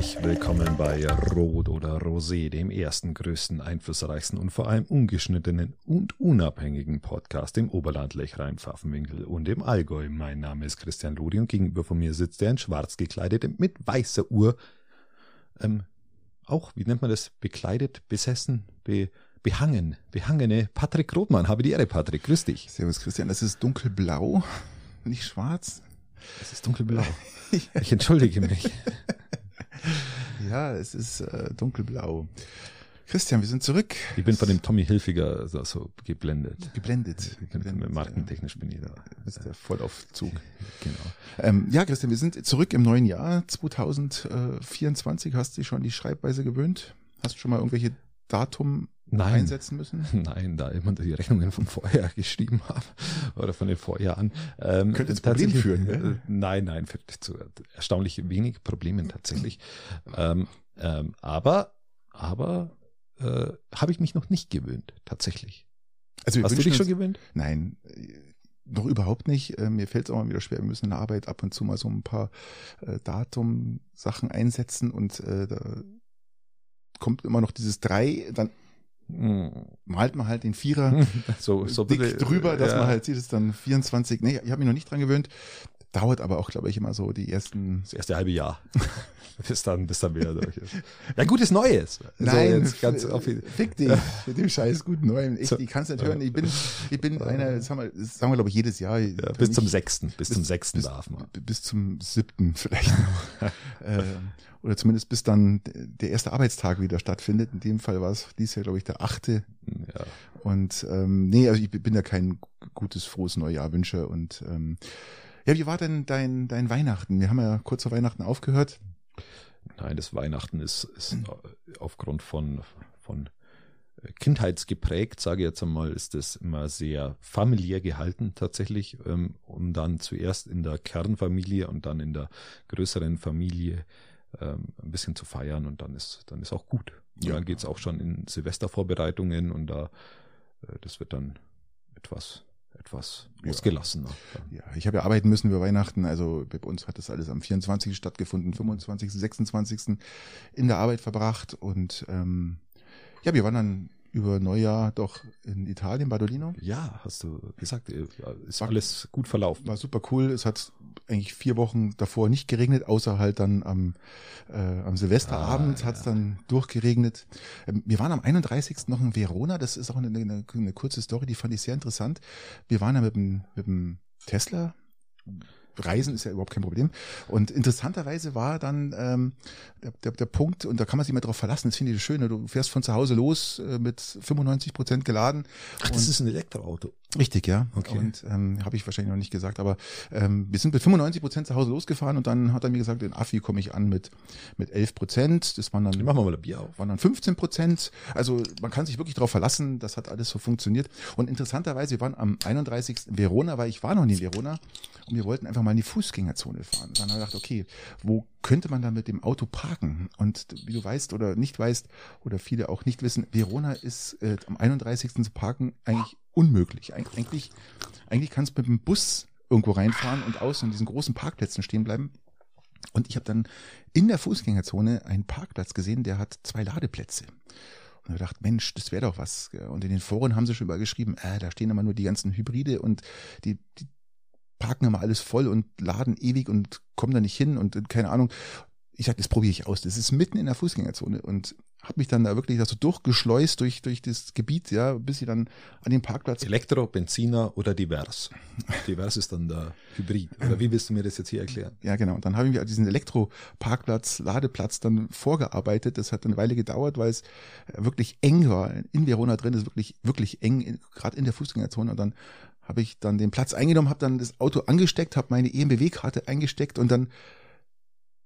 Herzlich willkommen bei Rot oder Rosé, dem ersten, größten, einflussreichsten und vor allem ungeschnittenen und unabhängigen Podcast im Oberland, Lechrein, Pfaffenwinkel und im Allgäu. Mein Name ist Christian Lodi und gegenüber von mir sitzt er in schwarz gekleidet mit weißer Uhr. Ähm, auch, wie nennt man das? Bekleidet, besessen, be, behangen, behangene Patrick Rothmann. Habe die Ehre, Patrick. Grüß dich. Servus, Christian. Das ist dunkelblau, nicht schwarz. Es ist dunkelblau. Ich entschuldige mich. Ja, es ist äh, dunkelblau. Christian, wir sind zurück. Ich bin von dem Tommy Hilfiger so, so geblendet. Geblendet. Geblendet markentechnisch bin ich da. Das ist der Vollaufzug. Genau. Ähm, ja, Christian, wir sind zurück im neuen Jahr 2024. Hast du dich schon an die Schreibweise gewöhnt? Hast du schon mal irgendwelche Datum Nein. einsetzen müssen? Nein, da immer die Rechnungen vom Vorjahr geschrieben habe oder von den Vorjahren. Ähm, Könnte Problemen tatsächlich- führen, äh, Nein, nein, führt zu erstaunlich wenig Problemen tatsächlich. ähm, ähm, aber, aber äh, habe ich mich noch nicht gewöhnt, tatsächlich. Also Hast du dich schon gewöhnt? Nein, äh, noch überhaupt nicht. Äh, Mir fällt es auch mal wieder schwer. Wir müssen in der Arbeit ab und zu mal so ein paar äh, Datum-Sachen einsetzen und äh, da kommt immer noch dieses drei, dann. Malt man halt den Vierer so, so dick bitte, drüber, dass ja. man halt sieht, es dann 24. Nee, ich habe mich noch nicht dran gewöhnt. Dauert aber auch, glaube ich, immer so die ersten. Das erste halbe Jahr. bis dann, bis dann wieder durch ist. Ja, gutes Neues. Also jetzt ganz auf, fick dich mit dem scheiß guten Neuen. Ich, So. ich kann es nicht hören. Ich bin, ich bin einer, das haben wir, sagen wir, glaube ich, jedes Jahr. ja, bis zum sechsten. Bis, zum sechsten bis, darf man. Bis zum siebten vielleicht noch. ähm, oder zumindest bis dann der erste Arbeitstag wieder stattfindet. In dem Fall war es dies Jahr, glaube ich, der achte. Ja. Und ähm, nee, also ich bin ja kein gutes, frohes Neujahr Wünsche. Und ähm, ja, wie war denn dein, dein Weihnachten? Wir haben ja kurz vor Weihnachten aufgehört. Nein, das Weihnachten ist, ist aufgrund von, von Kindheitsgeprägt, sage ich jetzt einmal, ist das immer sehr familiär gehalten tatsächlich, ähm, um dann zuerst in der Kernfamilie und dann in der größeren Familie ähm, ein bisschen zu feiern und dann ist, dann ist auch gut. Und Ja. dann geht's auch schon in Silvestervorbereitungen und da, äh, das wird dann etwas, etwas Ja. ausgelassener. Ja, ich habe ja arbeiten müssen über Weihnachten. Also bei uns hat das alles am 24. stattgefunden, 25., 26. in der Arbeit verbracht. Und ähm, ja, wir waren dann über Neujahr doch in Italien, Badolino. Ja, hast du gesagt, äh, ist War- alles gut verlaufen. War super cool. Es hat eigentlich vier Wochen davor nicht geregnet, außer halt dann am, äh, am Silvesterabend Ah, hat es ja. dann durchgeregnet. Ähm, wir waren am 31. noch in Verona. Das ist auch eine, eine, eine kurze Story, die fand ich sehr interessant. Wir waren ja mit dem, mit dem Tesla. Reisen ist ja überhaupt kein Problem. Und interessanterweise war dann ähm, der, der, der Punkt, und da kann man sich immer drauf verlassen, das finde ich das Schöne, du fährst von zu Hause los äh, mit 95 Prozent geladen. Ach, das ist ein Elektroauto. Richtig, ja. Okay. Und ähm, habe ich wahrscheinlich noch nicht gesagt, aber ähm, wir sind mit 95 Prozent zu Hause losgefahren und dann hat er mir gesagt, in Affi komme ich an mit mit 11 Prozent. Das waren Dann machen wir mal ein Bier auf. waren dann 15 Prozent. Also man kann sich wirklich darauf verlassen, das hat alles so funktioniert. Und interessanterweise, wir waren am 31. in Verona, weil ich war noch nie in Verona und wir wollten einfach mal in die Fußgängerzone fahren. Dann haben wir gedacht, okay, wo könnte man da mit dem Auto parken? Und wie du weißt oder nicht weißt oder viele auch nicht wissen, Verona ist äh, am 31. zu parken eigentlich unmöglich. Eig eigentlich eigentlich kannst du mit dem Bus irgendwo reinfahren und außen in diesen großen Parkplätzen stehen bleiben. Und ich habe dann in der Fußgängerzone einen Parkplatz gesehen, der hat zwei Ladeplätze. Und ich gedacht, Mensch, das wäre doch was. Und in den Foren haben sie schon überall geschrieben, äh, da stehen immer nur die ganzen Hybride und die, die parken immer alles voll und laden ewig und kommen da nicht hin und, keine Ahnung. Ich sag, das probiere ich aus. Das ist mitten in der Fußgängerzone und habe mich dann da wirklich da so durchgeschleust durch durch das Gebiet, ja, bis ich dann an den Parkplatz Elektro, Benziner oder divers. Divers ist dann der Hybrid. Oder wie willst du mir das jetzt hier erklären? Ja, genau. Und dann habe ich mir diesen Elektroparkplatz, Ladeplatz dann vorgearbeitet. Das hat eine Weile gedauert, weil es wirklich eng war. In Verona drin ist wirklich, wirklich eng, gerade in der Fußgängerzone. Und dann habe ich dann den Platz eingenommen, habe dann das Auto angesteckt, habe meine EMBW-Karte eingesteckt und dann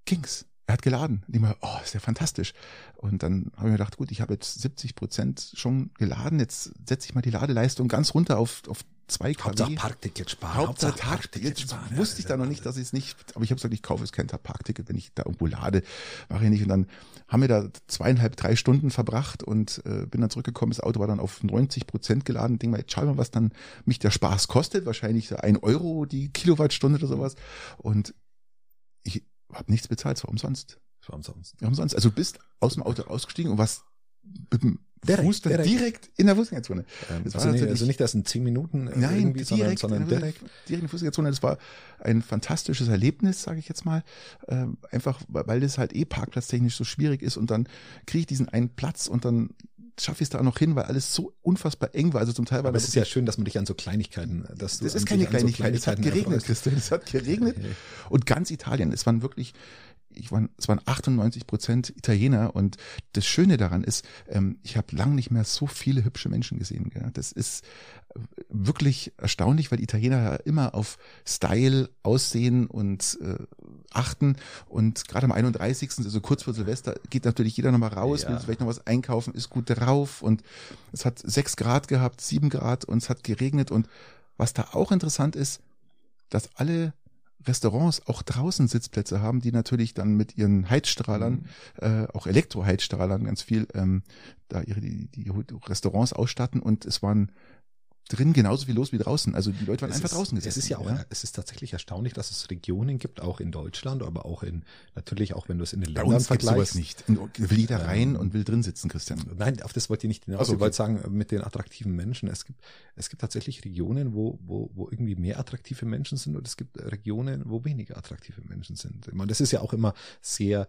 ging's. Er hat geladen. Und ich mal, oh, ist ja fantastisch. Und dann habe ich mir gedacht, gut, ich habe jetzt 70 Prozent schon geladen. Jetzt setze ich mal die Ladeleistung ganz runter auf, auf zwei kW. Parkticket sparen. Hauptsache Tagticket. Jetzt wusste ich da noch nicht, dass ich es nicht, aber ich habe gesagt, ich kaufe jetzt kein Parkticket, wenn ich da irgendwo lade, mache ich nicht. Und dann haben wir da zweieinhalb, drei Stunden verbracht und äh, bin dann zurückgekommen. Das Auto war dann auf 90 Prozent geladen. Denk mal, jetzt schau mal, was dann mich der Spaß kostet. Wahrscheinlich so ein Euro die Kilowattstunde oder sowas. Und ich habe nichts bezahlt, es war umsonst. Das war umsonst. Ja, umsonst. Also du bist aus dem Auto ausgestiegen und was mit dem Direkt, Fuß dann direkt. direkt. in der Fußgängerzone. Ähm, Das also, war also nicht erst in zehn Minuten äh, Nein, irgendwie, sondern, direkt, sondern in der- direkt. direkt in der Fußgängerzone. Das war ein fantastisches Erlebnis, sage ich jetzt mal. Ähm, einfach, weil weil das halt eh parkplatztechnisch so schwierig ist und dann kriege ich diesen einen Platz und dann schaffe ich es da auch noch hin, weil alles so unfassbar eng war. Also zum Teil war Aber es ist ja schön, dass man dich an so Kleinigkeiten, dass du Das ist keine an so Kleinigkeit. Es hat geregnet. Christian. Es hat geregnet. Und ganz Italien. Es waren wirklich, ich war, es waren 98 Prozent Italiener. Und das Schöne daran ist, ähm, ich habe lang nicht mehr so viele hübsche Menschen gesehen. Gell? Das ist äh, wirklich erstaunlich, weil Italiener ja immer auf Style, Aussehen und äh, achten. Und gerade am 31., also kurz vor Silvester, geht natürlich jeder nochmal raus, Ja. will vielleicht noch was einkaufen, ist gut drauf. Und es hat sechs Grad gehabt, sieben Grad und es hat geregnet. Und was da auch interessant ist, dass alle Restaurants auch draußen Sitzplätze haben, die natürlich dann mit ihren Heizstrahlern, äh, auch Elektroheizstrahlern ganz viel, ähm, da ihre die, die Restaurants ausstatten. Und es waren drin genauso viel los wie draußen. Also die Leute waren Es einfach ist, draußen Es gesessen. ist ja auch, es ist tatsächlich erstaunlich, dass es Regionen gibt, auch in Deutschland, aber auch in, natürlich auch wenn du es in den Bei Ländern uns gibt's sowas vergleichst. nicht. Will jeder rein Ähm, und will drin sitzen, Christian. Nein, auf das wollte ich nicht hinaus. Ach so, Ich okay. wollte sagen, mit den attraktiven Menschen. Es gibt, es gibt tatsächlich Regionen, wo, wo, wo irgendwie mehr attraktive Menschen sind und es gibt Regionen, wo weniger attraktive Menschen sind. Ich meine, das ist ja auch immer sehr ähm,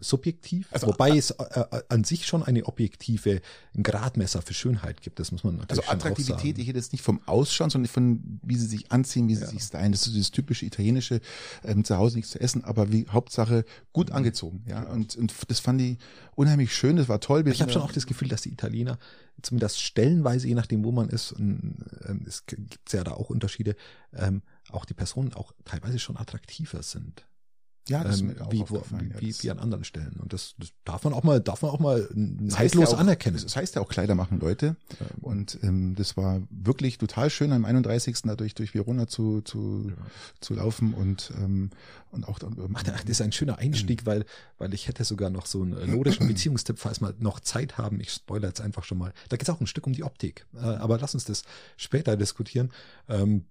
subjektiv, Also, wobei es äh, äh, an sich schon eine objektive Gradmesser für Schönheit gibt. Das muss man natürlich Also Attraktivität, ich rede jetzt nicht vom Ausschauen, sondern von wie sie sich anziehen, wie sie Ja. sich stylen. Das ist dieses typische italienische, ähm, zu Hause nichts zu essen, aber wie Hauptsache gut angezogen. Ja, und, und das fand ich unheimlich schön, das war toll. Ich habe schon auch das Gefühl, dass die Italiener, zumindest stellenweise, je nachdem, wo man ist, und, ähm, es gibt ja da auch Unterschiede, ähm, auch die Personen auch teilweise schon attraktiver sind. Ja, das ist ähm, mir auch wie, wo, ja, wie, wie an anderen Stellen. Und das, das darf man auch mal, darf man auch mal neidlos ja auch, anerkennen. Das heißt ja auch Kleider machen Leute. Ähm, Und ähm, das war wirklich total schön, am 31. dadurch durch Verona zu, zu, zu laufen und, ähm, und auch ähm, Ach, das ist ein schöner Einstieg, weil, weil ich hätte sogar noch so einen äh, logischen Beziehungstipp, falls wir noch Zeit haben. Ich spoilere jetzt einfach schon mal. Da geht es auch ein Stück um die Optik. Äh, aber lass uns das später diskutieren. Ähm,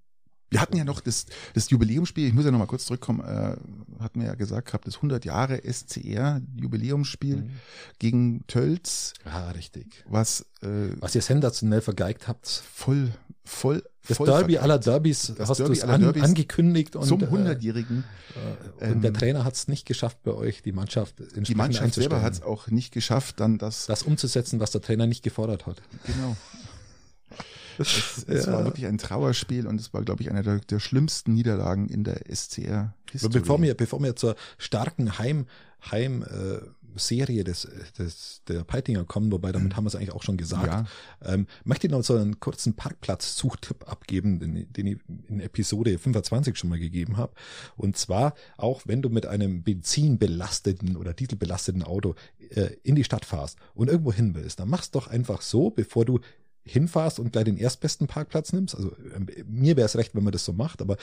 Wir hatten ja noch das, das Jubiläumsspiel, ich muss ja noch mal kurz zurückkommen, äh, hatten wir ja gesagt gehabt, das 100 Jahre SCR Jubiläumsspiel Mhm. gegen Tölz, ja, richtig. was äh, Was ihr sensationell vergeigt habt. voll, voll, Das voll Derby aller Derbys Das hast du es an, angekündigt und, zum äh, 100-jährigen. äh, und der Ähm, Trainer hat es nicht geschafft bei euch, die Mannschaft Die entsprechend Mannschaft selber hat es auch nicht geschafft, dann das, das umzusetzen, was der Trainer nicht gefordert hat. genau. Es, es Ja. war wirklich ein Trauerspiel und es war, glaube ich, eine der, der schlimmsten Niederlagen in der SCR-Historie. Bevor wir, bevor wir zur starken Heim, Heim äh, Serie des, des, der Peitinger kommen, wobei damit haben wir es eigentlich auch schon gesagt, Ja. ähm, möchte ich noch so einen kurzen Parkplatz-Suchtipp abgeben, den, den ich in Episode 25 schon mal gegeben habe. Und zwar, auch wenn du mit einem benzinbelasteten oder dieselbelasteten Auto äh, in die Stadt fahrst und irgendwo hin willst, dann mach's doch einfach so, bevor du hinfahrst und gleich den erstbesten Parkplatz nimmst. Also mir wäre es recht, wenn man das so macht, aber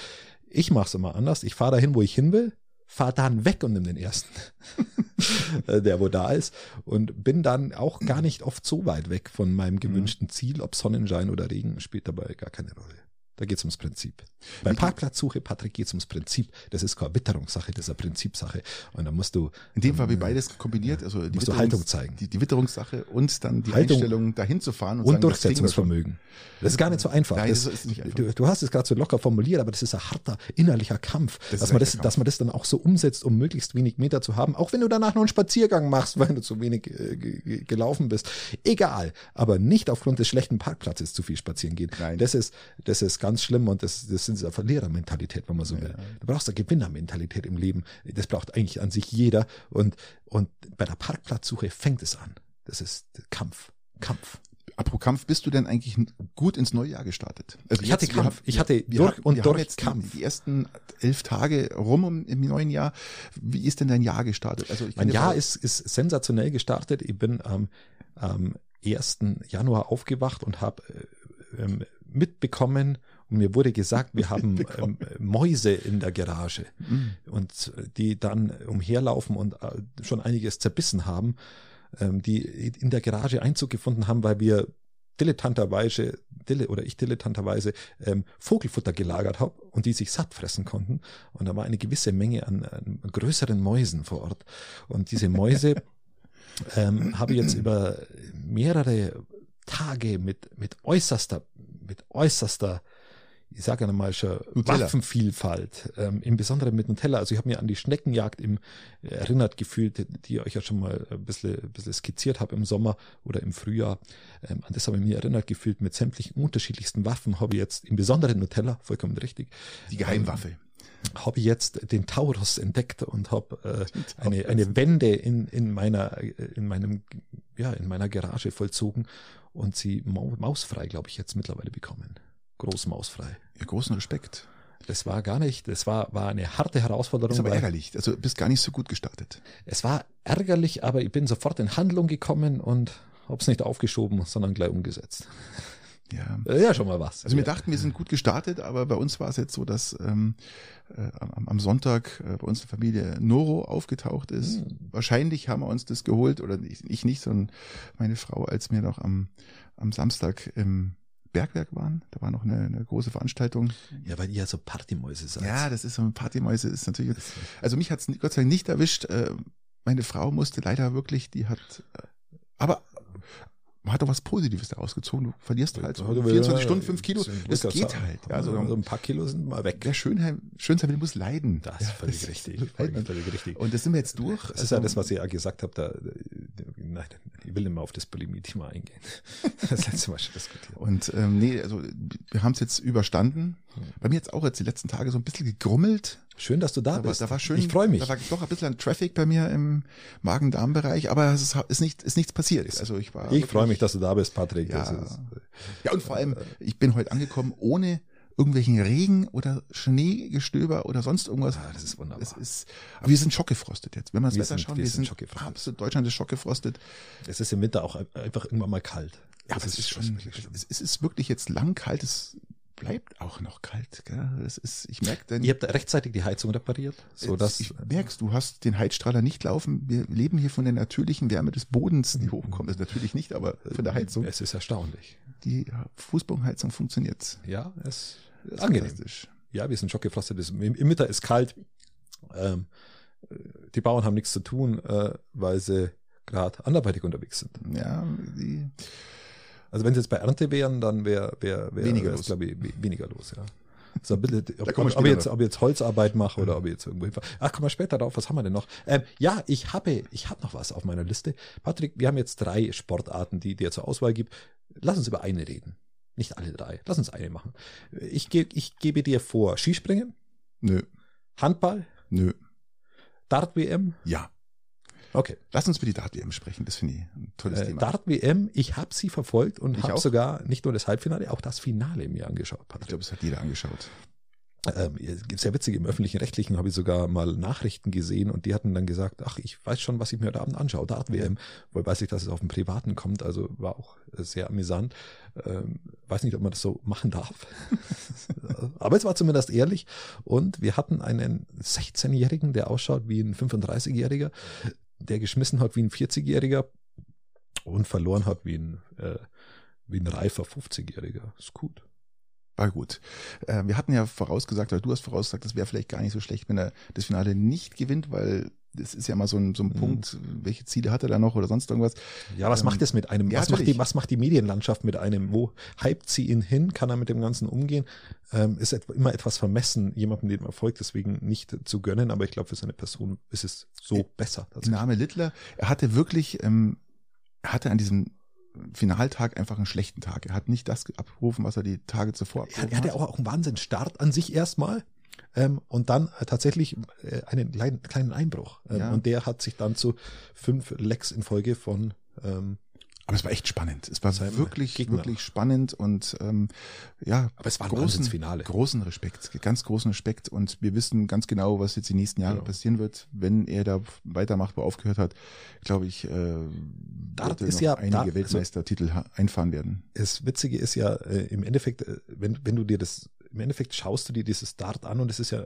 ich mache es immer anders. Ich fahre dahin, wo ich hin will, fahre dann weg und nimm den ersten, äh, der wo da ist und bin dann auch gar nicht oft so weit weg von meinem gewünschten Ziel. Ob Sonnenschein oder Regen spielt dabei gar keine Rolle. Da geht's ums Prinzip. Bei Wie- Parkplatzsuche, Patrick, geht's ums Prinzip. Das ist keine Witterungssache, das ist eine Prinzipsache. Und da musst du In dem Fall wie ähm, beides kombiniert, also die, musst du Haltung zeigen. die, die Witterungssache und dann die Haltung Einstellung, dahin zu fahren und, und sagen. Durchsetzungsvermögen. Das ist gar nicht so einfach. Nein, das, ist nicht einfach. Du, du hast es gerade so locker formuliert, aber das ist ein harter innerlicher Kampf, Das dass man das, ein dass man das dann auch so umsetzt, um möglichst wenig Meter zu haben, auch wenn du danach noch einen Spaziergang machst, weil du zu wenig äh, ge- ge- gelaufen bist. Egal, aber nicht aufgrund des schlechten Parkplatzes zu viel spazieren gehen. Nein. Das ist, das ist ganz schlimm und das, das ist eine Verlierermentalität, wenn man so will. Du brauchst eine Gewinnermentalität im Leben. Das braucht eigentlich an sich jeder und, und bei der Parkplatzsuche fängt es an. Das ist Kampf. Kampf. Apropos Kampf, bist du denn eigentlich gut ins neue Jahr gestartet? Also Ich hatte wir Kampf. haben- Ich hatte durch haben- und durch jetzt Kampf. Die, ersten elf Tage rum im, neuen Jahr. Wie ist denn dein Jahr gestartet? Also ich Mein Jahr ist, ist sensationell gestartet. Ich bin am, am 1. Januar aufgewacht und habe äh, ähm, mitbekommen mir wurde gesagt, wir haben ähm, Mäuse in der Garage Mhm. und äh, die dann umherlaufen und äh, schon einiges zerbissen haben, ähm, die in der Garage Einzug gefunden haben, weil wir dilettanterweise dille oder ich dilettanterweise ähm, Vogelfutter gelagert habe und die sich satt fressen konnten. Und da war eine gewisse Menge an, an größeren Mäusen vor Ort. Und diese Mäuse ähm, habe ich jetzt über mehrere Tage mit, mit äußerster, mit äußerster ich sage ja mal schon, Nutella. Waffenvielfalt, ähm, im Besonderen mit Nutella. Also ich habe mir an die Schneckenjagd im, äh, erinnert gefühlt, die ich euch ja schon mal ein bisschen, ein bisschen skizziert habe im Sommer oder im Frühjahr. Ähm, an das habe ich mir erinnert gefühlt mit sämtlichen unterschiedlichsten Waffen. Habe ich jetzt im Besonderen Nutella, vollkommen richtig. Die Geheimwaffe. Ähm, habe ich jetzt den Taurus entdeckt und habe äh, eine, eine Wende in, in meiner äh, in meinem ja in meiner Garage vollzogen und sie mausfrei glaube ich jetzt mittlerweile bekommen großmausfrei. Ja, großen Respekt. Das war gar nicht, das war, war eine harte Herausforderung. Ist aber ärgerlich, also bist gar nicht so gut gestartet. Es war ärgerlich, aber ich bin sofort in Handlung gekommen und hab's nicht aufgeschoben, sondern gleich umgesetzt. Ja. ja, schon mal was. Also wir dachten, wir sind gut gestartet, aber bei uns war es jetzt so, dass ähm, äh, am, am Sonntag äh, bei uns in der Familie Noro aufgetaucht ist. Hm. Wahrscheinlich haben wir uns das geholt, oder ich, ich nicht, sondern meine Frau, als wir noch am, am Samstag im Bergwerk waren. Da war noch eine, eine große Veranstaltung. Ja, weil ihr so Partymäuse seid. Ja, das ist so ein Partymäuse ist natürlich. Also mich hat es Gott sei Dank nicht erwischt. Äh, meine Frau musste leider wirklich, die hat, äh, aber hat doch was Positives daraus gezogen. Du verlierst halt so 24 Stunden, 5 Kilo. Das geht halt. Ja, also, also ein paar Kilo sind mal weg. Der Schönheit, Schönheit muss leiden. Das ist völlig ja, richtig. Völlig, völlig richtig. Und das sind wir jetzt durch. Das also, ist ja das, was ihr ja gesagt habt. Da, nein, ich will nicht mehr auf das Bulimie-Thema eingehen. Das letzte Mal schon diskutiert. Und ähm, nee, also wir haben es jetzt überstanden. Bei mir jetzt auch jetzt die letzten Tage so ein bisschen gegrummelt. Schön, dass du da, da bist. War, da war schön. Ich freue mich. Da war doch ein bisschen Traffic bei mir im Magen-Darm-Bereich, aber es ist, ist, nicht, ist nichts passiert. Also ich war. Ich freue mich, dass du da bist, Patrick. Ja, ja und vor allem, ich bin heute angekommen ohne irgendwelchen Regen oder Schneegestöber oder sonst irgendwas. Ah, das ist wunderbar. Es ist, aber wir sind schockgefrostet jetzt. Wenn man das Wetter sind, schaut, wir, wir sind, sind absolut, Deutschland ist schockgefrostet. Es ist im Winter auch einfach irgendwann mal kalt. Ja, das, das ist, ist schon, es ist wirklich jetzt lang kalt. Bleibt auch noch kalt. Gell? Das ist, ich merke dann. Ihr habt rechtzeitig die Heizung repariert, so dass ich merkst, du hast den Heizstrahler nicht laufen. Wir leben hier von der natürlichen Wärme des Bodens, die hochkommt. Das ist natürlich nicht, aber von der Heizung. Es ist erstaunlich. Die Fußbodenheizung funktioniert. Ja, es ist angenehm. Ja, wir sind schockgefrostet. Im Mittag ist kalt. Ähm, die Bauern haben nichts zu tun, äh, weil sie gerade anderweitig unterwegs sind. Ja, die also wenn sie jetzt bei Ernte wären, dann wäre wär, wär, weniger los. glaube ich, weniger los, ja. So ein bisschen, ob, ob, ob, ich jetzt, ob ich jetzt Holzarbeit mache oder ob ich jetzt irgendwo hinfahre. Ach, kommen wir später drauf. Was haben wir denn noch? Ähm, ja, ich habe, ich habe noch was auf meiner Liste. Patrick, wir haben jetzt drei Sportarten, die dir zur Auswahl gibt. Lass uns über eine reden. Nicht alle drei. Lass uns eine machen. Ich, ge ich gebe dir vor Skispringen. Nö. Handball. Nö. Dart-WM. Ja. Okay. Lass uns über die Dart-WM sprechen, das finde ich ein tolles äh, Thema. Dart-WM, ich habe sie verfolgt und habe sogar nicht nur das Halbfinale, auch das Finale mir angeschaut. Ich glaube, es hat jeder angeschaut. Ähm, sehr witzig, im öffentlichen Rechtlichen habe ich sogar mal Nachrichten gesehen und die hatten dann gesagt, ach, ich weiß schon, was ich mir heute Abend anschaue, Dart-WM, wohl weiß ich, dass es auf dem Privaten kommt, also war auch sehr amüsant. Ähm, weiß nicht, ob man das so machen darf. Aber es war zumindest ehrlich und wir hatten einen 16-Jährigen, der ausschaut wie ein 35-Jähriger, der geschmissen hat wie ein 40-Jähriger und verloren hat wie ein, äh, wie ein reifer 50-Jähriger. Ist gut. War gut. Äh, wir hatten ja vorausgesagt, oder du hast vorausgesagt, das wäre vielleicht gar nicht so schlecht, wenn er das Finale nicht gewinnt, weil das ist ja mal so ein, so ein mhm. Punkt, welche Ziele hat er da noch oder sonst irgendwas. Ja, was ähm, macht das mit einem? Ja, was, macht die, was macht die Medienlandschaft mit einem? Wo hypt sie ihn hin? Kann er mit dem Ganzen umgehen? Ähm, ist immer etwas vermessen, jemandem den Erfolg deswegen nicht zu gönnen, aber ich glaube, für seine Person ist es so äh, besser. Name Littler, er hatte wirklich, ähm, er hatte an diesem Finaltag einfach einen schlechten Tag. Er hat nicht das abgerufen, was er die Tage zuvor abgerufen hat. Er hatte auch, auch einen Wahnsinnsstart an sich erstmal ähm, und dann äh, tatsächlich äh, einen kleinen, kleinen Einbruch. Ähm, ja. Und der hat sich dann zu fünf Lecks in Folge von ähm, aber es war echt spannend. Es war wirklich, Gegner. wirklich spannend und ähm, ja, aber es war großen, Finale. großen Respekt, ganz großen Respekt und wir wissen ganz genau, was jetzt die nächsten Jahre genau. passieren wird, wenn er da weitermacht, wo er aufgehört hat. Glaube ich, äh, Dart ist ja einige Dart, Weltmeistertitel also, einfahren werden. Das Witzige ist ja äh, im Endeffekt, äh, wenn wenn du dir das im Endeffekt schaust du dir dieses Dart an und es ist ja,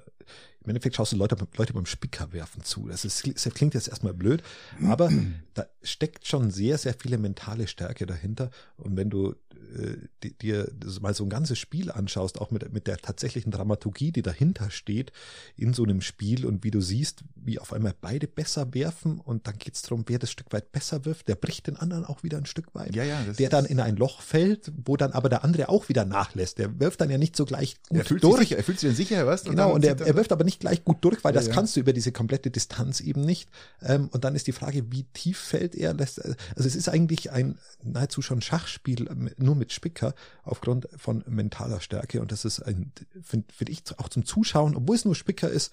im Endeffekt schaust du Leute, Leute beim Spicker werfen zu. Das, ist, das klingt jetzt erstmal blöd, aber da steckt schon sehr, sehr viele mentale Stärke dahinter. Und wenn du äh, dir mal so ein ganzes Spiel anschaust, auch mit, mit der tatsächlichen Dramaturgie, die dahinter steht in so einem Spiel und wie du siehst, wie auf einmal beide besser werfen und dann geht's darum, wer das Stück weit besser wirft, der bricht den anderen auch wieder ein Stück weit. Ja, ja, der dann in ein Loch fällt, wo dann aber der andere auch wieder nachlässt. Der wirft dann ja nicht so gleich gut er fühlt durch. Sich sicher, er fühlt sich dann sicher, was? Und genau, und er, er wirft aber nicht gleich gut durch, weil ja, das kannst du über diese komplette Distanz eben nicht. Ähm, und dann ist die Frage, wie tief fällt er? Also es ist eigentlich ein nahezu schon Schachspiel nur mit Spicker aufgrund von mentaler Stärke. Und das ist ein, finde find ich auch zum Zuschauen, obwohl es nur Spicker ist,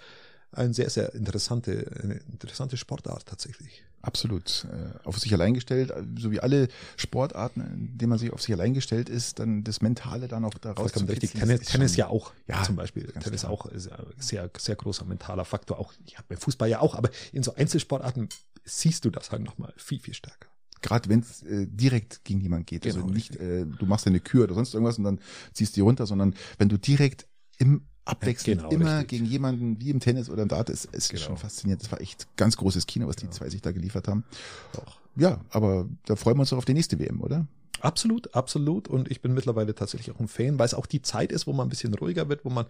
ein sehr, sehr interessante, eine interessante Sportart tatsächlich. Absolut. Äh, auf sich allein gestellt, so wie alle Sportarten, in denen man sich auf sich allein gestellt ist, dann das Mentale dann auch daraus zu richtig. Tennis, Tennis ja auch, ja, zum Beispiel. Tennis klar. auch ist sehr, sehr großer mentaler Faktor. Auch, ja, beim Fußball ja auch, aber in so Einzelsportarten siehst du das halt nochmal viel, viel stärker gerade wenn es äh, direkt gegen jemand geht. Also genau, also nicht, äh, du machst eine Kür oder sonst irgendwas und dann ziehst die runter, sondern wenn du direkt im abwechselnd genau, immer richtig. gegen jemanden wie im Tennis oder im Dart ist, ist genau. schon faszinierend. Das war echt ganz großes Kino, was die zwei sich da geliefert haben. Auch. Ja, aber da freuen wir uns doch auf die nächste WM, oder? Absolut, absolut. Und ich bin mittlerweile tatsächlich auch ein Fan, weil es auch die Zeit ist, wo man ein bisschen ruhiger wird, wo man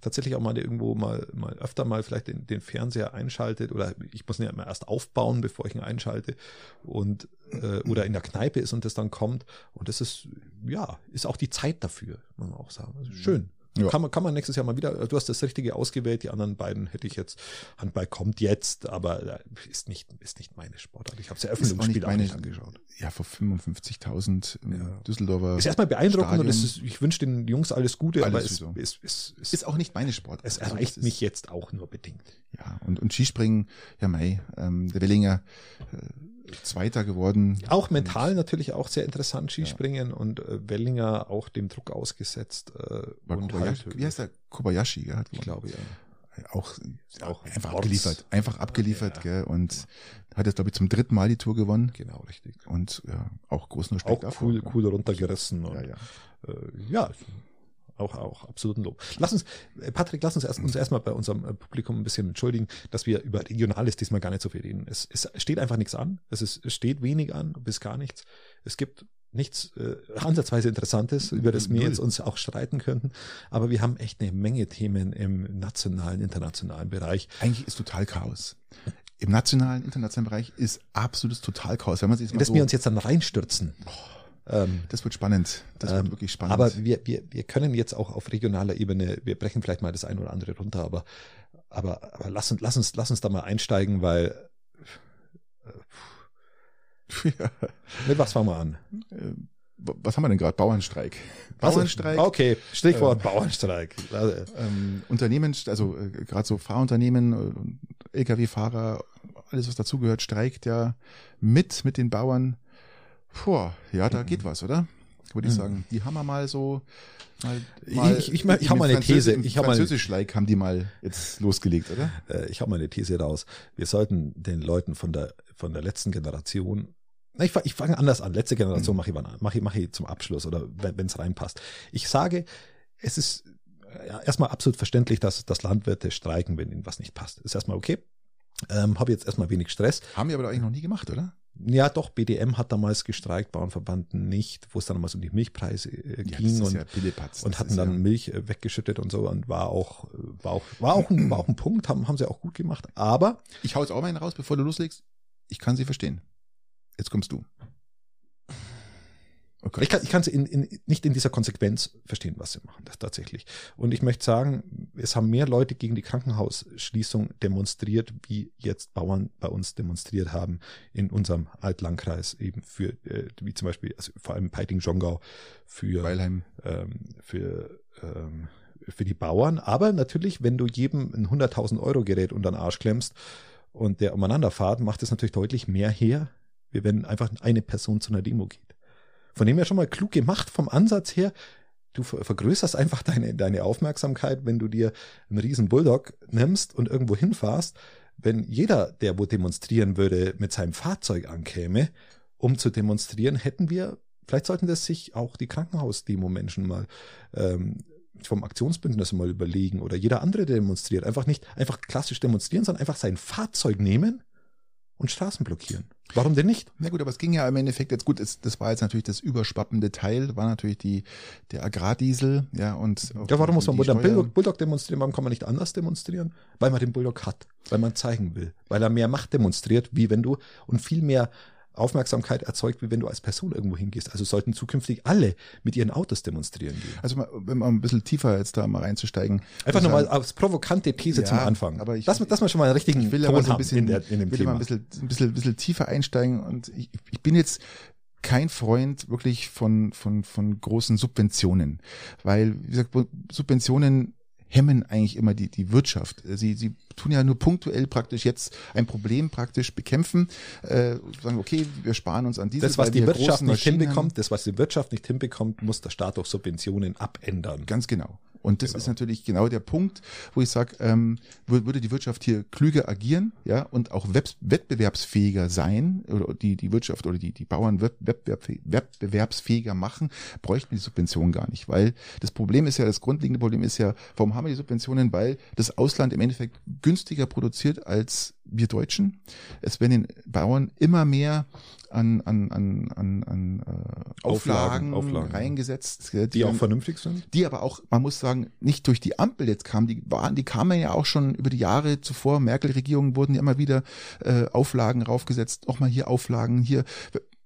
tatsächlich auch mal irgendwo mal, mal öfter mal vielleicht den, den Fernseher einschaltet oder ich muss ihn ja immer erst aufbauen, bevor ich ihn einschalte und äh, oder in der Kneipe ist und das dann kommt. Und das ist, ja, ist auch die Zeit dafür, muss man auch sagen. Also schön. Ja. Kann, man, kann man nächstes Jahr mal wieder, du hast das Richtige ausgewählt, die anderen beiden hätte ich jetzt, Handball kommt jetzt, aber äh, ist nicht, ist nicht meine Sportart. Ich habe es ja Eröffnungsspiel auch, nicht angeschaut. Ja, vor 55.000 ja. Düsseldorfer. Ist erstmal beeindruckend Stadion. und ist, ich wünsche den Jungs alles Gute, alles aber es ist, ist, ist, ist, auch nicht meine Sportart. Es also erreicht also, mich jetzt auch nur bedingt. Ja, und, und Skispringen, ja Mai, ähm, der Wellinger, äh, Zweiter geworden. Auch mental natürlich auch sehr interessant Skispringen ja. und äh, Wellinger auch dem Druck ausgesetzt. Äh, und halt, wie heißt der? Kobayashi, gell? Ich glaube, ja. Auch, auch einfach abgeliefert, einfach abgeliefert, ja. gell? Und hat jetzt, glaube ich, zum dritten Mal die Tour gewonnen. Genau, richtig. Und ja, auch großen Respekt. Auch cool, cool runtergerissen. Und, ja, ja. Äh, ja, auch, auch absoluten Lob. Lass uns, äh, Patrick, lass uns erst, uns erstmal bei unserem äh, Publikum ein bisschen entschuldigen, dass wir über Regionales diesmal gar nicht so viel reden. Es, es steht einfach nichts an. Es, ist, es steht wenig an, bis gar nichts. Es gibt nichts äh, ansatzweise Interessantes, über das wir jetzt uns auch streiten könnten. Aber wir haben echt eine Menge Themen im nationalen, internationalen Bereich. Eigentlich ist total Chaos. Im nationalen, internationalen Bereich ist absolutes Totalchaos. Wenn man sich das dass so wir uns jetzt dann reinstürzen. Boah ähm, das wird spannend. Das wird ähm, wirklich spannend. Aber wir, wir, wir können jetzt auch auf regionaler Ebene, wir brechen vielleicht mal das eine oder andere runter, aber, aber, aber lass, uns, lass, uns, lass uns da mal einsteigen, weil äh, ja. mit was fangen wir an? Äh, was haben wir denn gerade? Bauernstreik. Bauernstreik. Okay, Stichwort äh, Bauernstreik. Ähm, Unternehmen, also äh, gerade so Fahrunternehmen, äh, Lkw-Fahrer, alles was dazugehört, streikt ja mit mit den Bauern. Puh, ja, da mhm. geht was, oder? Würde ich mhm. sagen. Die haben wir mal so. Mal, mal ich ich, ich, ich habe mal eine These. Ich habe Französisch-like haben die mal jetzt losgelegt, oder? Äh, ich habe mal eine These raus. Wir sollten den Leuten von der von der letzten Generation ich, ich fange anders an. Letzte Generation mhm. mache ich, mach ich, mach ich zum Abschluss oder wenn es reinpasst. Ich sage, es ist ja, erstmal absolut verständlich, dass, dass Landwirte streiken, wenn ihnen was nicht passt. Ist erstmal okay. Ähm, habe jetzt erstmal wenig Stress. Haben wir aber eigentlich noch nie gemacht, oder? Ja, doch, BDM hat damals gestreikt, Bauernverband nicht, wo es dann damals um die Milchpreise äh, ja, ging und, ja und hatten dann ja Milch äh, weggeschüttet und so und war auch, war auch, war auch ein, war auch ein Punkt, haben, haben sie auch gut gemacht, aber. Ich hau jetzt auch mal einen raus, bevor du loslegst. Ich kann sie verstehen. Jetzt kommst du. Okay. Ich kann ich kann in, in, nicht in dieser Konsequenz verstehen, was sie machen, das tatsächlich. Und ich möchte sagen, es haben mehr Leute gegen die Krankenhausschließung demonstriert, wie jetzt Bauern bei uns demonstriert haben in unserem Altlandkreis eben für, äh, wie zum Beispiel, also vor allem Peiting-Jongau für, Weilheim. Ähm, für, ähm, für die Bauern. Aber natürlich, wenn du jedem ein 100.000 Euro Gerät unter den Arsch klemmst und der umeinander fahrt, macht es natürlich deutlich mehr her, wie wenn einfach eine Person zu einer Demo geht. Von dem her schon mal klug gemacht vom Ansatz her. Du vergrößerst einfach deine, deine Aufmerksamkeit, wenn du dir einen riesen Bulldog nimmst und irgendwo hinfahrst. Wenn jeder, der wo demonstrieren würde, mit seinem Fahrzeug ankäme, um zu demonstrieren, hätten wir, vielleicht sollten das sich auch die Krankenhausdemo-Menschen mal ähm, vom Aktionsbündnis mal überlegen oder jeder andere, der demonstriert, einfach nicht einfach klassisch demonstrieren, sondern einfach sein Fahrzeug nehmen und Straßen blockieren. Warum denn nicht? Na gut, aber es ging ja im Endeffekt jetzt gut, es, das war jetzt natürlich das überschwappende Teil, war natürlich die, der Agrardiesel, ja, und. Ja, warum muss man Bulldog, Bulldog demonstrieren? Warum kann man nicht anders demonstrieren? Weil man den Bulldog hat, weil man zeigen will, weil er mehr Macht demonstriert, wie wenn du und viel mehr Aufmerksamkeit erzeugt, wie wenn du als Person irgendwo hingehst. Also sollten zukünftig alle mit ihren Autos demonstrieren gehen. Also mal, wenn man ein bisschen tiefer jetzt da mal reinzusteigen. Einfach nochmal als provokante These Ja, zum Anfang. aber ich- dass, dass man schon mal einen richtigen Ich will Ton aber so ein bisschen, in, der, in dem will Thema. mal ein bisschen, ein bisschen, ein bisschen tiefer einsteigen und ich, ich bin jetzt kein Freund wirklich von, von, von großen Subventionen, weil, wie gesagt, Subventionen hemmen eigentlich immer die, die Wirtschaft. Sie, sie tun ja nur punktuell praktisch jetzt ein Problem praktisch bekämpfen, äh, sagen, okay, wir sparen uns an Diesel. das, was die wir Wirtschaft nicht hinbekommt, das, was die Wirtschaft nicht hinbekommt, muss der Staat durch Subventionen abändern. Ganz genau. Und das ist natürlich genau der Punkt, wo ich sage, ähm, wür- würde die Wirtschaft hier klüger agieren, ja, und auch wettbewerbsfähiger sein, oder die, die Wirtschaft oder die, die Bauern wettbewerbsfähiger machen, bräuchten wir die Subventionen gar nicht. Weil das Problem ist ja, das grundlegende Problem ist ja, warum haben wir die Subventionen? Weil das Ausland im Endeffekt günstiger produziert als wir Deutschen. Es werden den Bauern immer mehr an, an, an, an, an äh, Auflagen, Auflagen, Auflagen, reingesetzt, gell, Die auch dann- vernünftig sind? die aber auch, man muss sagen, nicht durch die Ampel jetzt kamen, die waren, die kamen ja auch schon über die Jahre zuvor, Merkel-Regierungen wurden ja immer wieder äh, Auflagen raufgesetzt, nochmal hier Auflagen, hier.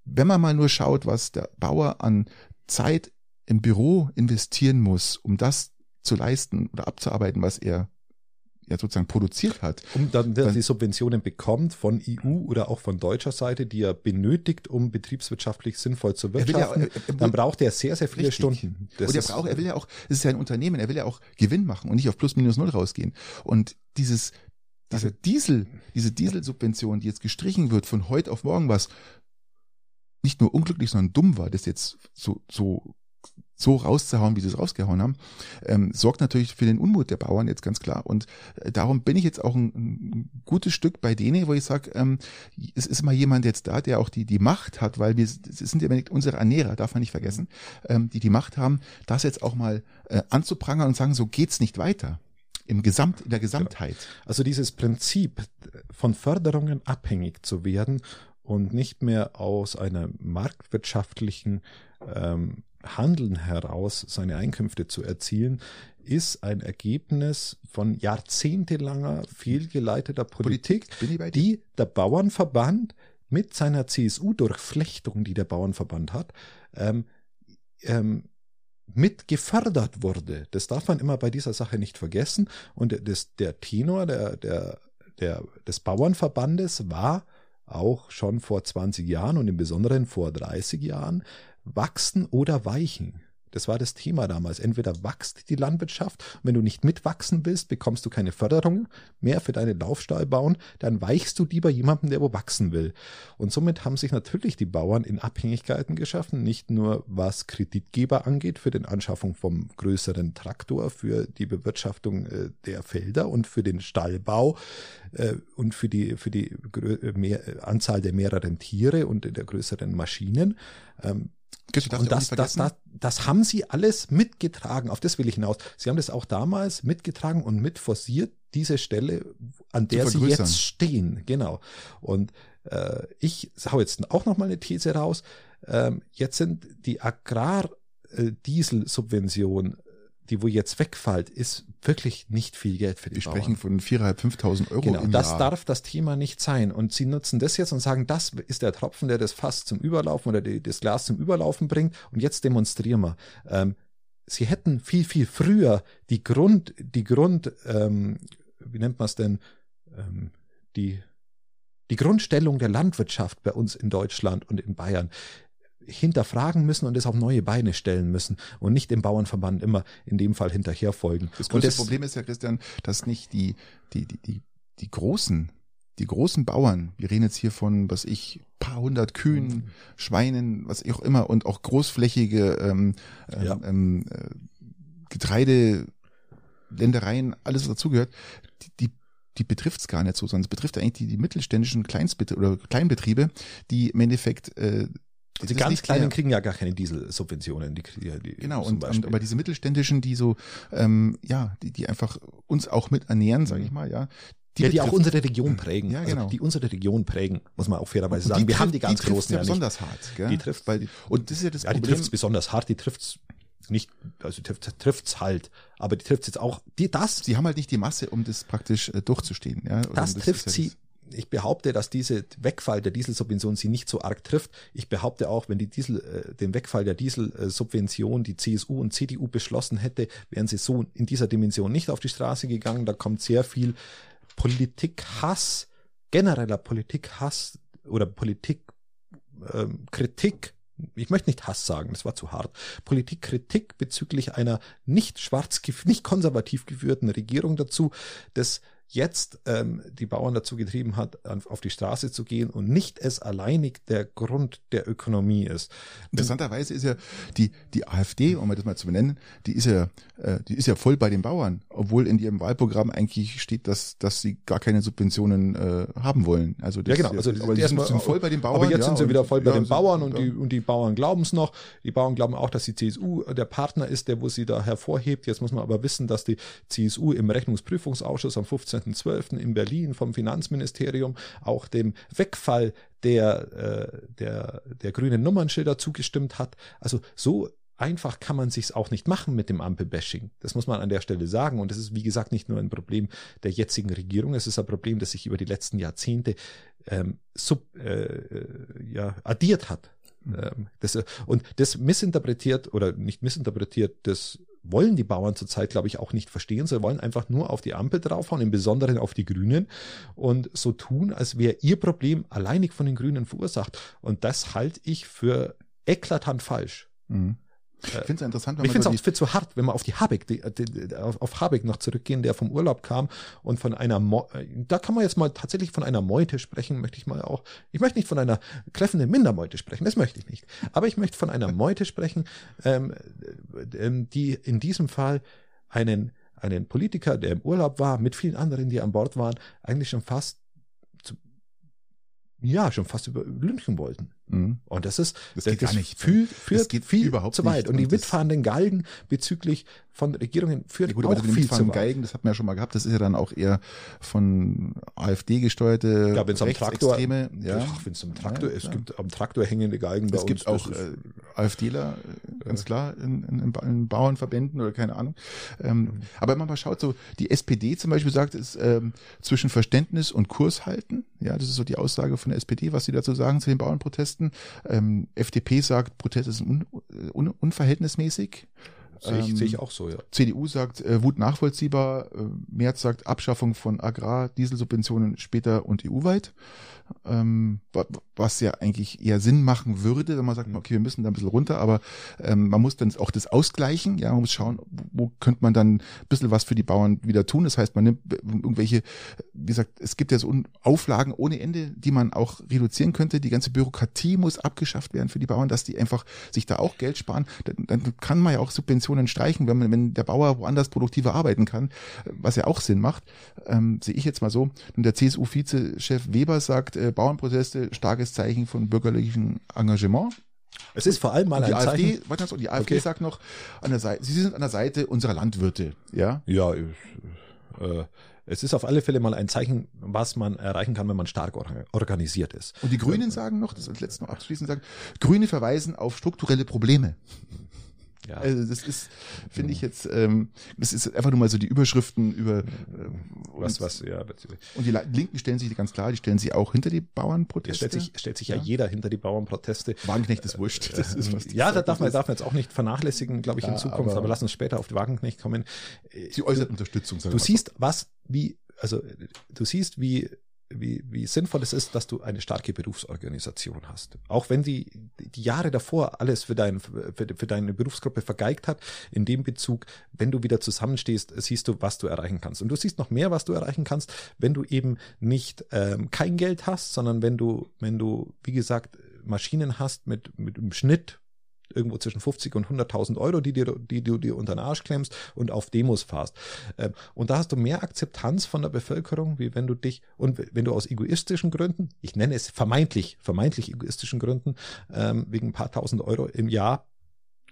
Wenn man mal nur schaut, was der Bauer an Zeit im Büro investieren muss, um das zu leisten oder abzuarbeiten, was er ja sozusagen produziert hat. Um dann, Dann- die Subventionen bekommt von EU oder auch von deutscher Seite, die er benötigt, um betriebswirtschaftlich sinnvoll zu will ja- wirtschaften, er- er- dann braucht er sehr, sehr viele Richtig. Stunden. Das und er braucht, er will ja auch, es ist ja ein Unternehmen, er will ja auch Gewinn machen und nicht auf plus minus null rausgehen. Und dieses, diese Diesel, diese Dieselsubvention, die jetzt gestrichen wird von heute auf morgen, was nicht nur unglücklich, sondern dumm war, das jetzt so, so, so rauszuhauen, wie sie es rausgehauen haben, ähm, sorgt natürlich für den Unmut der Bauern jetzt ganz klar. Und äh, darum bin ich jetzt auch ein, ein gutes Stück bei denen, wo ich sage, ähm, es ist mal jemand jetzt da, der auch die, die Macht hat, weil wir, sind ja unsere Ernährer, darf man nicht vergessen, ähm, die die Macht haben, das jetzt auch mal äh, anzuprangern und sagen, so geht's nicht weiter. Im Gesamt, in der Gesamtheit. Also dieses Prinzip von Förderungen abhängig zu werden und nicht mehr aus einer marktwirtschaftlichen ähm, Handeln heraus seine Einkünfte zu erzielen, ist ein Ergebnis von jahrzehntelanger fehlgeleiteter Politik, dir? die der Bauernverband mit seiner CSU-Durchflechtung, die der Bauernverband hat, ähm, ähm, mit gefördert wurde. Das darf man immer bei dieser Sache nicht vergessen. Und das, der Tenor der, der, der, des Bauernverbandes war auch schon vor 20 Jahren und im Besonderen vor 30 Jahren wachsen oder weichen. Das war das Thema damals. Entweder wächst die Landwirtschaft, wenn du nicht mitwachsen willst, bekommst du keine Förderung mehr für deine Laufstall bauen, dann weichst du lieber jemanden, der wo wachsen will. Und somit haben sich natürlich die Bauern in Abhängigkeiten geschaffen, nicht nur was Kreditgeber angeht für den Anschaffung vom größeren Traktor, für die Bewirtschaftung äh, der Felder und für den Stallbau äh, und für die, für die äh, Anzahl der mehreren Tiere und der größeren Maschinen. Ähm, und das, das, das, das haben sie alles mitgetragen. Auf das will ich hinaus. Sie haben das auch damals mitgetragen und mit forciert, diese Stelle, an der sie jetzt stehen. Genau. Und äh, ich hau jetzt auch noch mal eine These raus. Ähm, jetzt sind die Agrardieselsubvention, die wo jetzt wegfällt, ist wirklich nicht viel Geld für die Wir sprechen von 4.500, 5.000 Euro Genau, im das Jahr. darf das Thema nicht sein. Und sie nutzen das jetzt und sagen, das ist der Tropfen, der das Fass zum Überlaufen oder die, das Glas zum Überlaufen bringt. Und jetzt demonstrieren wir. Ähm, sie hätten viel, viel früher die Grund, die Grund, ähm, wie nennt man es denn, ähm, die, die Grundstellung der Landwirtschaft bei uns in Deutschland und in Bayern hinterfragen müssen und es auf neue Beine stellen müssen und nicht dem Bauernverband immer in dem Fall hinterherfolgen. Das und größte Problem ist ja, Christian, dass nicht die, die, die, die, die großen, die großen Bauern, wir reden jetzt hier von, was ich, paar hundert Kühen, Mhm. Schweinen, was auch immer, und auch großflächige ähm, ähm, Ja. ähm, äh, Getreide, Ländereien, alles was dazugehört, die, die die betrifft es gar nicht so, sondern es betrifft eigentlich die, die mittelständischen Kleinstbetriebe oder Kleinbetriebe, die im Endeffekt äh, Die das ganz Kleinen kriegen ja gar keine Dieselsubventionen. Die, die, Genau, und, Beispiel. aber diese mittelständischen, die so, ähm, ja, die, die einfach uns auch mit ernähren, sage ich Mhm. mal, ja, die, ja, die auch unsere Region prägen. Ja, genau. Also die unsere Region prägen, muss man auch fairerweise sagen. Wir haben die ganz die großen ja ja besonders hart. Gell? Die trifft, Weil, und das ist ja das ja, die Problem. trifft's besonders hart, die trifft's nicht, also die trifft, trifft's halt, aber die trifft's jetzt auch, die, das, Sie haben halt nicht die Masse, um das praktisch äh, durchzustehen. Ja? Das, ist trifft sie. Ich behaupte, dass diese Wegfall der Dieselsubvention sie nicht so arg trifft. Ich behaupte auch, wenn die Diesel, äh, den Wegfall der Dieselsubvention die CSU und CDU beschlossen hätte, wären sie so in dieser Dimension nicht auf die Straße gegangen. Da kommt sehr viel Politikhass, genereller Politikhass oder Politik ähm, ich möchte nicht Hass sagen, das war zu hart, Politikkritik bezüglich einer nicht schwarz, nicht konservativ geführten Regierung dazu, das jetzt ähm, die Bauern dazu getrieben hat, auf die Straße zu gehen und nicht es alleinig der Grund der Ökonomie ist. Interessanterweise ist ja die, die AfD, um das mal zu benennen, die ist ja, äh, die ist ja voll bei den Bauern, obwohl in ihrem Wahlprogramm eigentlich steht, dass, dass sie gar keine Subventionen äh, haben wollen. Also das, ja, genau. Also aber die sind, erstmal- sind voll bei den Bauern. Aber jetzt ja, sind sie wieder voll bei ja, den Bauern und ja. die, und die Bauern glauben es noch. Die Bauern glauben auch, dass die CSU der Partner ist, der wo sie da hervorhebt. Jetzt muss man aber wissen, dass die CSU im Rechnungsprüfungsausschuss am 15.12. in Berlin vom Finanzministerium auch dem Wegfall der, äh, der, der grünen Nummernschilder zugestimmt hat. Also so einfach kann man sich's auch nicht machen mit dem Ampelbashing. Das muss man an der Stelle sagen. Und es ist, wie gesagt, nicht nur ein Problem der jetzigen Regierung, es ist ein Problem, das sich über die letzten Jahrzehnte ähm, sub, äh, äh, ja, addiert hat. Ähm, das, äh, und das missinterpretiert oder nicht missinterpretiert, das wollen die Bauern zurzeit, glaube ich, auch nicht verstehen. Sie wollen einfach nur auf die Ampel draufhauen, im Besonderen auf die Grünen und so tun, als wäre ihr Problem alleinig von den Grünen verursacht. Und das halte ich für eklatant falsch. Mhm. Ich finde es interessant, wenn Ich man finde es auch viel zu hart, wenn wir auf die Habeck, die, die, auf, auf Habeck noch zurückgehen, der vom Urlaub kam und von einer, Mo da kann man jetzt mal tatsächlich von einer Meute sprechen, möchte ich mal auch. Ich möchte nicht von einer kläffenden Mindermeute sprechen, das möchte ich nicht. Aber ich möchte von einer Meute sprechen, ähm, ähm, die in diesem Fall einen, einen Politiker, der im Urlaub war, mit vielen anderen, die an Bord waren, eigentlich schon fast, zu, ja, schon fast über Lünchen wollten. Mhm. Und das ist, Das geht gar nicht. Viel, führt Das geht viel überhaupt zu weit. nicht. Und die das- mitfahrenden Galgen bezüglich von Regierungen führt Ja gut, auch aber die viel zu mitfahrenden weit. Geigen, das hat man ja schon mal gehabt, das ist ja dann auch eher von AfD gesteuerte Ja, wenn es am Traktor, Rechtsextreme. Ja. Ach, wenn es am Traktor, Ja, es klar. gibt am Traktor hängende Geigen Es gibt uns. auch das äh, AfDler, äh, ganz klar, in, in, in, Ba- in Bauernverbänden oder keine Ahnung. Ähm, aber wenn man mal schaut, so die SPD zum Beispiel sagt, ist ähm, zwischen Verständnis und Kurs halten. Ja, das ist so die Aussage von der SPD, was sie dazu sagen zu den Bauernprotesten. Ähm, FDP sagt, Proteste sind un, un, unverhältnismäßig. sehe ich, ähm, sehe ich auch so, ja. CDU sagt, äh, Wut nachvollziehbar. Äh, Merz sagt, Abschaffung von Agrardieselsubventionen später und EU-weit. Ähm, wa- was ja eigentlich eher Sinn machen würde, wenn man sagt, okay, wir müssen da ein bisschen runter, aber ähm, man muss dann auch das ausgleichen. Ja, man muss schauen, wo könnte man dann ein bisschen was für die Bauern wieder tun. Das heißt, man nimmt irgendwelche, wie gesagt, es gibt ja so Auflagen ohne Ende, die man auch reduzieren könnte. Die ganze Bürokratie muss abgeschafft werden für die Bauern, dass die einfach sich da auch Geld sparen. Dann, dann kann man ja auch Subventionen streichen, wenn man, wenn der Bauer woanders produktiver arbeiten kann, was ja auch Sinn macht. Ähm, sehe ich jetzt mal so. Und der CSU-Vizechef Weber sagt, äh, Bauernproteste, starkes Zeichen von bürgerlichem Engagement. Es ist vor allem mal Und die ein AfD, Zeichen. warte, ganz kurz, die AfD Okay. sagt noch, an der Seite, sie sind an der Seite unserer Landwirte, ja. Ja, äh, äh, es ist auf alle Fälle mal ein Zeichen, was man erreichen kann, wenn man stark or organisiert ist. Und die Grünen sagen noch, das als letztes noch abschließend sagen, Grüne verweisen auf strukturelle Probleme. Ja. Also das ist, finde ich jetzt, ähm, das ist einfach nur mal so die Überschriften über ähm, was, was, ja, das- und die Linken stellen sich ganz klar, die stellen sie auch hinter die Bauernproteste. stellt sich, stellt sich ja. Ja. jeder hinter die Bauernproteste. Wagenknecht ist wurscht. Das ist, was ja, da darf man, Das darf man jetzt auch nicht vernachlässigen, glaube ich, in Ja, Zukunft, aber, aber- lass uns später auf die Wagenknecht kommen. Sie äußert Unterstützung. sagen Du siehst, was, wie, also du siehst, wie, wie, wie sinnvoll es ist, dass du eine starke Berufsorganisation hast. Auch wenn die, die Jahre davor alles für, dein, für, für deine Berufsgruppe vergeigt hat, in dem Bezug, wenn du wieder zusammenstehst, siehst du, was du erreichen kannst. Und du siehst noch mehr, was du erreichen kannst, wenn du eben nicht ähm, kein Geld hast, sondern wenn du, wenn du, wie gesagt, Maschinen hast mit, mit im Schnitt irgendwo zwischen 50 und 100.000 Euro, die, dir, die du dir unter den Arsch klemmst und auf Demos fahrst. Ähm, Und da hast du mehr Akzeptanz von der Bevölkerung, wie wenn du dich, und wenn du aus egoistischen Gründen, ich nenne es vermeintlich, vermeintlich egoistischen Gründen, ähm, wegen ein paar tausend Euro im Jahr,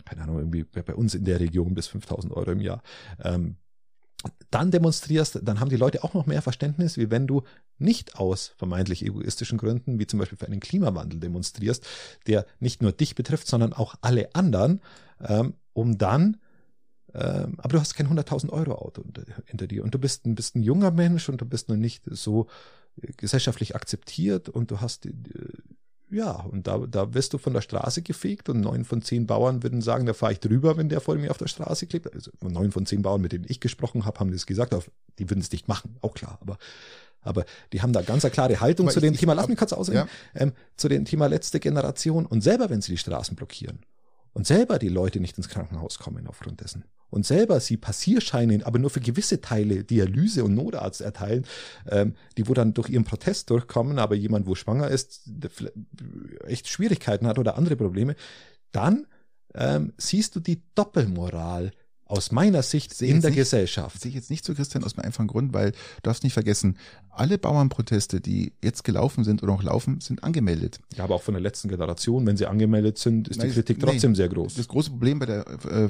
keine Ahnung, irgendwie bei uns in der Region bis 5.000 Euro im Jahr, ähm, dann demonstrierst, dann haben die Leute auch noch mehr Verständnis, wie wenn du nicht aus vermeintlich egoistischen Gründen, wie zum Beispiel für einen Klimawandel demonstrierst, der nicht nur dich betrifft, sondern auch alle anderen, ähm, um dann ähm, aber du hast kein 100.000 Euro Auto hinter dir und du bist, bist ein junger Mensch und du bist noch nicht so äh, gesellschaftlich akzeptiert und du hast äh, ja, und da, da wirst du von der Straße gefegt und neun von zehn Bauern würden sagen, da fahre ich drüber, wenn der vor mir auf der Straße klebt. Also neun von zehn Bauern, mit denen ich gesprochen habe, haben das gesagt, die würden es nicht machen, auch klar. Aber, aber die haben da ganz eine klare Haltung aber zu ich, dem Thema, lass mich kurz ausreden, ja. ähm, zu dem Thema letzte Generation und selber, wenn sie die Straßen blockieren und selber die Leute nicht ins Krankenhaus kommen aufgrund dessen und selber sie Passierscheine, aber nur für gewisse Teile Dialyse und Notarzt erteilen, ähm, die wo dann durch ihren Protest durchkommen, aber jemand, wo schwanger ist, echt Schwierigkeiten hat oder andere Probleme, dann ähm, siehst du die Doppelmoral aus meiner Sicht in der nicht, Gesellschaft. Sehe ich jetzt nicht so, Christian, aus einem einfachen Grund, weil du darfst nicht vergessen, alle Bauernproteste, die jetzt gelaufen sind oder noch laufen, sind angemeldet. Ja, aber auch von der letzten Generation, wenn sie angemeldet sind, ist Nein, die Kritik trotzdem nee, sehr groß. Das große Problem bei der äh, äh,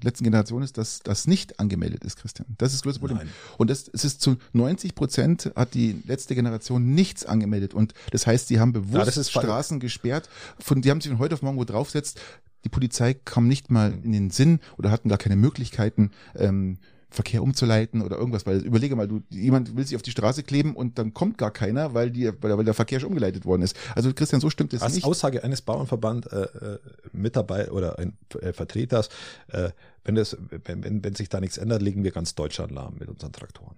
letzten Generation ist, dass das nicht angemeldet ist, Christian. Das ist das größte Problem. Nein. Und das, es ist zu 90 Prozent hat die letzte Generation nichts angemeldet. Und das heißt, sie haben bewusst ja, Straßen gesperrt, von, die haben sich von heute auf morgen wo draufsetzt, die Polizei kam nicht mal in den Sinn oder hatten gar keine Möglichkeiten, ähm, Verkehr umzuleiten oder irgendwas, weil überlege mal, du, jemand will sich auf die Straße kleben und dann kommt gar keiner, weil die, weil, weil der Verkehr schon umgeleitet worden ist. Also Christian, so stimmt es Als nicht. Aussage eines Bauernverband äh, äh, Mitarbeiter oder ein äh, Vertreters, äh, wenn das, wenn, wenn, wenn sich da nichts ändert, legen wir ganz Deutschland lahm mit unseren Traktoren.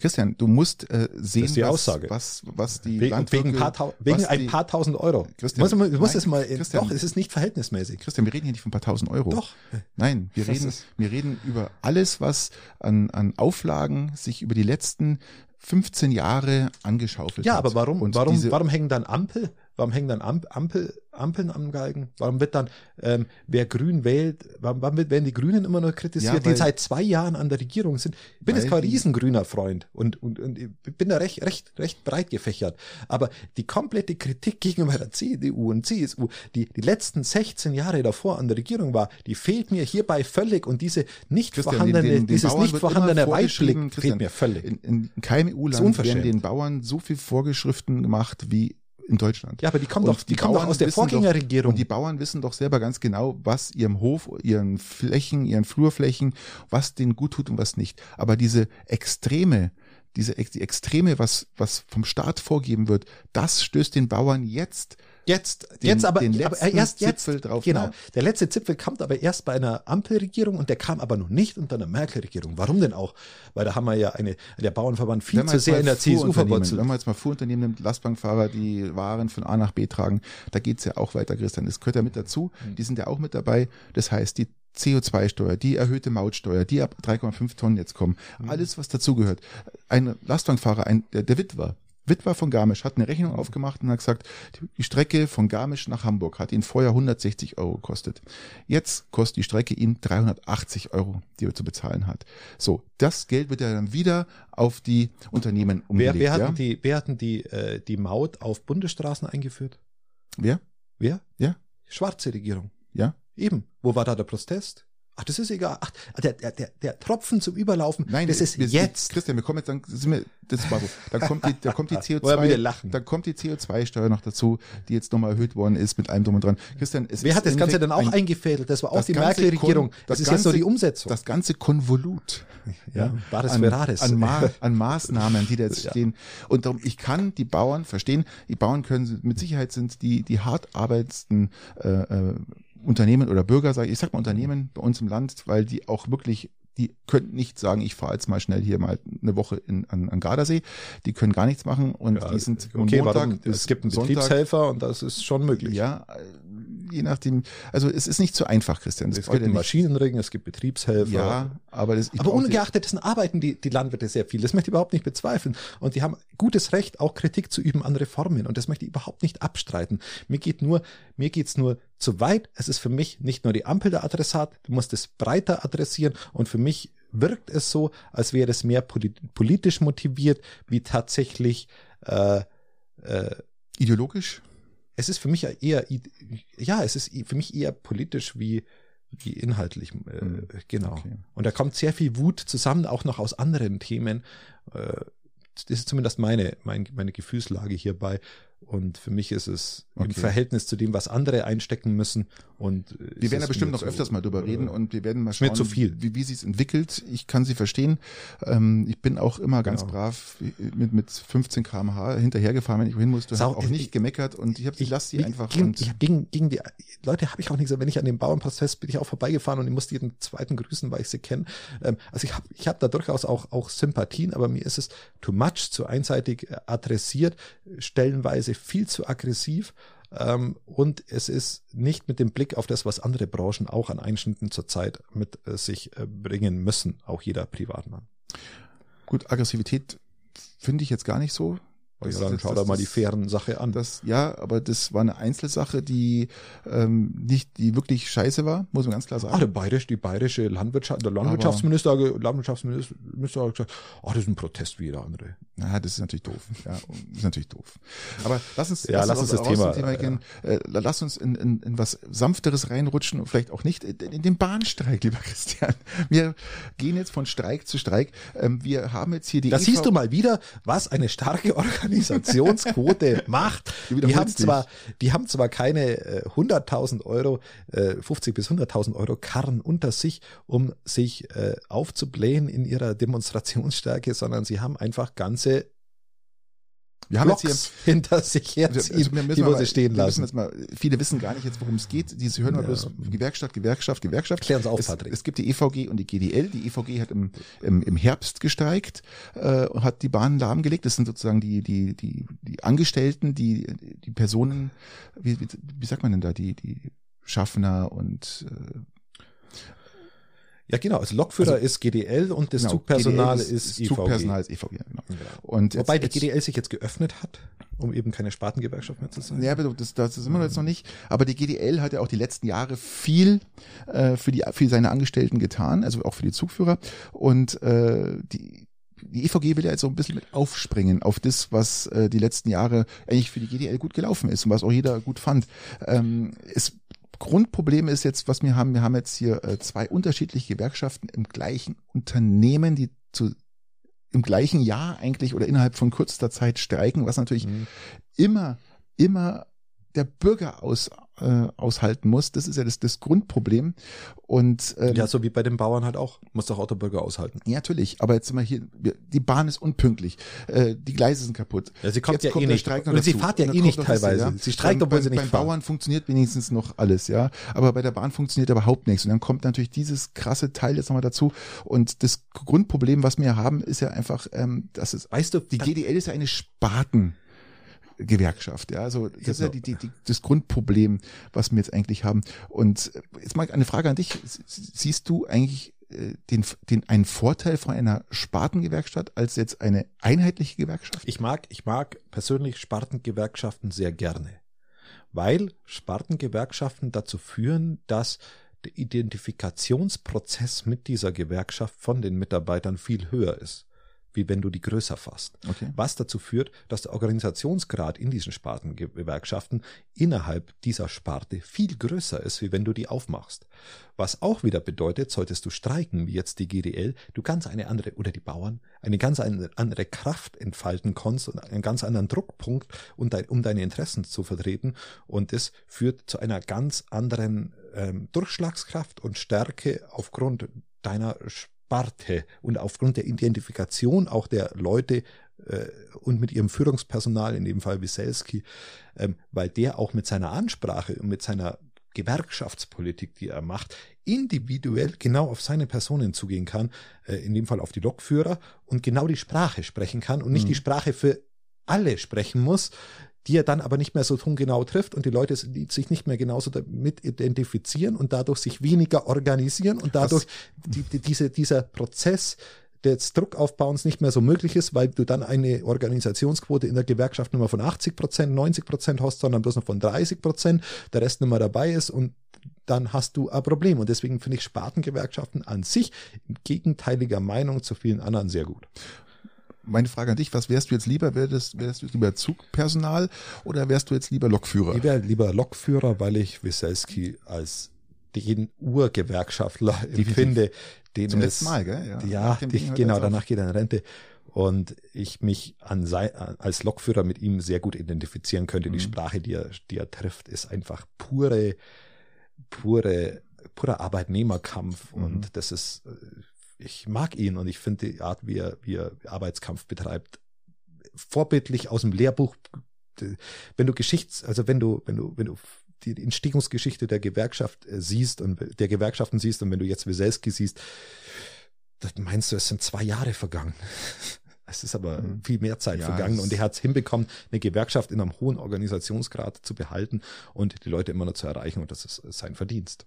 Christian, du musst äh, sehen, die was, was, was die wegen, Landwirte, wegen, paar wegen ein paar tausend Euro. Christian, muss, muss es mal in, Christian, doch, es ist nicht verhältnismäßig. Christian, wir reden hier nicht von ein paar tausend Euro. Doch. Nein, wir reden, wir reden über alles, was an, an Auflagen sich über die letzten 15 Jahre angeschaufelt ja, hat. Ja, aber warum, Und warum, warum hängen dann Ampel, warum hängen dann Ampel, Ampeln am Galgen? Warum wird dann, ähm, wer grün wählt, warum, warum werden die Grünen immer noch kritisiert, ja, weil, die seit zwei Jahren an der Regierung sind? Ich bin jetzt kein riesengrüner Freund und, und, und ich bin da recht, recht, recht breit gefächert. Aber die komplette Kritik gegenüber der CDU und CSU, die die letzten 16 Jahre davor an der Regierung war, die fehlt mir hierbei völlig und diese nicht Christian, vorhandene, den, den, dieses Bauern nicht vorhandene Weitblick fehlt mir völlig. In, in keinem EU-Land werden den Bauern so viel Vorgeschriften gemacht wie in Deutschland. Ja, aber die kommen doch, die, die kommen doch aus der Vorgängerregierung. und die Bauern wissen doch selber ganz genau, was ihrem Hof, ihren Flächen, ihren Flurflächen, was denen gut tut und was nicht. Aber diese Extreme, diese die Extreme, was, was vom Staat vorgeben wird, das stößt den Bauern jetzt Jetzt, den, jetzt aber, den aber erst jetzt, Zipfel drauf. Genau. Ne? Der letzte Zipfel kommt aber erst bei einer Ampelregierung und der kam aber noch nicht unter einer Merkel-Regierung. Warum denn auch? Weil da haben wir ja eine, der Bauernverband viel zu sehr in der CSU verwurzelt. Wenn man jetzt mal Fuhrunternehmen nimmt, Lastbankfahrer, die Waren von A nach B tragen, da geht's ja auch weiter, Christian. Das gehört ja mit dazu. Mhm. Die sind ja auch mit dabei. Das heißt, die CO2-Steuer, die erhöhte Mautsteuer, die ab 3,5 Tonnen jetzt kommen, mhm. alles, was dazugehört. Ein Lastwagenfahrer, ein, der, der Witwer, Witwer von Garmisch hat eine Rechnung aufgemacht und hat gesagt, die Strecke von Garmisch nach Hamburg hat ihn vorher 160 Euro gekostet. Jetzt kostet die Strecke ihn 380 Euro, die er zu bezahlen hat. So, das Geld wird ja dann wieder auf die Unternehmen umgelegt. Wer, wer hatten, ja? die, wer hatten die, äh, die Maut auf Bundesstraßen eingeführt? Wer? Wer? Ja. Schwarze Regierung. Ja. Eben. Wo war da der Protest? Ach, das ist egal. Ach, der, der, der, der Tropfen zum Überlaufen, Nein, das ist wir, jetzt. Christian, wir kommen jetzt, dann sind wir, das war. Dann kommt die, da kommt die CO2, dann kommt die CO2-Steuer noch dazu, die jetzt nochmal erhöht worden ist mit allem drum und dran. Christian, es Wer hat das Ganze dann auch ein, eingefädelt? Das war auch die Merkel-Regierung. Das, das, ist ganze, jetzt so die Umsetzung. Das ganze Konvolut. Ja, war das an, Ferraris. An, Ma an Maßnahmen, die da jetzt ja. stehen. Und darum, ich kann die Bauern verstehen. Die Bauern können, mit Sicherheit sind die, die hart arbeitsten, äh, äh, Unternehmen oder Bürger, sage ich, ich sag mal Unternehmen bei uns im Land, weil die auch wirklich die könnten nicht sagen, ich fahre jetzt mal schnell hier mal eine Woche in, an, an Gardasee. Die können gar nichts machen und ja, die sind okay, Montag warum? Es gibt einen Sonntag, Betriebshelfer und das ist schon möglich. Ja, je nachdem. Also es ist nicht so einfach, Christian. Das es gibt einen Maschinenring, es gibt Betriebshelfer. Ja, aber das. Aber ungeachtet dessen arbeiten die, die Landwirte sehr viel. Das möchte ich überhaupt nicht bezweifeln. Und die haben gutes Recht, auch Kritik zu üben an Reformen. Und das möchte ich überhaupt nicht abstreiten. Mir geht nur, mir geht's nur zu weit. Es ist für mich nicht nur die Ampel der Adressat. Du musst es breiter adressieren. Und für mich wirkt es so, als wäre es mehr politisch motiviert, wie tatsächlich äh, äh, ideologisch es ist für mich eher, ja, es ist für mich eher politisch wie, wie inhaltlich. Äh, Mhm. Genau. Okay. Und da kommt sehr viel Wut zusammen, auch noch aus anderen Themen. Äh, das ist zumindest meine, mein, meine Gefühlslage hierbei. Und für mich ist es im Okay. Verhältnis zu dem, was andere einstecken müssen. Und äh, Wir werden da es bestimmt noch zu, öfters mal drüber äh, reden und wir werden mal schauen, zu viel. wie, wie sie es entwickelt. Ich kann sie verstehen. Ähm, ich bin auch immer ganz Genau. brav mit, mit 15 km/h hinterhergefahren, wenn ich wohin musste. Sau- auch nicht gemeckert und ich habe ich lasse sie einfach. Gegen, und, ich, gegen, gegen die Leute habe ich auch nichts. Wenn ich an dem Bauernprozess bin ich auch vorbeigefahren und ich musste jeden zweiten grüßen, weil ich sie kenne. Ähm, also ich habe ich hab da durchaus auch, auch Sympathien, aber mir ist es too much, zu einseitig äh, adressiert, stellenweise viel zu aggressiv. Ähm, und es ist nicht mit dem Blick auf das, was andere Branchen auch an Einschnitten zurzeit mit äh, sich äh, bringen müssen, auch jeder Privatmann. gut, Aggressivität finde ich jetzt gar nicht so. Ja, Das- dann das- schau das- dir mal die das- fairen Sache an. Das, ja, aber das war eine Einzelsache, die ähm, nicht, die wirklich scheiße war, muss man ganz klar sagen. Ah, der bayerisch, die bayerische Landwirtschaft, der Landwirtschaftsminister, Landwirtschaftsminister Minister hat gesagt, ah, das ist ein Protest wie jeder andere. Na, das ist natürlich doof. Ja, das ist natürlich doof. Aber lass uns, Ja, lass uns das raus Thema, zum gehen. Äh, lass uns in, in, in was sanfteres reinrutschen und vielleicht auch nicht in, in den Bahnstreik, lieber Christian. Wir gehen jetzt von Streik zu Streik. Ähm, wir haben jetzt hier die. Da EV siehst du mal wieder, was eine starke Organisationsquote macht. Die haben dich. zwar, die haben zwar keine äh, 100.000 Euro, äh, 50 bis 100.000 Euro Karren unter sich, um sich äh, aufzublähen in ihrer Demonstrationsstärke, sondern sie haben einfach ganze Wir haben jetzt Blocks hier. hinter sich herziehen, Also wir müssen die mal- wo sie stehen wir müssen lassen. jetzt mal, viele wissen gar nicht jetzt, worum es geht. Die hören mal Ja. bloß Gewerkschaft, Gewerkschaft, Gewerkschaft. Klären Sie auf, es, Patrick. es gibt die EVG und die GDL. Die EVG hat im, im, im Herbst gestreikt äh, und hat die Bahnen lahmgelegt. Das sind sozusagen die, die, die, die Angestellten, die, die Personen, wie, wie, wie sagt man denn da, die, die Schaffner und äh, Ja, genau. Also Lokführer Also- ist GDL und das genau, Zugpersonal GDL ist, das EVG. Zugpersonal ist EVG, genau. Genau. Und Wobei die GDL sich jetzt geöffnet hat, um eben keine Spartengewerkschaft mehr zu sein. Ja, das, das sind wir jetzt noch nicht. Aber die GDL hat ja auch die letzten Jahre viel äh, für, die, für seine Angestellten getan, also auch für die Zugführer. Und äh, die, die EVG will ja jetzt so ein bisschen mit aufspringen auf das, was äh, die letzten Jahre eigentlich für die GDL gut gelaufen ist und was auch jeder gut fand. Ähm, es Grundproblem ist jetzt, was wir haben, wir haben jetzt hier äh, zwei unterschiedliche Gewerkschaften im gleichen Unternehmen, die zu im gleichen Jahr eigentlich oder innerhalb von kürzester Zeit streiken, was natürlich Mhm. immer, immer der Bürger aus, äh, aushalten muss. Das ist ja das, das Grundproblem. Und ähm, Ja, so wie bei den Bauern halt auch. Muss doch auch der Bürger aushalten. ja, natürlich. Aber jetzt sind wir hier, die Bahn ist unpünktlich, äh, die Gleise sind kaputt. Ja, sie kommt Jetzt ja eh der nicht. Streik Und sie fährt ja eh kommt nicht teilweise. Sie streikt, obwohl beim, sie nicht Beim fahren. Bauern funktioniert wenigstens noch alles, ja. Aber bei der Bahn funktioniert überhaupt nichts. Und dann kommt natürlich dieses krasse Teil jetzt nochmal dazu. Und das Grundproblem, was wir haben, ist ja einfach, ähm, dass es Weißt du, die GDL ist ja eine Spartengewerkschaft, ja. Also das ist ja Genau. die, die, die, das Grundproblem, was wir jetzt eigentlich haben. Und äh, jetzt mal eine Frage an dich. Siehst du eigentlich äh, den, den einen Vorteil von einer Spartengewerkschaft als jetzt eine einheitliche Gewerkschaft? ich mag, ich mag persönlich Spartengewerkschaften sehr gerne, weil Spartengewerkschaften dazu führen, dass der Identifikationsprozess mit dieser Gewerkschaft von den Mitarbeitern viel höher ist, wie wenn du die größer fasst. Okay. Was dazu führt, dass der Organisationsgrad in diesen Spartengewerkschaften innerhalb dieser Sparte viel größer ist, wie wenn du die aufmachst. Was auch wieder bedeutet, solltest du streiken, wie jetzt die GDL, du ganz eine andere, oder die Bauern, eine ganz andere Kraft entfalten kannst und einen ganz anderen Druckpunkt, um, dein, um deine Interessen zu vertreten. Und es führt zu einer ganz anderen ähm, Durchschlagskraft und Stärke aufgrund deiner Sparte und aufgrund der Identifikation auch der Leute äh, und mit ihrem Führungspersonal, in dem Fall Wieselski, ähm, weil der auch mit seiner Ansprache und mit seiner Gewerkschaftspolitik, die er macht, individuell genau auf seine Personen zugehen kann, äh, in dem Fall auf die Lokführer und genau die Sprache sprechen kann und nicht Mhm. die Sprache für alle sprechen muss, die er dann aber nicht mehr so genau trifft und die Leute sich nicht mehr genauso damit identifizieren und dadurch sich weniger organisieren und dadurch die, die, diese, dieser Prozess des Druckaufbauens nicht mehr so möglich ist, weil du dann eine Organisationsquote in der Gewerkschaft nur mehr von 80 Prozent, 90 Prozent hast, sondern bloß noch von 30 Prozent, der Rest nicht mehr dabei ist und dann hast du ein Problem. Und deswegen finde ich Spartengewerkschaften an sich in gegenteiliger Meinung zu vielen anderen sehr gut. Meine Frage an dich, was wärst du jetzt lieber? Wärst, wärst du jetzt lieber Zugpersonal oder wärst du jetzt lieber Lokführer? Ich wäre lieber Lokführer, weil ich Wieselski als den Urgewerkschaftler empfinde, den Zum es, letzten Mal, gell? Ja, die, Ding hört genau, danach geht er in Rente. Und ich mich an sei, als Lokführer mit ihm sehr gut identifizieren könnte. Die Mhm. Sprache, die er, die er trifft, ist einfach pure, pure, purer Arbeitnehmerkampf. Mhm. Und das ist, äh, ich mag ihn und ich finde die Art, wie er, wie er Arbeitskampf betreibt, vorbildlich aus dem Lehrbuch. Wenn du Geschichts, also wenn du, wenn du, wenn du die Entstehungsgeschichte der Gewerkschaft äh, siehst und der Gewerkschaften siehst und wenn du jetzt Weselski siehst, dann meinst du, es sind zwei Jahre vergangen. Es ist aber Mhm. viel mehr Zeit Ja, vergangen und er hat es hinbekommen, eine Gewerkschaft in einem hohen Organisationsgrad zu behalten und die Leute immer noch zu erreichen und das ist sein Verdienst.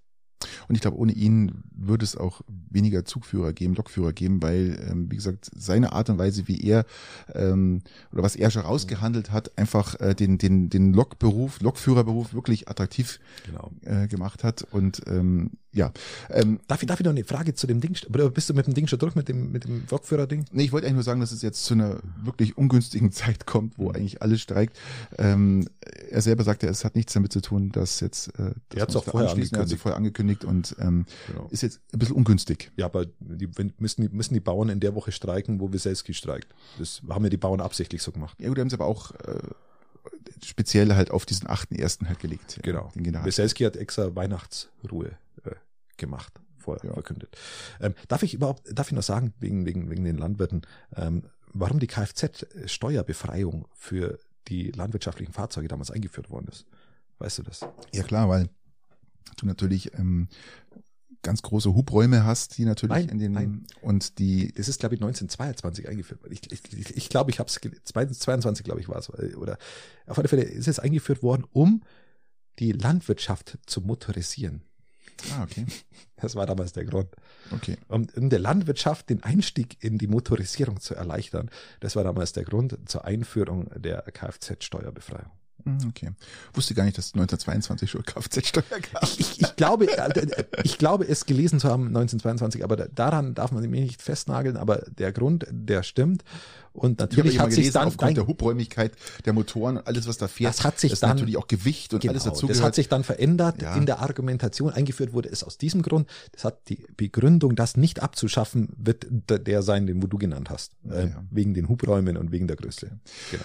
Und ich glaube, ohne ihn würde es auch weniger Zugführer geben, Lokführer geben, weil, ähm, wie gesagt, seine Art und Weise, wie er ähm, oder was er schon rausgehandelt hat, einfach äh, den, den, den Lokberuf, Lokführerberuf wirklich attraktiv Genau. äh, gemacht hat. Und ähm, ja, ähm, Darf ich, darf ich noch eine Frage zu dem Ding? Oder bist du mit dem Ding schon durch, mit dem, mit dem Lokführer-Ding? Nee, ich wollte eigentlich nur sagen, dass es jetzt zu einer wirklich ungünstigen Zeit kommt, wo eigentlich alles streikt. Ähm, er selber sagte, es hat nichts damit zu tun, dass jetzt äh, dass Er wir auch vorher anschließen. Er hat es angekündigt. vorher angekündigt und ähm, Genau. ist jetzt ein bisschen ungünstig. Ja, aber die, müssen, die, müssen die Bauern in der Woche streiken, wo Weselski streikt. Das haben ja die Bauern absichtlich so gemacht. Ja gut, haben sie aber auch äh, speziell halt auf diesen achten ersten halt gelegt. Genau. Den General. Weselski hat extra Weihnachtsruhe gemacht, vorher Ja. verkündet. Ähm, darf ich überhaupt, darf ich noch sagen, wegen, wegen, wegen den Landwirten, ähm, warum die Kfz-Steuerbefreiung für die landwirtschaftlichen Fahrzeuge damals eingeführt worden ist? Weißt du das? Ja klar, weil du natürlich ähm, ganz große Hubräume hast, die natürlich Nein, in den nein. und die Das ist, glaube ich, 1922 eingeführt worden. Ich, ich, ich, ich glaube, ich habe es, 22, glaube ich, war es. Oder auf alle Fälle ist es eingeführt worden, um die Landwirtschaft zu motorisieren. Ah, okay. Das war damals der Grund. Okay. Um, um der Landwirtschaft den Einstieg in die Motorisierung zu erleichtern. Das war damals der Grund zur Einführung der Kfz-Steuerbefreiung. Hm, Okay. Wusste gar nicht, dass es 1922 schon Kfz-Steuer gab. Ich, ich, glaube, äh, ich glaube, es gelesen zu haben 1922, aber da- daran darf man mich nicht festnageln. Aber der Grund, der stimmt. Und Ich natürlich hat sich gelesen, dann aufgrund der Hubräumigkeit der Motoren und alles, was da fährt, Das hat sich ist dann- natürlich auch Gewicht und Genau, alles dazu das hat sich dann verändert Ja. in der Argumentation. Eingeführt wurde es aus diesem Grund. Das hat die Begründung, das nicht abzuschaffen, wird der- sein, den wo du genannt hast. Äh, Ja. Wegen den Hubräumen und wegen der Größe. Genau.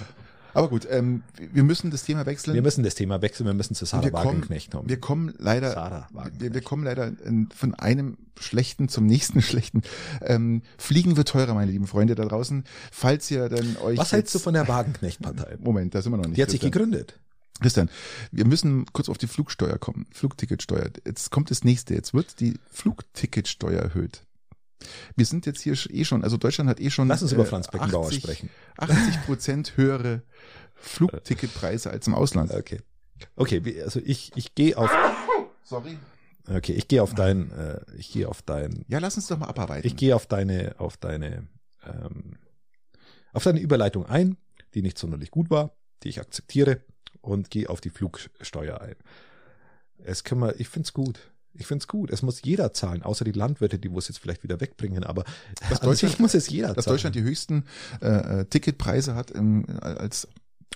Aber gut, ähm, wir müssen das Thema wechseln. Wir müssen das Thema wechseln, wir müssen zu Sarah wir kommen, Wagenknecht kommen. wir kommen leider, Sarah wir, wir kommen leider von einem schlechten zum nächsten schlechten. Ähm, Fliegen wird teurer, meine lieben Freunde da draußen. Falls ihr dann euch Was hältst du von der Wagenknecht-Partei? Moment, da sind wir noch nicht. Die hat sich gegründet. Christian, wir müssen kurz auf die Flugsteuer kommen. Flugticketsteuer. Jetzt kommt das nächste. Jetzt wird die Flugticketsteuer erhöht. Wir sind jetzt hier eh schon, also Deutschland hat eh schon Lass uns über äh, Franz Beckenbauer 80 sprechen. 80 Prozent höhere Flugticketpreise als im Ausland. Okay. Okay, also ich, ich gehe auf, Sorry. okay, ich gehe auf dein, äh, ich gehe auf dein, Ja, lass uns doch mal abarbeiten. ich gehe auf deine, auf deine, ähm, auf deine Überleitung ein, die nicht sonderlich gut war, die ich akzeptiere und gehe auf die Flugsteuer ein. Es können wir, ich find's gut. Ich find's gut. Es muss jeder zahlen, außer die Landwirte, die es jetzt vielleicht wieder wegbringen, aber Dass an Deutschland- muss es jeder dass zahlen. Deutschland die höchsten äh, äh, Ticketpreise hat im, als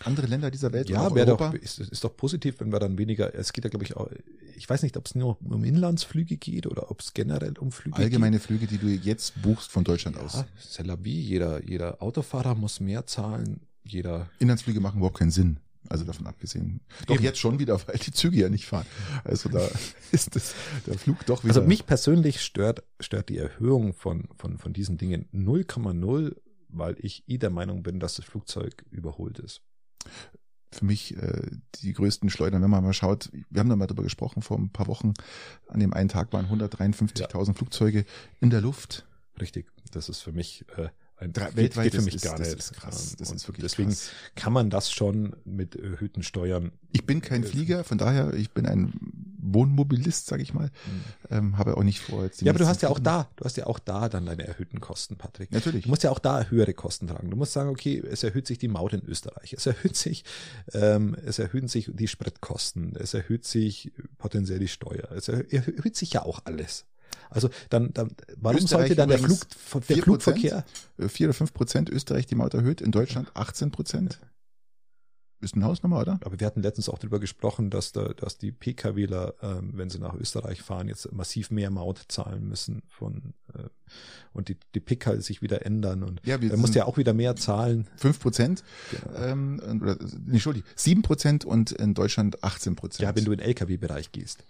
andere Länder dieser Welt. Ja, wäre doch, ist, ist doch positiv, wenn wir dann weniger, es geht ja, glaube ich, auch, ich weiß nicht, ob es nur um Inlandsflüge geht oder ob es generell um Flüge allgemeine Flüge, die du jetzt buchst von Deutschland geht. aus. Ja, c'est la vie. Jeder, jeder Autofahrer muss mehr zahlen, jeder, Inlandsflüge machen überhaupt keinen Sinn. Also davon abgesehen. Doch Eben. jetzt schon wieder, weil die Züge ja nicht fahren. Also da ist das, der Flug doch wieder. also mich persönlich stört, stört die Erhöhung von, von, von diesen Dingen 0,0, weil ich eh der Meinung bin, dass das Flugzeug überholt ist. für mich äh, die größten Schleudern, wenn man mal schaut, wir haben da mal drüber gesprochen vor ein paar Wochen, an dem einen Tag waren 153.000 Flugzeuge in der Luft. Richtig. Das ist für mich, äh, Drei- geht- weltweit geht für mich ist- gar das nicht. ist krass. Das Und ist wirklich deswegen krass. kann man das schon mit erhöhten Steuern Ich bin kein Äh, Flieger, von daher, ich bin ein Wohnmobilist, sag ich mal. Ähm, habe auch nicht vor, jetzt die Ja, aber du hast ja auch da, du hast ja auch da dann deine erhöhten Kosten, Patrick. Natürlich. Du musst ja auch da höhere Kosten tragen. Du musst sagen, okay, es erhöht sich die Maut in Österreich, es erhöht sich, ähm, es erhöhen sich die Spritkosten, es erhöht sich potenziell die Steuer, es erhö- erhöht sich ja auch alles. Also dann, dann warum Österreich sollte dann der, Flug, der 4%? Flugverkehr? Äh, Vier oder fünf Prozent Österreich die Maut erhöht, in Deutschland 18 Prozent. Ist eine Hausnummer, oder? Aber wir hatten letztens auch darüber gesprochen, dass, da, dass die PKWler, ähm, wenn sie nach Österreich fahren, jetzt massiv mehr Maut zahlen müssen von äh, und die, die PIK sich wieder ändern und Ja, da du ja auch wieder mehr zahlen. 5 Prozent, Genau. ähm, oder, nee, Entschuldigung, 7 Prozent und in Deutschland 18 Prozent. Ja, wenn du in den LKW-Bereich gehst.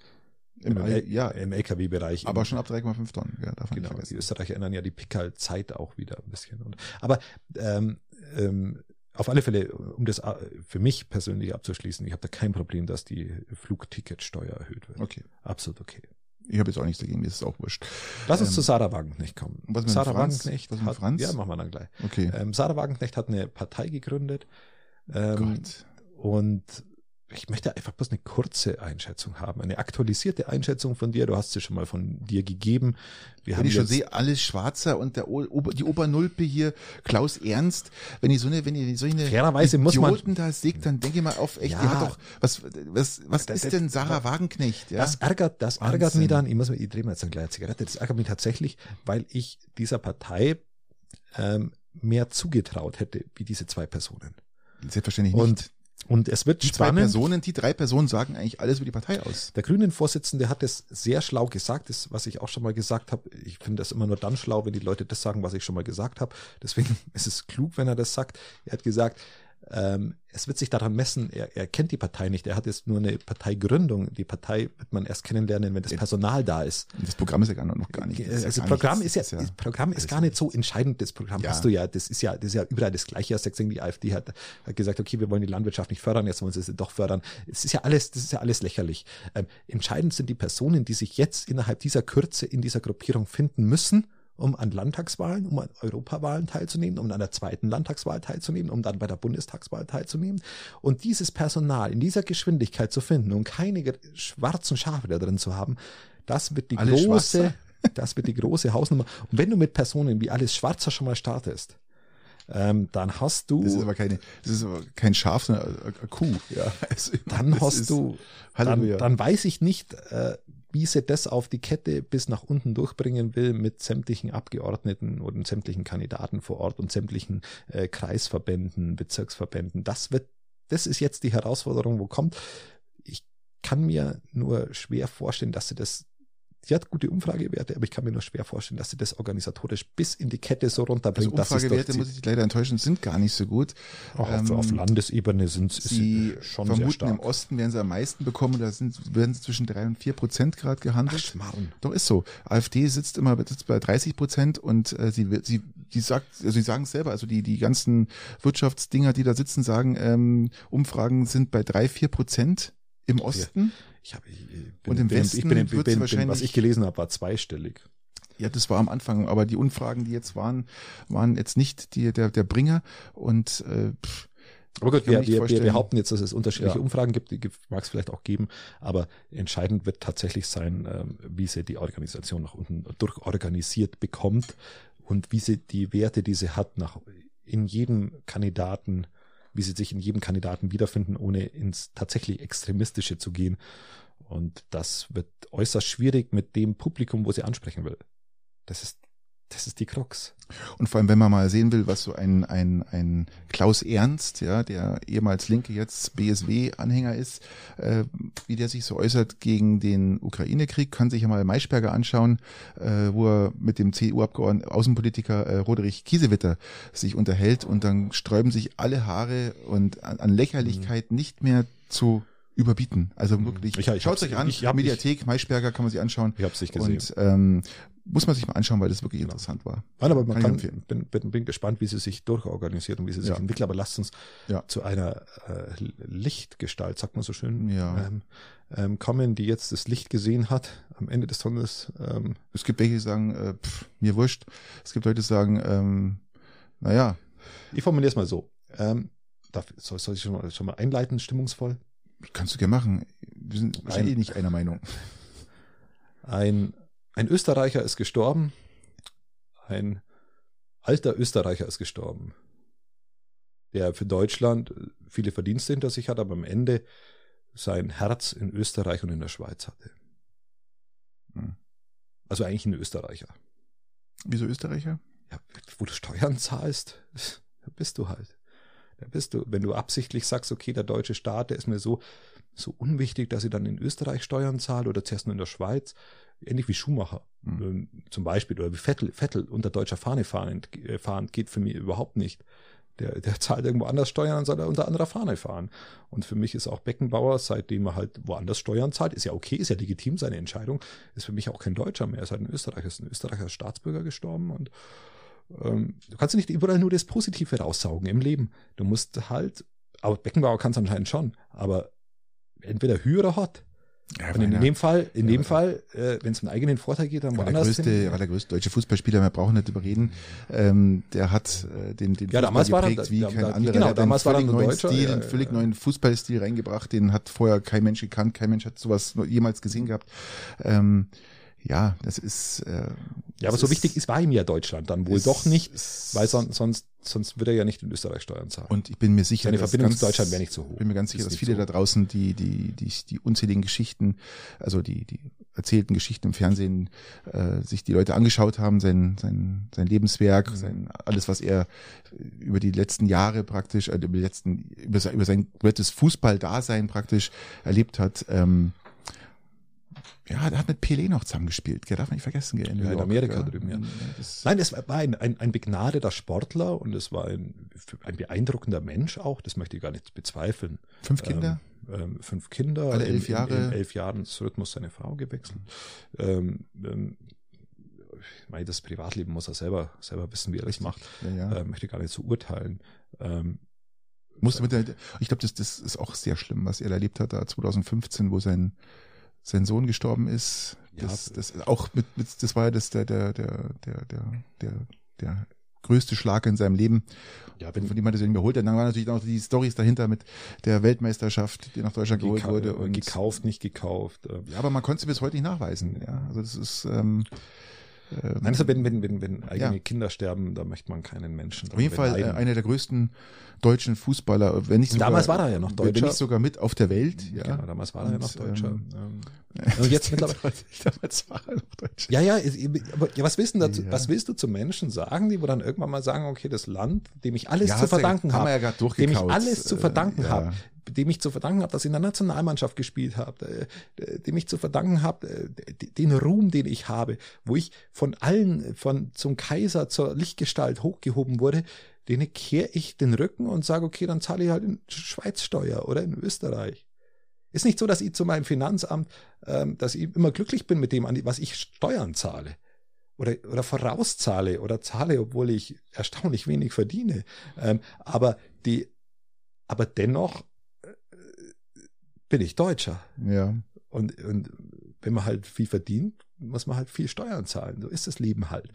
Im, L- ja, im LKW-Bereich. aber im- schon ab 3,5 Tonnen, ja, darf man Genau, nicht die vergessen. Österreicher ändern ja die Pickerl-Zeit auch wieder ein bisschen. Und, aber ähm, ähm, auf alle Fälle, um das äh, für mich persönlich abzuschließen, ich habe da kein Problem, dass die Flugticketsteuer erhöht wird. Okay. Absolut okay. Ich habe jetzt auch nichts dagegen, mir ist es auch wurscht. Lass uns Ähm, zu Sarah Wagenknecht kommen. was mit Sarah Franz? Wagenknecht Was mit hat, Franz? Ja, machen wir dann gleich. Okay. Ähm, Sarah Wagenknecht hat eine Partei gegründet. Ähm, Gott. und ich möchte einfach bloß eine kurze Einschätzung haben, eine aktualisierte Einschätzung von dir. Du hast sie schon mal von dir gegeben. Wir Wenn ich schon sehe, alles Schwarzer und der O- die Obernulpe hier, Klaus Ernst, wenn ich so eine, wenn ich so eine Fairerweise muss man- da sehe, dann denke ich mal auf, echt, Ja. die hat doch, was, was, was Das- ist denn Sarah Wagenknecht, ja? Das ärgert, das Wahnsinn. ärgert mich dann, ich muss mir, ich drehe mir jetzt eine kleine Zigarette, das ärgert mich tatsächlich, weil ich dieser Partei ähm, mehr zugetraut hätte, wie diese zwei Personen. Selbstverständlich nicht. Und, und es wird die zwei spannend. Personen, die drei Personen sagen eigentlich alles über die Partei aus. Der Grünen-Vorsitzende hat es sehr schlau gesagt, das, was ich auch schon mal gesagt habe. Ich finde das immer nur dann schlau, wenn die Leute das sagen, was ich schon mal gesagt habe. Deswegen ist es klug, wenn er das sagt. Er hat gesagt, ähm, es wird sich daran messen, er, er kennt die Partei nicht, er hat jetzt nur eine Parteigründung. Die Partei wird man erst kennenlernen, wenn das Personal da ist. Das Programm ist ja gar noch, gar nicht. das ist ja Also gar Programm nichts, ist ja, das das Programm ist gar nicht so entscheidend. Das Programm Ja. hast du ja, das ist ja, das ist ja überall das Gleiche. Hast gesehen, die AfD hat, hat gesagt, okay, wir wollen die Landwirtschaft nicht fördern, jetzt wollen sie sie doch fördern. Es ist ja alles, das ist ja alles lächerlich. Ähm, entscheidend sind die Personen, die sich jetzt innerhalb dieser Kürze in dieser Gruppierung finden müssen, um an Landtagswahlen, um an Europawahlen teilzunehmen, um an der zweiten Landtagswahl teilzunehmen, um dann bei der Bundestagswahl teilzunehmen. Und dieses Personal in dieser Geschwindigkeit zu finden und keine schwarzen Schafe da drin zu haben, das wird die Alles große, Schwarzer? das wird die große Hausnummer. Und wenn du mit Personen wie alles Schwarzer schon mal startest, ähm, dann hast du, Das ist aber keine, das ist aber kein Schaf, sondern eine, eine Kuh. Ja, also, dann hast ist- du, dann, dann weiß ich nicht, äh, wie sie das auf die Kette bis nach unten durchbringen will mit sämtlichen Abgeordneten und sämtlichen Kandidaten vor Ort und sämtlichen äh, Kreisverbänden, Bezirksverbänden. Das wird, das ist jetzt die Herausforderung, wo kommt. Ich kann mir nur schwer vorstellen, dass sie das Sie hat gute Umfragewerte, aber ich kann mir nur schwer vorstellen, dass sie das organisatorisch bis in die Kette so Also runterbringt, es Umfragewerte, muss ich leider enttäuschen, sind gar nicht so gut. Auch ähm, auf, Landesebene sind Sie schon sehr vermuten, stark. im Osten werden sie am meisten bekommen, da sind, werden sie zwischen drei und vier Prozent gerade Ach, gehandelt. Schmarrn. Doch ist so. AfD sitzt immer sitzt bei 30 Prozent und äh, sie sie die sagt also sie sagen es selber also die die ganzen Wirtschaftsdinger die da sitzen sagen ähm, Umfragen sind bei drei vier Prozent im Osten. Ich habe, ich bin, Und im bin, ich Westen ich bin, wird's bin, wahrscheinlich- was ich gelesen habe, war zweistellig. Ja, das war am Anfang, aber die Umfragen, die jetzt waren, waren jetzt nicht die der der Bringer und äh, pff, Aber gut, wir, wir, behaupten jetzt, dass es unterschiedliche Ja. Umfragen gibt, die mag es vielleicht auch geben, aber entscheidend wird tatsächlich sein, ähm, wie sie die Organisation nach unten durchorganisiert bekommt und wie sie die Werte, die sie hat, nach in jedem Kandidaten, wie sie sich in jedem Kandidaten wiederfinden, ohne ins tatsächlich Extremistische zu gehen. Und das wird äußerst schwierig mit dem Publikum, wo sie ansprechen will. Das ist, das ist die Krux. Und vor allem, wenn man mal sehen will, was so ein, ein, ein Klaus Ernst, ja, der ehemals Linke jetzt BSW-Anhänger ist, äh, wie der sich so äußert gegen den Ukraine-Krieg, kann sich ja mal Maischberger anschauen, äh, wo er mit dem CDU-Abgeordneten, Außenpolitiker äh, Roderich Kiesewetter sich unterhält und dann sträuben sich alle Haare und an, an Lächerlichkeit nicht mehr zu überbieten. Also wirklich, Ich- ich schaut hab's- euch an, ich hab- Mediathek, Maischberger kann man sich anschauen. Ich habe es nicht gesehen. Und ähm, muss man sich mal anschauen, weil das wirklich Genau. interessant war. Nein, aber man Kann kann, bin, bin, bin gespannt, wie sie sich durchorganisiert und wie sie sich Ja. entwickelt. Aber lasst uns Ja. zu einer äh, Lichtgestalt, sagt man so schön, Ja. ähm, ähm, kommen, die jetzt das Licht gesehen hat am Ende des Tunnels. Ähm, Es gibt welche, die sagen, äh, pff, mir wurscht. Es gibt Leute, die sagen, ähm, naja, ich formuliere es mal so. Ähm, darf, soll, soll ich schon mal, schon mal einleiten, stimmungsvoll? kannst du gerne machen. Wir sind wahrscheinlich Ein- nicht einer Meinung. Ein, ein Österreicher ist gestorben. Ein alter Österreicher ist gestorben. Der für Deutschland äh, viele Verdienste hinter sich hat, aber am Ende sein Herz in Österreich und in der Schweiz hatte. Hm. Also eigentlich ein Österreicher. Wieso Österreicher? Ja, wo du Steuern zahlst, bist du halt. Wer bist du? Wenn du absichtlich sagst, okay, der deutsche Staat, der ist mir so, so unwichtig, dass ich dann in Österreich Steuern zahle oder zuerst nur in der Schweiz, ähnlich wie Schumacher mhm. zum Beispiel oder wie Vettel, Vettel unter deutscher Fahne fahren, äh, fahren geht für mich überhaupt nicht. Der, der zahlt irgendwo anders Steuern und soll er unter anderer Fahne fahren. Und für mich ist auch Beckenbauer, seitdem er halt woanders Steuern zahlt, ist ja okay, ist ja legitim seine Entscheidung, ist für mich auch kein Deutscher mehr. Er ist halt ein Österreicher, ist ein Österreicher Staatsbürger gestorben und ähm, du kannst nicht überall nur das Positive raussaugen im Leben. Du musst halt, aber Beckenbauer kann es anscheinend schon, aber entweder Hü oder Hot. Ja, und in, dem Fall, in ja, dem Fall, äh, wenn es um einen eigenen Vorteil geht, dann war der größte, hin. war der größte deutsche Fußballspieler, wir brauchen nicht überreden. Ähm, der hat äh, den, den ja, damals geprägt war dann, wie da, kein da, anderer. Genau, damals war dann neuen Deutscher, Stil, einen völlig neuen Fußballstil reingebracht. Den hat vorher kein Mensch gekannt, kein Mensch hat sowas jemals gesehen gehabt. Ähm, ja, das ist. Äh, ja, aber so wichtig ist war ihm ja Deutschland dann wohl doch nicht, weil sonst, sonst, sonst würde er ja nicht in Österreich Steuern zahlen. Und ich bin mir sicher, seine Verbindung zu Deutschland wäre nicht so hoch. bin mir ganz sicher, dass viele so. da draußen die die die die unzähligen Geschichten, also die die erzählten Geschichten im Fernsehen, äh, sich die Leute angeschaut haben, sein sein sein Lebenswerk, mhm. sein alles, was er über die letzten Jahre praktisch, äh, über die letzten über sein, über sein komplettes Fußballdasein praktisch erlebt hat. Ähm, ja, der hat mit Pelé noch zusammengespielt, gell? darf man nicht vergessen. Gell? In, ja, in Amerika ja. drüben, ja. Nein, es war ein, ein, ein begnadeter Sportler und es war ein, ein beeindruckender Mensch auch, das möchte ich gar nicht bezweifeln. Fünf Kinder? Ähm, ähm, fünf Kinder. Alle elf Jahre? In, in elf Jahren Rhythmus seine Frau gewechselt. Ähm, ähm, ich meine, das Privatleben muss er selber, selber wissen, wie er das macht. Ja, ja. Ähm, möchte gar nicht so urteilen. Ähm, musste mit der, ich glaube, das, das ist auch sehr schlimm, was er erlebt hat da 2015, wo sein sein Sohn gestorben ist. Das, ja. das auch mit, mit, das war ja das der der der der der der größte Schlag in seinem Leben. Ja, wenn von dem man das nicht mehr holt, dann waren natürlich auch die Stories dahinter mit der Weltmeisterschaft, die nach Deutschland geholt Geka wurde und gekauft, nicht gekauft. Ähm. Ja, aber man konnte sie bis heute nicht nachweisen. Ja, also das ist ähm, ähm, Nein, also wenn, wenn, wenn, wenn eigene ja. Kinder sterben, da möchte man keinen Menschen. Auf jeden Fall äh, einer der größten deutschen Fußballer, wenn nicht sogar, damals war er ja noch Deutscher. Wenn nicht sogar mit auf der Welt. Ja, genau, damals war er ja noch Deutscher. Ähm, ähm, und jetzt mittlerweile, damals war er noch Deutscher. Ja, ja, aber ja, was willst du dazu, ja. was willst du zu Menschen sagen, die wo dann irgendwann mal sagen, okay, das Land, dem ich alles ja, zu verdanken habe, ja dem ich alles zu verdanken äh, habe, dem ich zu verdanken habe, dass ich in der Nationalmannschaft gespielt habe, äh, dem ich zu verdanken habe, äh, den Ruhm, den ich habe, wo ich von allen, von zum Kaiser zur Lichtgestalt hochgehoben wurde, denen kehre ich den Rücken und sage, okay, dann zahle ich halt in Schweiz Steuer oder in Österreich. Ist nicht so, dass ich zu meinem Finanzamt, ähm, dass ich immer glücklich bin mit dem, was ich Steuern zahle oder, oder vorauszahle oder zahle, obwohl ich erstaunlich wenig verdiene. Ähm, aber die, aber dennoch bin ich Deutscher. Ja. Und, und wenn man halt viel verdient, muss man halt viel Steuern zahlen. So ist das Leben halt.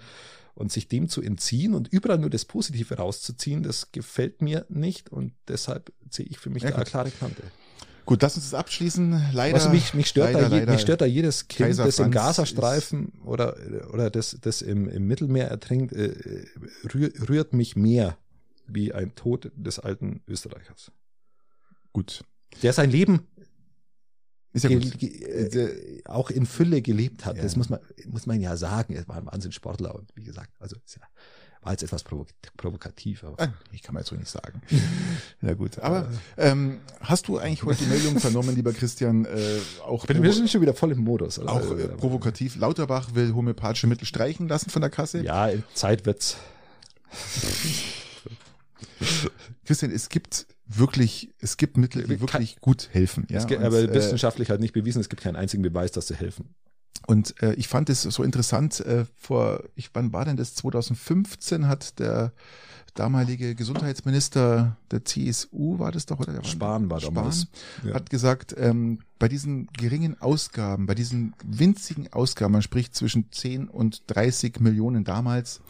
Und sich dem zu entziehen und überall nur das Positive rauszuziehen, das gefällt mir nicht und deshalb sehe ich für mich ja, da eine klare Kante. Gut, lass uns das abschließen. Leider. Also mich, mich, stört leider, da je, mich stört da jedes Kind, Kaiser das Franz im Gazastreifen oder, oder das, das im, im Mittelmeer ertrinkt, äh, rührt mich mehr wie ein Tod des alten Österreichers. Gut. Der sein Leben ist ja gut. Äh, auch in Fülle gelebt hat. Ja. Das muss man, muss man ja sagen. Er war ein Wahnsinnssportler und wie gesagt, also ja, war jetzt etwas provok provokativ. Aber. Ah, ich kann man jetzt so nicht sagen. ja gut. Aber ähm, hast du eigentlich heute die Meldung vernommen, lieber Christian? Äh, auch Bin, wir sind schon wieder voll im Modus. Oder? Auch äh, provokativ. Lauterbach will homöopathische Mittel streichen lassen von der Kasse. Ja, Zeit wird's. Christian, es gibt wirklich, es gibt Mittel, die wirklich gut helfen. Ja? Gibt, aber und, äh, wissenschaftlich halt nicht bewiesen, es gibt keinen einzigen Beweis, dass sie helfen. Und äh, ich fand es so interessant, äh, vor, ich, wann war denn das? 2015 hat der damalige Gesundheitsminister der CSU, war das doch, oder? Spahn war damals. Ja. Hat gesagt, ähm, bei diesen geringen Ausgaben, bei diesen winzigen Ausgaben, man spricht zwischen 10 und 30 Millionen damals,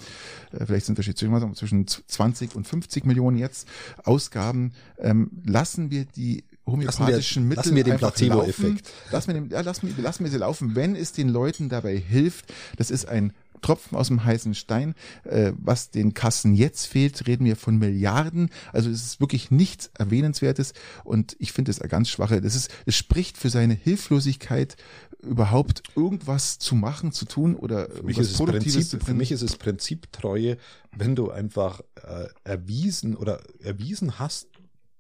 äh, vielleicht sind wir zwischen 20 und 50 Millionen jetzt, Ausgaben, ähm, lassen wir die homöopathischen Mittel lassen wir den Placebo-Effekt. Lassen wir, ja, lassen, lassen wir sie laufen, wenn es den Leuten dabei hilft. Das ist ein Tropfen aus dem heißen Stein. Äh, was den Kassen jetzt fehlt, reden wir von Milliarden. Also es ist wirklich nichts Erwähnenswertes und ich finde es eine ganz schwache. Das ist, es spricht für seine Hilflosigkeit überhaupt irgendwas zu machen, zu tun oder Für mich, ist es Produktives Prinzip, für mich ist es Prinziptreue, wenn du einfach äh, erwiesen oder erwiesen hast,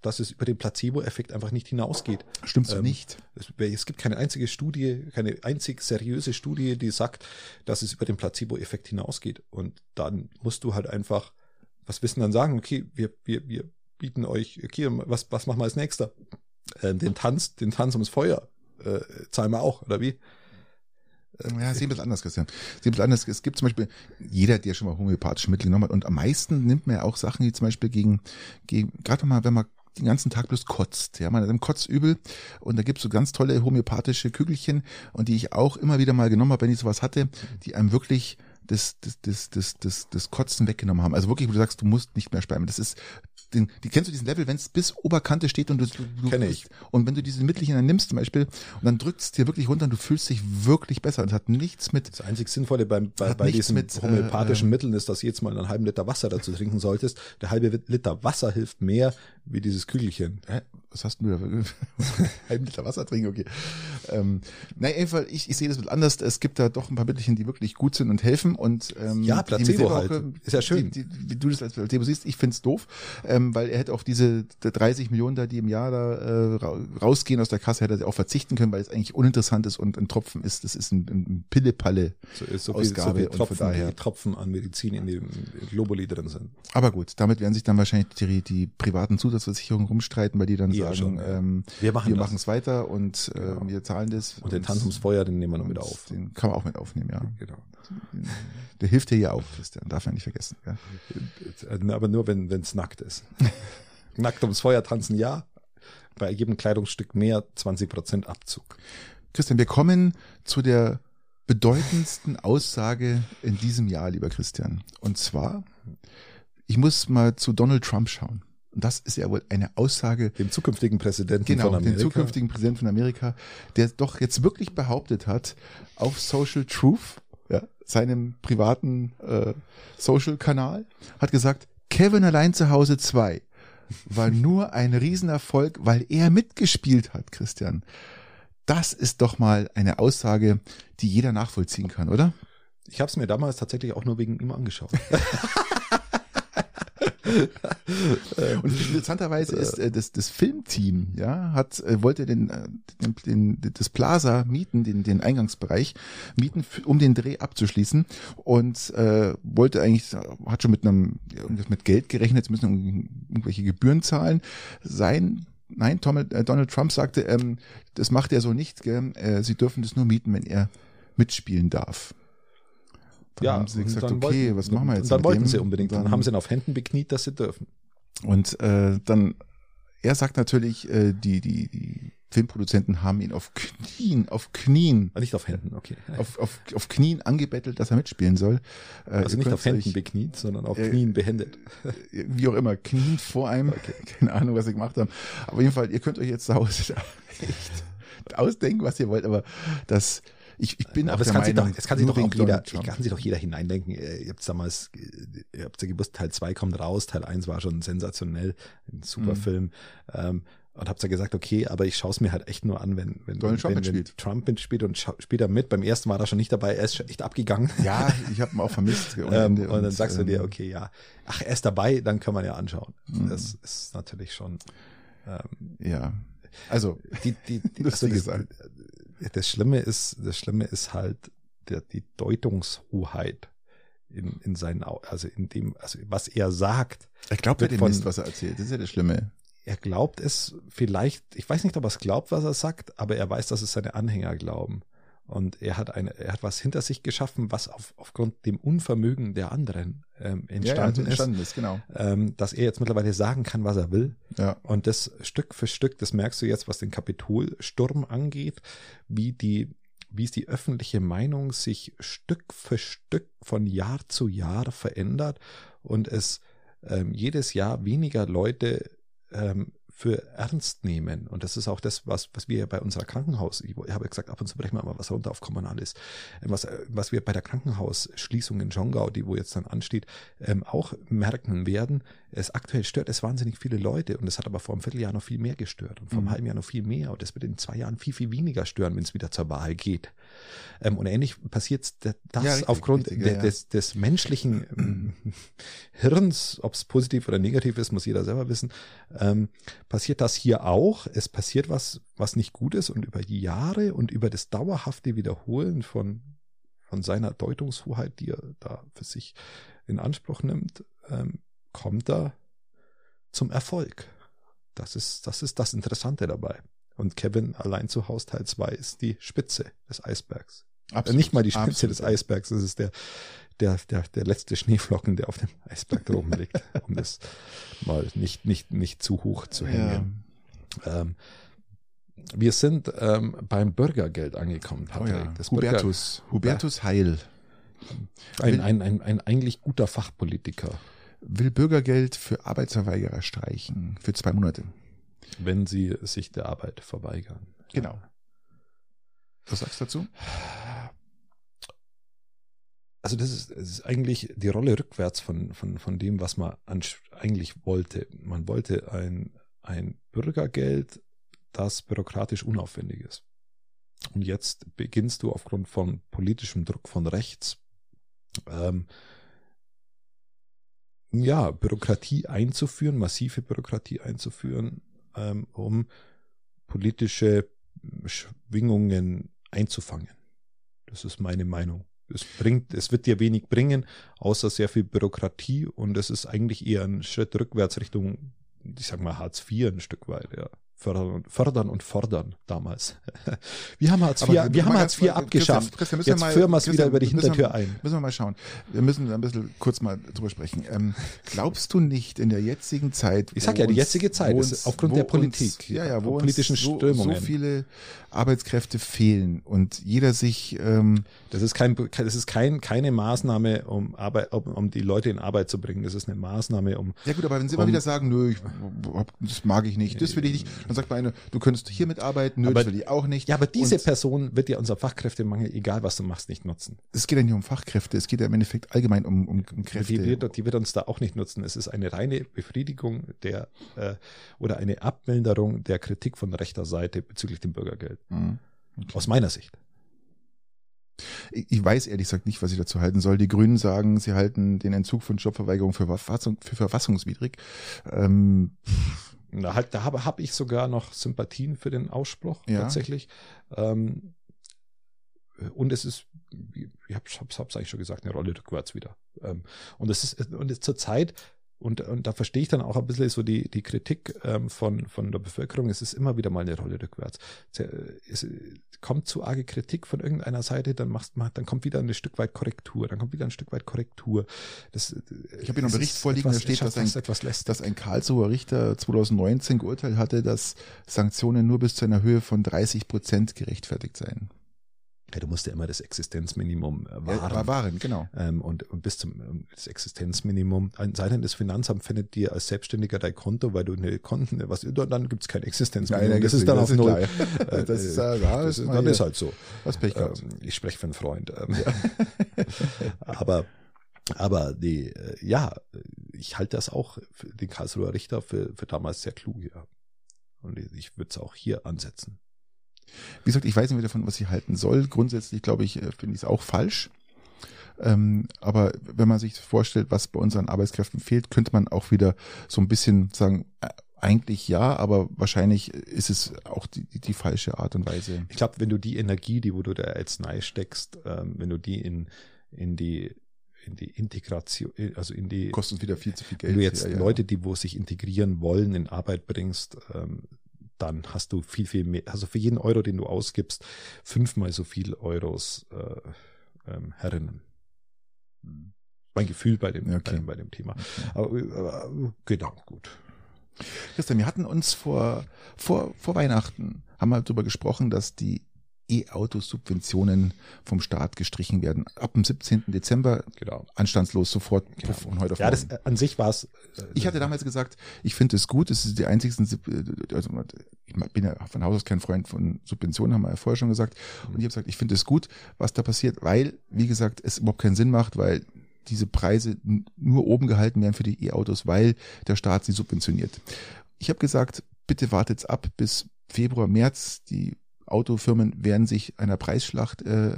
dass es über den Placebo-Effekt einfach nicht hinausgeht. Stimmt so ähm, nicht. Es, es gibt keine einzige Studie, keine einzig seriöse Studie, die sagt, dass es über den Placebo-Effekt hinausgeht. Und dann musst du halt einfach, was wissen dann sagen, okay, wir, wir, wir bieten euch, okay, was, was machen wir als nächster? Äh, den Tanz, den Tanz ums Feuer, äh, zahlen wir auch, oder wie? Ja, sehen wir es anders, Christian. Sehen wir es anders. Es gibt zum Beispiel jeder, der schon mal homöopathische Mittel genommen hat. Und am meisten nimmt man ja auch Sachen, die zum Beispiel gegen, gegen gerade mal, wenn man den ganzen Tag bloß kotzt. Ja, man hat einen Kotzübel und da gibt's so ganz tolle homöopathische Kügelchen und die ich auch immer wieder mal genommen habe, wenn ich sowas hatte, die einem wirklich das, das, das, das, das, das Kotzen weggenommen haben. Also wirklich, wo du sagst, du musst nicht mehr sperren. Das ist, den, die kennst du diesen Level, wenn es bis Oberkante steht und du, du, du Kenn ich. und wenn du diese Mittelchen dann nimmst zum Beispiel und dann drückt es dir wirklich runter und du fühlst dich wirklich besser. Und es hat nichts mit Das einzig Sinnvolle beim, bei, bei diesen mit, homöopathischen äh, Mitteln ist, dass du jetzt mal einen halben Liter Wasser dazu trinken solltest. Der halbe Liter Wasser hilft mehr wie dieses Kügelchen. Hä? Was hast du da? Halben Liter Wasser trinken, okay. Ähm, nein, einfach, ich, ich sehe das bisschen anders. Es gibt da doch ein paar Mittelchen, die wirklich gut sind und helfen. Und ähm, Ja, Placebo halt. auch, Ist ja schön. Die, die, wie du das als Placebo siehst, ich find's doof, ähm, weil er hätte auf diese 30 Millionen da, die im Jahr da äh, ra- rausgehen aus der Kasse, hätte er auch verzichten können, weil es eigentlich uninteressant ist und ein Tropfen ist. Das ist ein, ein Pille-Palle. So, ist so, viel, Ausgabe so viel und von Tropfen, daher- die Tropfen an Medizin in dem Globuli drin sind. Aber gut, damit werden sich dann wahrscheinlich die, die privaten Zusatzversicherungen rumstreiten, weil die dann Ja, sagen, ähm, Wir machen es weiter und äh, Genau. wir zahlen das. Und den Tanz ums Feuer, den nehmen wir noch mit und auf. Den kann man auch mit aufnehmen, ja. Genau. Der hilft dir ja auch, Christian, darf er nicht vergessen. Ja. Äh, Aber nur, wenn es nackt ist. nackt ums Feuer tanzen, ja. Bei jedem Kleidungsstück mehr 20% Abzug. Christian, wir kommen zu der bedeutendsten Aussage in diesem Jahr, lieber Christian. Und zwar, ich muss mal zu Donald Trump schauen. Und das ist ja wohl eine Aussage, Dem zukünftigen Präsidenten genau, von Amerika. den zukünftigen Präsidenten von Amerika, der doch jetzt wirklich behauptet hat, auf Social Truth, ja, seinem privaten äh, Social-Kanal, hat gesagt, Kevin allein zu Hause 2 war nur ein Riesenerfolg, weil er mitgespielt hat, Christian. Das ist doch mal eine Aussage, die jeder nachvollziehen kann, oder? Ich habe es mir damals tatsächlich auch nur wegen ihm angeschaut. Und interessanterweise ist äh, das, das Filmteam, ja, hat äh, wollte den, äh, den, den das Plaza mieten, den den Eingangsbereich mieten, um den Dreh abzuschließen und äh, wollte eigentlich hat schon mit einem irgendwas mit Geld gerechnet, sie müssen irgendwelche Gebühren zahlen. Sein Nein, Tom, äh, Donald Trump sagte, ähm, das macht er so nicht. Gell? Äh, sie dürfen das nur mieten, wenn er mitspielen darf. Dann haben sie gesagt, okay, wollten- was machen wir jetzt? Und dann wollten dem? sie unbedingt. Dann, Dann- haben sie ihn auf Händen bekniet, dass sie dürfen. Und äh, dann, er sagt natürlich, äh, die, die, die Filmproduzenten haben ihn auf Knien, auf Knien, Ah, Nicht auf Händen, okay. auf, auf, auf Knien angebettelt, dass er mitspielen soll. Äh, Also ihr nicht auf Händen euch, bekniet, sondern auf Äh, Knien behändet. Wie auch immer, Knien vor einem. Keine Ahnung, was sie gemacht haben. Aber auf jeden Fall, ihr könnt euch jetzt zu Hause echt ausdenken, was ihr wollt, aber das, ich, ich bin Aber auch es der kann, sich Meinung, doch, es kann sich doch auch jeder, ich Trump. kann sich doch jeder hineindenken. Äh, Ihr habt damals, äh, ihr habt ja gewusst, Teil 2 kommt raus, Teil 1 war schon sensationell, ein super Mhm. Film. Ähm, und habt ja gesagt, okay, aber ich schaue es mir halt echt nur an, wenn, wenn, Donald Trump wenn, wenn mitspielt. Trump mitspielt und spielt er mit. Beim ersten war er schon nicht dabei, er ist echt abgegangen. Ja, ich habe ihn auch vermisst. Ähm, Ende und dann sagst du dir, ähm, okay, ja, ach, er ist dabei, dann kann man ja anschauen. Mhm. Das ist natürlich schon ähm, Ja, also, die, die, die Lustige das. Das Schlimme ist, das Schlimme ist halt der, die Deutungshoheit in, in seinen, also in dem, also was er sagt. er glaubt ja dem von- Mist, was er erzählt. Das ist ja das Schlimme. Er glaubt es vielleicht, ich weiß nicht, ob er es glaubt, was er sagt, aber er weiß, dass es seine Anhänger glauben. Und er hat eine, er hat was hinter sich geschaffen, was auf, aufgrund dem Unvermögen der anderen ähm, entstanden, ja, ja, entstanden ist. Genau. ist, ähm, dass er jetzt mittlerweile sagen kann, was er will. Ja. Und das Stück für Stück, das merkst du jetzt, was den Kapitolsturm angeht, wie die, wie es die öffentliche Meinung sich Stück für Stück von Jahr zu Jahr verändert und es ähm, jedes Jahr weniger Leute ähm, für ernst nehmen. Und das ist auch das, was, was wir bei unserer Krankenhaus, ich habe gesagt, ab und zu brechen wir mal was runter auf Kommunales, was, was wir bei der Krankenhausschließung in Jongau, die wo jetzt dann ansteht, ähm, auch merken werden. Es aktuell stört es wahnsinnig viele Leute und es hat aber vor einem Vierteljahr noch viel mehr gestört und vor einem mhm. halben Jahr noch viel mehr und das wird in zwei Jahren viel, viel weniger stören, wenn es wieder zur Wahl geht. Ähm, und ähnlich passiert das ja, richtig, aufgrund richtig, ja, des, des menschlichen ähm, Hirns, ob es positiv oder negativ ist, muss jeder selber wissen, ähm, passiert das hier auch. Es passiert was, was nicht gut ist und über die Jahre und über das dauerhafte Wiederholen von, von seiner Deutungshoheit, die er da für sich in Anspruch nimmt, ähm, kommt er zum Erfolg. Das ist, das ist das Interessante dabei. Und Kevin allein zu Haus Teil 2 ist die Spitze des Eisbergs. Absolut, Nicht mal die Spitze absolut. des Eisbergs, das ist der, der, der, der letzte Schneeflocken, der auf dem Eisberg rumliegt, um das mal nicht, nicht, nicht zu hoch zu hängen. Ja. Ähm, wir sind ähm, beim Bürgergeld angekommen, Patrick. Oh ja. das Hubertus, Bürger, Hubertus Heil. Ein, ein, ein, ein eigentlich guter Fachpolitiker. Will Bürgergeld für Arbeitsverweigerer streichen, für zwei Monate. Wenn sie sich der Arbeit verweigern. Genau. Was sagst du dazu? Also das ist, das ist eigentlich die Rolle rückwärts von, von, von dem, was man eigentlich wollte. Man wollte ein, ein Bürgergeld, das bürokratisch unaufwendig ist. Und jetzt beginnst du aufgrund von politischem Druck von rechts ähm, ja, Bürokratie einzuführen, massive Bürokratie einzuführen, ähm, um politische Schwingungen einzufangen. Das ist meine Meinung. Es bringt, es wird dir wenig bringen, außer sehr viel Bürokratie und es ist eigentlich eher ein Schritt rückwärts Richtung, ich sag mal Hartz IV ein Stück weit, ja fördern, fördern und fordern damals. Wir haben Hartz IV, Aber wir haben Hartz IV abgeschafft. Christian, Christian, Jetzt führen wir es wieder über die Hintertür wir, ein. Müssen wir mal schauen. Wir müssen ein bisschen kurz mal drüber sprechen. Ähm, glaubst du nicht in der jetzigen Zeit? Ich sag ja, die jetzige Zeit uns, ist aufgrund der Politik, uns, ja, ja, wo politischen so, Strömungen. so viele Arbeitskräfte fehlen und jeder sich. Ähm, das ist kein, das ist kein, keine Maßnahme, um Arbeit, um, um die Leute in Arbeit zu bringen. Das ist eine Maßnahme, um. Ja gut, aber wenn Sie um, immer wieder sagen, nö, ich, das mag ich nicht, das will ich nicht, dann sagt man eine, du könntest hier mitarbeiten, nö, aber, das will ich auch nicht. Ja, aber diese und, Person wird ja unser Fachkräftemangel, egal was du machst, nicht nutzen. Es geht ja nicht um Fachkräfte, es geht ja im Endeffekt allgemein um, um, um Kräfte. Die wird, die wird uns da auch nicht nutzen. Es ist eine reine Befriedigung der äh, oder eine Abmilderung der Kritik von rechter Seite bezüglich dem Bürgergeld. Mhm. Okay. Aus meiner Sicht. Ich weiß ehrlich gesagt nicht, was ich dazu halten soll. Die Grünen sagen, sie halten den Entzug von Jobverweigerung für, Verfassung, für verfassungswidrig. Ähm, da, halt, da habe hab ich sogar noch Sympathien für den Ausspruch ja. tatsächlich. Ähm, und es ist, ich habe es eigentlich schon gesagt, eine Rolle rückwärts wieder. Ähm, und es ist und es zur Zeit und, und da verstehe ich dann auch ein bisschen so die, die Kritik ähm, von, von der Bevölkerung. Es ist immer wieder mal eine Rolle rückwärts. Es, kommt zu arge Kritik von irgendeiner Seite, dann machst man, dann kommt wieder ein Stück weit Korrektur, dann kommt wieder ein Stück weit Korrektur. Das, ich habe hier noch einen Bericht vorliegen, da steht, dass ein, dass ein Karlsruher Richter 2019 geurteilt hatte, dass Sanktionen nur bis zu einer Höhe von 30 Prozent gerechtfertigt seien. Ja, du musst ja immer das Existenzminimum äh, wahren. Ja, wahren, genau. Ähm, und, und bis zum ähm, das Existenzminimum. Seitens das Finanzamt findet dir als Selbstständiger dein Konto, weil du eine Konten, was, dann gibt's kein Existenzminimum. Nein, das ist dann das auf null. Äh, das ist, äh, ja, das ist, dann ist halt so. Was Pech ähm, Ich spreche für einen Freund. Ähm, ja. aber aber die, äh, ja, ich halte das auch für den Karlsruher Richter für, für damals sehr klug, ja. Und ich würde es auch hier ansetzen. Wie gesagt, ich weiß nicht davon, was ich halten soll. Grundsätzlich glaube ich, äh, finde ich es auch falsch. Ähm, aber wenn man sich vorstellt, was bei unseren Arbeitskräften fehlt, könnte man auch wieder so ein bisschen sagen, äh, eigentlich ja, aber wahrscheinlich ist es auch die, die, die falsche Art und Weise. Ich glaube, wenn du die Energie, die wo du da als Nei steckst, ähm, wenn du die in, in die in die Integration, also in die kostet wieder viel zu viel Geld. Wenn du jetzt ja, ja. Leute, die wo sich integrieren wollen, in Arbeit bringst, ähm, dann hast du viel, viel mehr, also für jeden Euro, den du ausgibst, fünfmal so viel Euros äh, ähm, Herrinnen. Hm. Mein Gefühl bei dem, okay. bei, bei, dem Thema. Okay. Aber, aber genau, gut. Christian, wir hatten uns vor, vor, vor Weihnachten, haben wir darüber gesprochen, dass die E-Auto-Subventionen vom Staat gestrichen werden. Ab dem 17. Dezember Genau. anstandslos sofort Genau. von heute auf Ja, morgen. das, äh, an sich war es. Ich hatte damals gesagt, ich finde es gut, es ist die einzigsten, äh, also ich bin ja von Haus aus kein Freund von Subventionen, haben wir ja vorher schon gesagt. Und ich habe gesagt, ich finde es gut, was da passiert, weil, wie gesagt, es überhaupt keinen Sinn macht, weil diese Preise nur oben gehalten werden für die E-Autos, weil der Staat sie subventioniert. Ich habe gesagt, bitte wartet's ab bis Februar, März. Die Autofirmen werden sich einer Preisschlacht äh,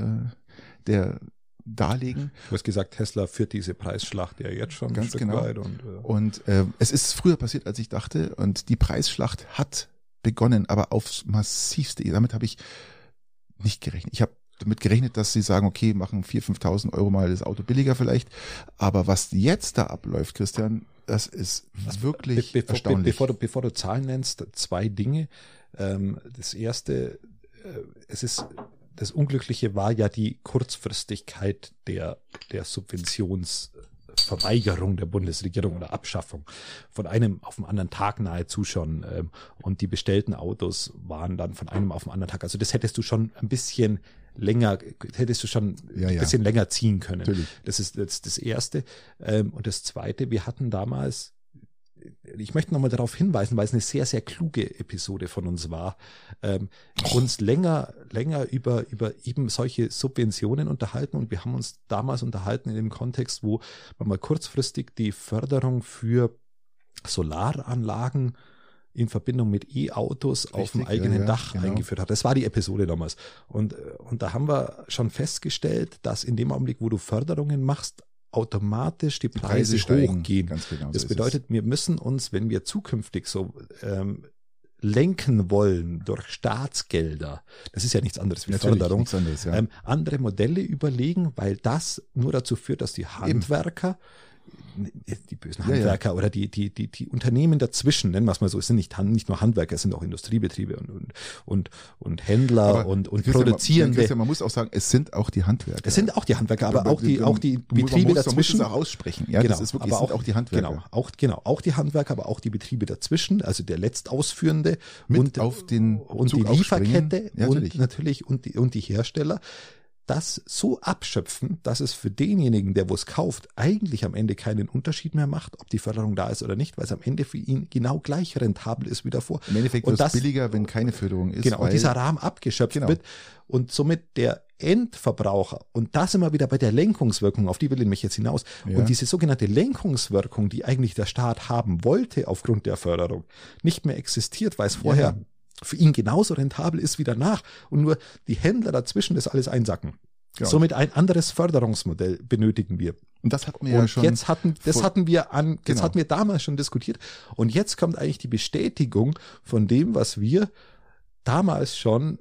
der darlegen. Du hast gesagt, Tesla führt diese Preisschlacht ja jetzt schon Ganz genau. Und, äh, Und äh, es ist früher passiert, als ich dachte. Und die Preisschlacht hat begonnen, aber aufs massivste. Damit habe ich nicht gerechnet. Ich habe damit gerechnet, dass sie sagen, okay, machen 4.000, 5.000 Euro mal das Auto billiger vielleicht. Aber was jetzt da abläuft, Christian, das ist wirklich Be bevor, be erstaunlich. bevor, du, bevor du Zahlen nennst, zwei Dinge. Ähm, das erste, es ist, das Unglückliche war ja die Kurzfristigkeit der, der Subventionsverweigerung der Bundesregierung oder Abschaffung von einem auf den anderen Tag nahezu schon. Ähm, und die bestellten Autos waren dann von einem auf den anderen Tag. Also das hättest du schon ein bisschen länger, hättest du schon Ja, ein ja. bisschen länger ziehen können. Natürlich. Das ist das, das Erste. Ähm, und das Zweite, wir hatten damals, ich möchte nochmal darauf hinweisen, weil es eine sehr, sehr kluge Episode von uns war, ähm, uns länger, länger über, über eben solche Subventionen unterhalten und wir haben uns damals unterhalten in dem Kontext, wo man mal kurzfristig die Förderung für Solaranlagen in Verbindung mit E-Autos auf dem eigenen ja, Dach genau. eingeführt hat. Das war die Episode damals. Und, äh, und da haben wir schon festgestellt, dass in dem Augenblick, wo du Förderungen machst, automatisch die Preise, Preise steigen. hochgehen. Genau so das ist bedeutet, wir müssen uns, wenn wir zukünftig so ähm, lenken wollen durch Staatsgelder, das ist ja nichts anderes wie Natürlich, Förderung, anderes, ja. ähm, andere Modelle überlegen, weil das nur dazu führt, dass die Handwerker, die bösen Ja, ja. Handwerker oder die, die, die, die Unternehmen dazwischen, nennen wir es mal so, es sind nicht, nicht nur Handwerker, es sind auch Industriebetriebe und, und, und, und Händler Aber und, und Christian, Produzierende. Christian, man muss auch sagen, es sind auch die Handwerker. es sind auch die Handwerker, aber auch die, auch die Betriebe muss, dazwischen. Man muss es auch aussprechen. Ja, das ist wirklich, es sind auch die Handwerker. Genau, auch, genau, auch die Handwerker, aber auch die Betriebe dazwischen, also der Letztausführende Mit und, auf den und die Zug. Lieferkette Ja, und natürlich. natürlich und die, und die Hersteller das so abschöpfen, dass es für denjenigen, der wo es kauft, eigentlich am Ende keinen Unterschied mehr macht, ob die Förderung da ist oder nicht, weil es am Ende für ihn genau gleich rentabel ist wie davor. Im Endeffekt Und wird es das- billiger, wenn keine Förderung ist. Genau, weil, und dieser Rahmen abgeschöpft Genau. wird und somit der Endverbraucher, und da sind wir wieder bei der Lenkungswirkung, auf die will ich mich jetzt hinaus, Ja. und diese sogenannte Lenkungswirkung, die eigentlich der Staat haben wollte aufgrund der Förderung, nicht mehr existiert, weil es vorher Ja. Für ihn genauso rentabel ist wie danach und nur die Händler dazwischen das alles einsacken. Genau. Somit ein anderes Förderungsmodell benötigen wir. und das hatten wir Und ja schon. jetzt hatten, das hatten wir an, das Genau. hatten wir damals schon diskutiert. Und jetzt kommt eigentlich die Bestätigung von dem, was wir damals schon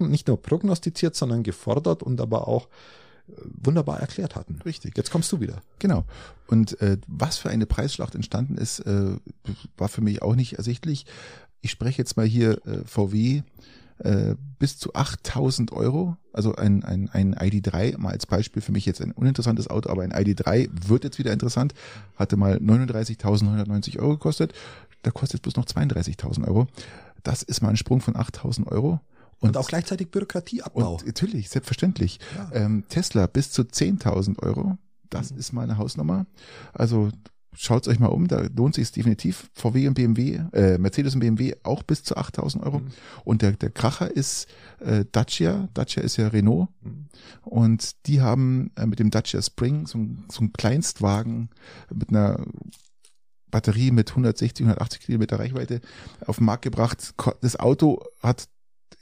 nicht nur prognostiziert, sondern gefordert und aber auch äh, wunderbar erklärt hatten. Richtig. Jetzt kommst du wieder. Genau. Und äh, was für eine Preisschlacht entstanden ist, äh, war für mich auch nicht ersichtlich. Ich spreche jetzt mal hier äh, VW äh, bis zu 8000 Euro, also ein, ein, ein ID3, mal als Beispiel für mich jetzt ein uninteressantes Auto, aber ein ID3 wird jetzt wieder interessant, hatte mal 39.990 Euro gekostet, da kostet jetzt bloß noch 32.000 Euro. Das ist mal ein Sprung von 8000 Euro. Und, auch gleichzeitig Bürokratieabbau. Und natürlich, selbstverständlich. Ja. Ähm, Tesla bis zu 10.000 Euro. Das Mhm. ist mal eine Hausnummer. Also schaut's euch mal um, da lohnt sich definitiv. VW und BMW, äh, Mercedes und BMW auch bis zu 8.000 Euro. Mhm. Und der, der Kracher ist äh, Dacia. Dacia ist ja Renault. Mhm. Und die haben äh, mit dem Dacia Spring so, ein- so einen Kleinstwagen mit einer Batterie mit 160, 180 Kilometer Reichweite auf den Markt gebracht. Das Auto hat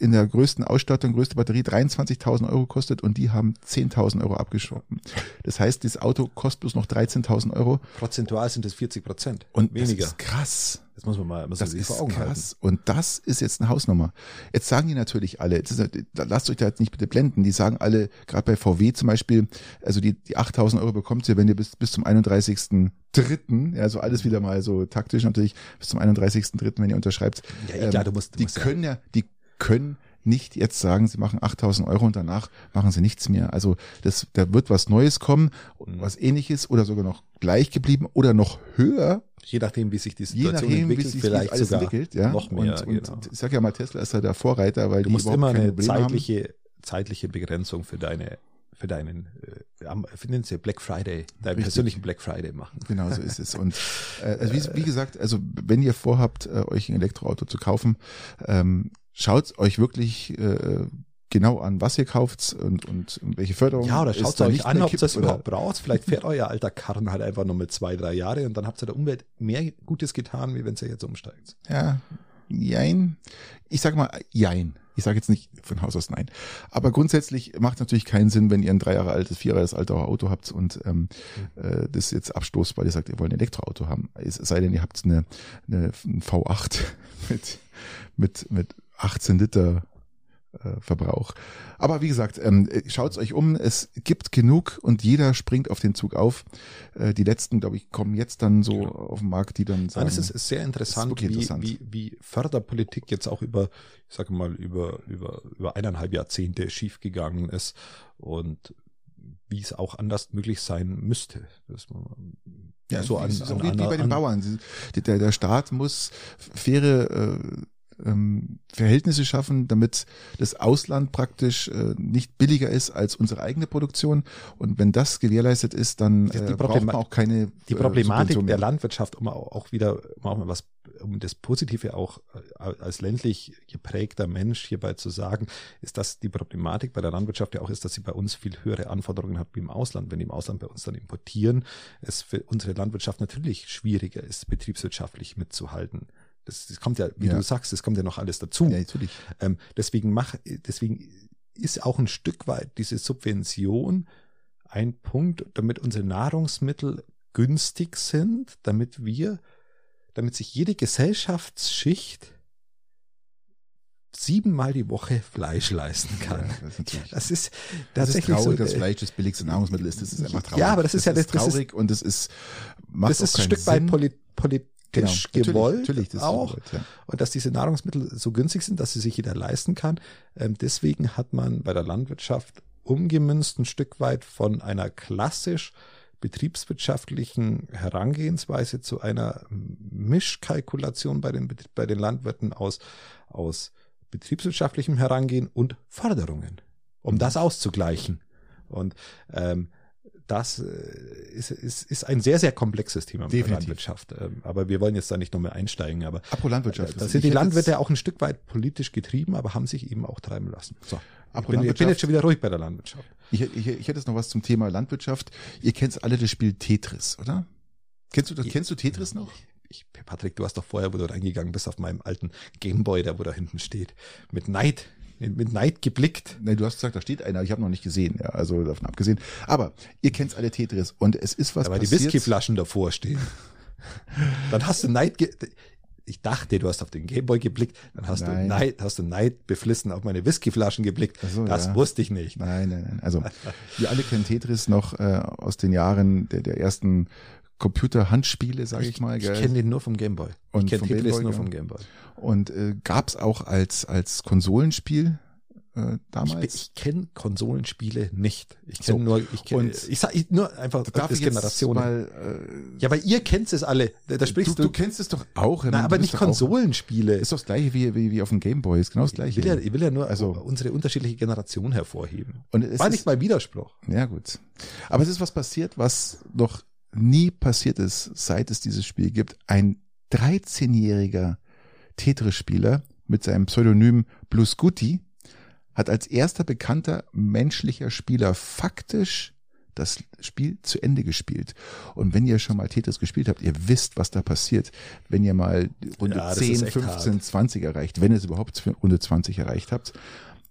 in der größten Ausstattung, größte Batterie 23.000 Euro gekostet und die haben 10.000 Euro abgeschoben. Das heißt, das Auto kostet bloß noch 13.000 Euro Prozentual sind es 40 Prozent. und weniger. das ist krass. Das muss man mal muss man Das sich ist vor Augen krass. Und das ist jetzt eine Hausnummer. Jetzt sagen die natürlich alle, ist, lasst euch da jetzt nicht bitte blenden, die sagen alle, gerade bei VW zum Beispiel, also die, die 8000 Euro bekommt ihr, wenn ihr bis, bis zum 31.3., ja, so alles wieder mal so taktisch natürlich, bis zum 31.3., wenn ihr unterschreibt. Ja, klar, ähm, du musst- du die musst können ja, die können nicht jetzt sagen, sie machen 8000 Euro und danach machen sie nichts mehr. Also das, da wird was Neues kommen, Mhm. was ähnliches oder sogar noch gleich geblieben oder noch höher, Je nachdem, wie sich die je Situation nachdem, wie entwickelt, sich vielleicht alles sogar entwickelt. Ja? noch mehr. und, und genau. ich sag ja mal, Tesla ist ja der Vorreiter, weil Du die musst immer eine Probleme haben. zeitliche, zeitliche Begrenzung für deine, für deinen, äh, nennen sie Black Friday, deinen Richtig. persönlichen Black Friday machen. Genau, so ist es. Und äh, also wie, wie gesagt, also wenn ihr vorhabt, äh, euch ein Elektroauto zu kaufen, ähm, schaut euch wirklich äh, genau an, was ihr kauft und, und welche Förderung. Ja, oder schaut euch nicht an, ob ihr das überhaupt braucht. Vielleicht fährt euer alter Karren halt einfach nur mit zwei, drei Jahre und dann habt ihr der Umwelt mehr Gutes getan, wie wenn ihr jetzt umsteigt. Ja, jein. Ich sag mal jein. Ich sage jetzt nicht von Haus aus nein. Aber grundsätzlich macht es natürlich keinen Sinn, wenn ihr ein drei Jahre altes, vier Jahre altes Auto habt und ähm, äh, das jetzt abstoßt, weil ihr sagt, ihr wollt ein Elektroauto haben. Es sei denn, ihr habt eine, eine ein V8 mit, mit, mit 18 Liter äh, Verbrauch. Aber wie gesagt, ähm, schaut euch um. Es gibt genug und jeder springt auf den Zug auf. Äh, die letzten, glaube ich, kommen jetzt dann so auf den Markt, die dann sagen. Nein, es ist sehr interessant, wirklich wie, interessant. Wie, wie Förderpolitik jetzt auch über, ich sage mal, über, über, über eineinhalb Jahrzehnte schiefgegangen ist und wie es auch anders möglich sein müsste. Ja, so an, ist auch an, wie, wie bei den an, Bauern. Der, der Staat muss faire äh, ähm, Verhältnisse schaffen, damit das Ausland praktisch äh, nicht billiger ist als unsere eigene Produktion. Und wenn das gewährleistet ist, dann Die- die äh, braucht man auch keine die äh, Problematik Subvention der. Landwirtschaft, um auch auch wieder um auch mal was, um das Positive auch äh, als ländlich geprägter Mensch hierbei zu sagen, ist, dass die Problematik bei der Landwirtschaft ja auch ist, dass sie bei uns viel höhere Anforderungen hat wie im Ausland. Wenn die im Ausland bei uns dann importieren, es für unsere Landwirtschaft natürlich schwieriger ist, betriebswirtschaftlich mitzuhalten. Das, das kommt ja, wie Ja. du sagst, das kommt ja noch alles dazu. Ja, natürlich. Ähm, deswegen mach, deswegen ist auch ein Stück weit diese Subvention ein Punkt, damit unsere Nahrungsmittel günstig sind, damit wir, damit sich jede Gesellschaftsschicht siebenmal die Woche Fleisch leisten kann. Ja, das ist. Das ist Das ist traurig, so. dass äh, Fleisch das billigste Nahrungsmittel ist. Das ist einfach traurig. Ja, aber das ist ja das- ist das ist- traurig und das ist macht das ist ein Stück weit Sinn. polit, politisch Genau, natürlich, gewollt natürlich, das ist auch. gewollt, ja. und dass diese Nahrungsmittel so günstig sind, dass sie sich jeder leisten kann. Ähm, deswegen hat man bei der Landwirtschaft umgemünzt ein Stück weit von einer klassisch betriebswirtschaftlichen Herangehensweise zu einer Mischkalkulation bei den, bei den Landwirten aus, aus betriebswirtschaftlichem Herangehen und Forderungen, um das auszugleichen. Und ähm, das äh, ist, ist, ist ein sehr, sehr komplexes Thema mit der Definitiv. Landwirtschaft. Ähm, aber wir wollen jetzt da nicht nochmal einsteigen. Aber Apropos Landwirtschaft. da Ich sind die Landwirte auch ein Stück weit politisch getrieben, aber haben sich eben auch treiben lassen. So. Ich bin, ich bin jetzt schon wieder ruhig bei der Landwirtschaft. Ich, ich, ich hätte jetzt noch was zum Thema Landwirtschaft. Ihr kennt alle das Spiel Tetris, oder? Kennst du das? Kennst du Tetris noch? Ich, Patrick, du hast doch vorher, wo du reingegangen bist, auf meinem alten Gameboy, der wo da hinten steht, mit Neid, mit Neid geblickt. Nein, du hast gesagt, da steht einer. Ich habe noch nicht gesehen. Ja, also davon abgesehen. Aber ihr kennt alle Tetris und es ist was Aber die passiert. Whiskyflaschen davor stehen. Dann hast du Neid, ge ich dachte, du hast auf den Gameboy geblickt, dann hast Nein. du Neid, hast du Neid beflissen auf meine Whiskyflaschen geblickt. So, das ja. wusste ich nicht. Nein, nein, nein. Also wir alle kennen Tetris noch äh, aus den Jahren der, der ersten Computer-Handspiele, sage ich, mal. Ich kenne den nur vom Gameboy. Und ich kenne Tetris Gameboy, nur ja. vom Gameboy. Und äh, gab es auch als als Konsolenspiel äh, Ich, damals. ich kenne Konsolenspiele nicht. Ich So. kenne nur, ich kenne, ich sag ich, nur einfach Darf ich Generationen. mal? Äh, ja, weil ihr kennt es alle. Da, da du, sprichst du, du. kennst es doch auch. na, ich aber nicht doch auch- Konsolenspiele. Ist doch das gleiche wie, wie, wie auf dem Gameboy. Ist genau das Ich gleiche. will, ja, ich will ja nur Also- unsere unterschiedliche Generation hervorheben. Und es War ist- nicht mal Widerspruch. Ja, gut. Aber es ist was passiert, was noch nie passiert ist, seit es dieses Spiel gibt. Ein 13-jähriger Tetris-Spieler mit seinem Pseudonym Bluscuti hat als erster bekannter menschlicher Spieler faktisch das Spiel zu Ende gespielt. Und wenn ihr schon mal Tetris gespielt habt, ihr wisst, was da passiert, wenn ihr mal Runde Ja, das 10, ist echt 15, 20 erreicht, wenn ihr es überhaupt Runde 20 erreicht habt.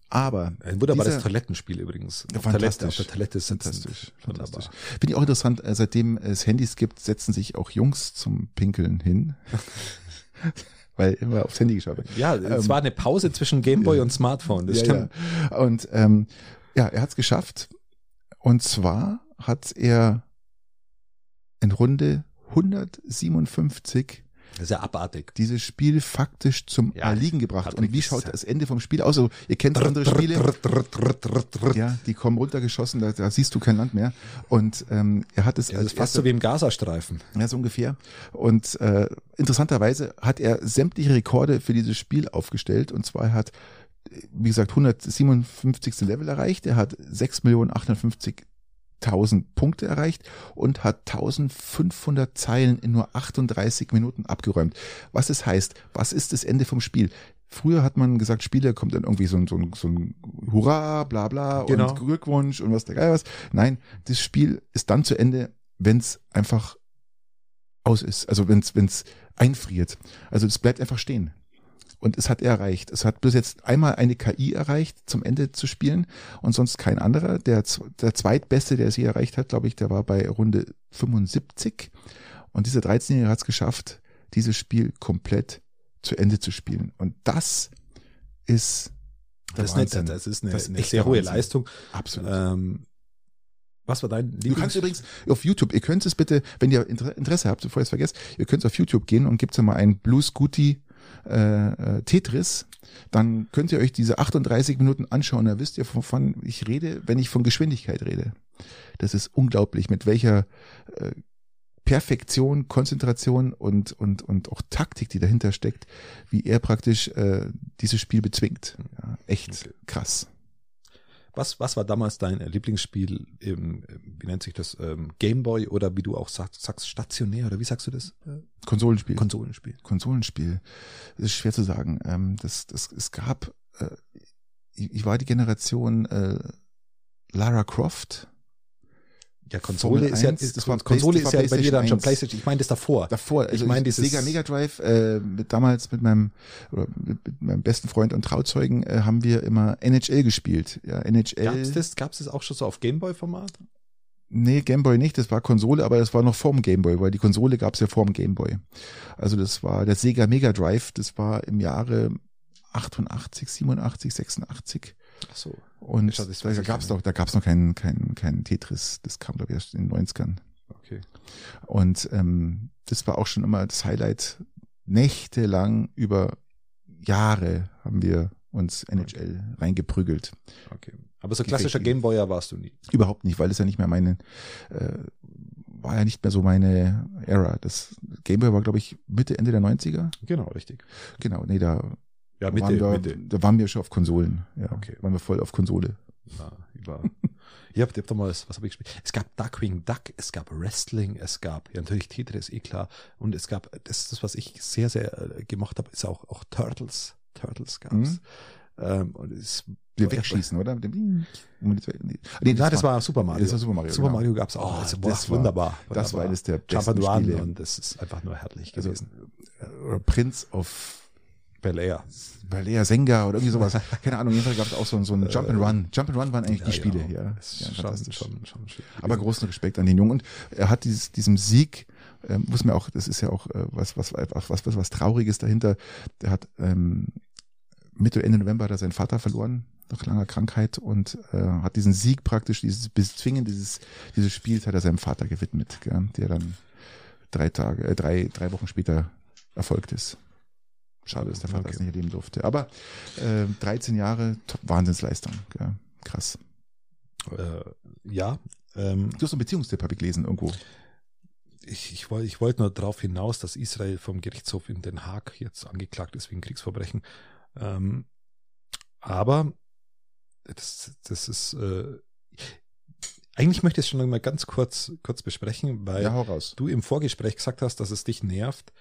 Aber Ein wunderbares dieser- Toilettenspiel übrigens. Auf Fantastisch. Toilette, auf der Toilette sitzen. Fantastisch, fantastisch. Finde ich auch interessant, äh, seitdem es Handys gibt, setzen sich auch Jungs zum Pinkeln hin. Weil immer aufs Handy geschaut wird. Ja, es war eine Pause zwischen Gameboy ja. und Smartphone. Das ja, stimmt. ja. Und ähm, ja, er hat es geschafft. Und zwar hat er in Runde 157 Das ist ja abartig. dieses Spiel faktisch zum Ja, Erliegen gebracht. Und wie das schaut ja- das Ende vom Spiel aus? Also, ihr kennt andere Spiele. Ja, die kommen runtergeschossen, da, da siehst du kein Land mehr. Und ähm, er hat es Das als ist fast so wie im Gazastreifen. Ja, so ungefähr. Und äh, interessanterweise hat er sämtliche Rekorde für dieses Spiel aufgestellt. Und zwar hat, wie gesagt, 157. Level erreicht. Er hat 6.850.000 Punkte erreicht und hat 1500 Zeilen in nur 38 Minuten abgeräumt. Was es heißt, was ist das Ende vom Spiel? Früher hat man gesagt, Spieler kommt dann irgendwie so ein, so ein, so ein Hurra, bla bla Genau. und Glückwunsch und was der Geil was. Nein, das Spiel ist dann zu Ende, wenn es einfach aus ist. Also wenn es einfriert. Also es bleibt einfach stehen. Und es hat er erreicht. Es hat bis jetzt einmal eine KI erreicht, zum Ende zu spielen und sonst kein anderer. Der, der zweitbeste, der es je erreicht hat, glaube ich, der war bei Runde 75. Und dieser 13-Jährige hat es geschafft, dieses Spiel komplett zu Ende zu spielen. Und das ist Das ist, Wahnsinn. das ist eine, Das ist eine sehr hohe Wahnsinn. Leistung. Absolut. Ähm, was war dein Du kannst Lieblings- übrigens auf YouTube, ihr könnt es bitte, wenn ihr Inter- Interesse habt, bevor ihr es vergesst, ihr könnt auf YouTube gehen und gebt mal ein Blue Scooty äh, äh, Tetris, dann könnt ihr euch diese 38 Minuten anschauen. Da wisst ihr, wovon ich rede, wenn ich von Geschwindigkeit rede. Das ist unglaublich, mit welcher äh, Perfektion, Konzentration und, und, und auch Taktik, die dahinter steckt, wie er praktisch äh, dieses Spiel bezwingt. Ja, echt Okay. krass. Was, was war damals dein Lieblingsspiel im, wie nennt sich das, ähm, Gameboy oder wie du auch sagst, sagst stationär oder wie sagst du das? Äh, Konsolenspiel. Konsolenspiel. Konsolenspiel. Das ist schwer zu sagen. Ähm, das, das, es gab, äh, ich, ich war die Generation äh, Lara Croft. Ja, Konsole Formel ist ja, 1, ist, war Konsole ist ja bei dir dann schon PlayStation. Ich meine das davor. Davor, also Ich meine dieses- Sega Mega Drive, äh, mit, damals mit meinem, oder mit, meinem besten Freund und Trauzeugen äh, haben wir immer NHL gespielt. Ja, NHL. Gab's das, gab's das auch schon so auf Gameboy-Format? Nee, Gameboy nicht, das war Konsole, aber das war noch vorm Gameboy, weil die Konsole gab's ja vorm Gameboy. Also das war der Sega Mega Drive, das war im Jahre 88, 87, 86. Ach so. Und das da, gab's gar doch, da gab's noch keinen kein, kein Tetris, das kam glaube ich erst in den 90ern. Okay. Und ähm, das war auch schon immer das Highlight. Nächtelang über Jahre haben wir uns NHL reingeprügelt. Okay. Aber so klassischer Gameboyer warst du nie. Überhaupt nicht, weil es ja nicht mehr meine, äh, war ja nicht mehr so meine Era. Das Gameboy war, glaube ich, Mitte, Ende der 90er. Genau, richtig. Genau, nee, da, Ja, waren, wir, Mitte. da waren wir schon auf Konsolen. Ja, Okay. Waren wir voll auf Konsole. Ja, über. ich hab, ich hab damals, was habe ich gespielt? Es gab Duckwing Duck, es gab Wrestling, es gab, ja natürlich Tetris, eh klar. Und es gab, das ist das, was ich sehr, sehr äh, gemacht habe, ist auch, auch Turtles. Turtles gab's. Mhm. Ähm, und es, Wir wegschießen, oder? Nee, Nein, das war Super Mario. Das war Super Mario. Super genau. Mario gab's auch. Oh, das, das war wunderbar. das war eines der besten Spiele. und das ist einfach nur herrlich Also, gewesen. oder Prince of Bel Air. Balea Senga oder irgendwie sowas. Keine Ahnung, jedenfalls gab es auch so, so ein Jump and Run. Jump and Run waren eigentlich die Spiele, ja. Ja schon, fantastisch. schon, schon schön. Aber großen Respekt an den Jungen. Und er hat dieses, diesem Sieg, ähm, muss mir auch, das ist ja auch äh, was, was, was, was, was, was Trauriges dahinter. Der hat ähm, Mitte, Ende November hat er seinen Vater verloren nach langer Krankheit und äh, hat diesen Sieg praktisch, dieses Bezwingen dieses, dieses Spiels hat er seinem Vater gewidmet, gell, der dann drei Tage, äh, drei, drei Wochen später erfolgt ist. Schade, dass der Vater Okay. es nicht erleben durfte. Aber äh, 13 Jahre, top, Wahnsinnsleistung. Gell? Krass. Äh, ja, ähm, Du hast einen Beziehungstipp, habe ich gelesen, irgendwo. ich, ich wollte ich wollte nur darauf hinaus, dass Israel vom Gerichtshof in Den Haag jetzt angeklagt ist wegen Kriegsverbrechen. Ähm, aber das, das ist äh, eigentlich möchte ich es schon noch mal ganz kurz kurz besprechen, weil Ja, du im Vorgespräch gesagt hast, dass es dich nervt,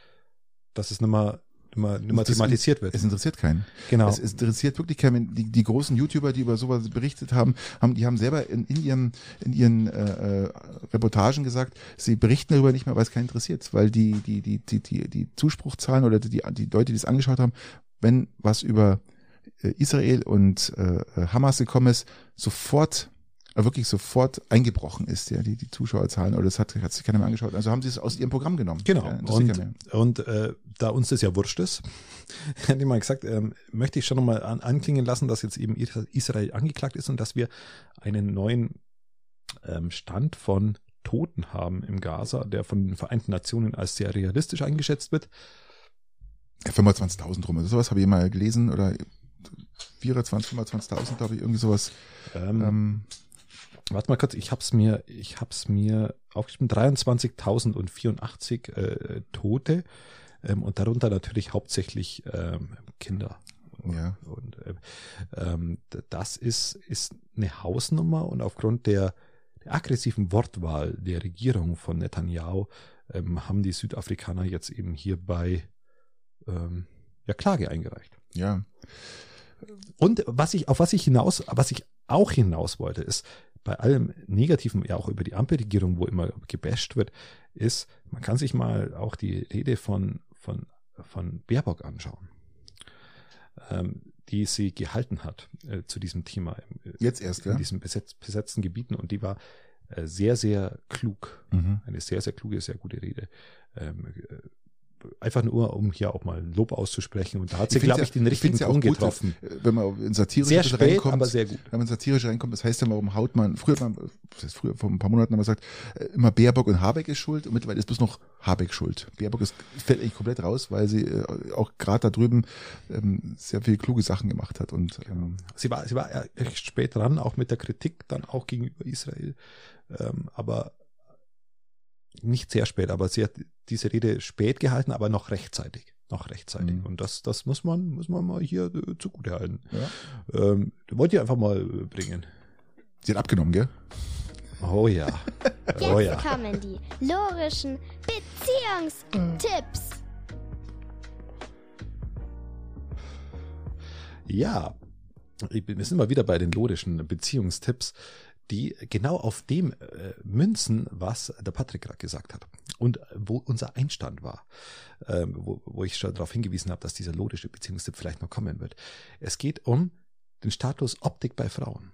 dass es nicht mehr, mehr Das- thematisiert wird. Es interessiert keinen. Genau. Es, es interessiert wirklich keinen. Die, die großen YouTuber, die über sowas berichtet haben, haben die haben selber in, in ihren, in ihren äh, äh, Reportagen gesagt, sie berichten darüber nicht mehr, weil es keinen interessiert. Weil die, die, die, die, die, die Zuspruchzahlen oder die, die Leute, die es angeschaut haben, wenn was über äh, Israel und äh, Hamas gekommen ist, sofort wirklich sofort eingebrochen ist, ja, die, die Zuschauerzahlen, oder das hat, hat sich keiner mehr angeschaut. Also haben sie es aus ihrem Programm genommen. Genau. Ja, und und äh, da uns das ja wurscht ist, hätte ich mal gesagt, ähm, möchte ich schon nochmal an, anklingen lassen, dass jetzt eben Is- Israel angeklagt ist und dass wir einen neuen ähm, Stand von Toten haben im Gaza, der von den Vereinten Nationen als sehr realistisch eingeschätzt wird. 25.000 rum. Also sowas habe ich mal gelesen oder 24, 25.000, glaube ich, irgendwie sowas. Ähm, ähm, warte mal kurz, ich hab's mir, ich hab's mir aufgeschrieben, 23.084 äh, Tote ähm, und darunter natürlich hauptsächlich ähm, Kinder. Ja. Und äh, ähm, das ist, ist eine Hausnummer und aufgrund der, der aggressiven Wortwahl der Regierung von Netanyahu ähm, haben die Südafrikaner jetzt eben hierbei ähm, ja Klage eingereicht. Ja. Und was ich, auf was ich hinaus, was ich auch hinaus wollte, ist, bei allem Negativen, ja auch über die Ampelregierung, wo immer gebasht wird, ist, man kann sich mal auch die Rede von, von, von Baerbock anschauen, ähm, die sie gehalten hat äh, zu diesem Thema. Äh, Jetzt erst, in ja? diesen besetz, besetzten Gebieten und die war äh, sehr, sehr klug. Mhm. Eine sehr, sehr kluge, sehr gute Rede. Ähm, äh, einfach nur, um hier auch mal ein Lob auszusprechen. Und da hat sie, glaube ich, den richtigen ja Ton getroffen. Äh, wenn man in satirisch sehr spät, reinkommt, aber sehr gut. Wenn man satirisch reinkommt, das heißt ja, warum haut man, früher, man, das heißt früher, vor ein paar Monaten haben wir gesagt, äh, immer Baerbock und Habeck ist schuld und mittlerweile ist bloß noch Habeck schuld. Baerbock ist, fällt eigentlich komplett raus, weil sie äh, auch gerade da drüben ähm, sehr viele kluge Sachen gemacht hat. Und ähm, sie war, sie war echt spät dran, auch mit der Kritik dann auch gegenüber Israel. Ähm, aber nicht sehr spät, aber sie hat diese Rede spät gehalten, aber noch rechtzeitig. Noch rechtzeitig. Mhm. Und das, das muss man, muss man mal hier äh, zugute halten. Ja. Ähm, wollte ich einfach mal bringen. Sie hat abgenommen, gell? Oh ja. Oh Jetzt ja. kommen die logischen Beziehungstipps. Ja, wir sind mal wieder bei den logischen Beziehungstipps die genau auf dem äh, münzen, was der Patrick gerade gesagt hat und wo unser Einstand war, ähm, wo, wo ich schon darauf hingewiesen habe, dass dieser lodische Beziehungstipp vielleicht noch kommen wird. Es geht um den Status Optik bei Frauen.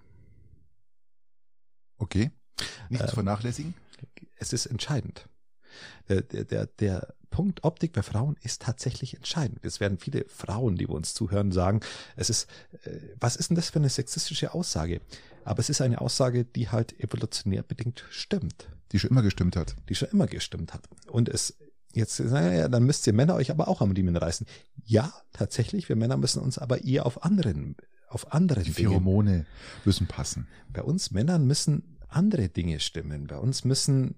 Okay. Nicht zu ähm, vernachlässigen. Es ist entscheidend. Der, der, der, der Punkt Optik bei Frauen ist tatsächlich entscheidend. Es werden viele Frauen, die wir uns zuhören, sagen, es ist, äh, was ist denn das für eine sexistische Aussage? Aber es ist eine Aussage, die halt evolutionär bedingt stimmt. Die schon immer gestimmt hat. Die schon immer gestimmt hat. Und es, jetzt, naja, dann müsst ihr Männer euch aber auch am Riemen reißen. Ja, tatsächlich, wir Männer müssen uns aber eher auf anderen, auf andere Die Pheromone müssen passen. Bei uns Männern müssen andere Dinge stimmen. Bei uns müssen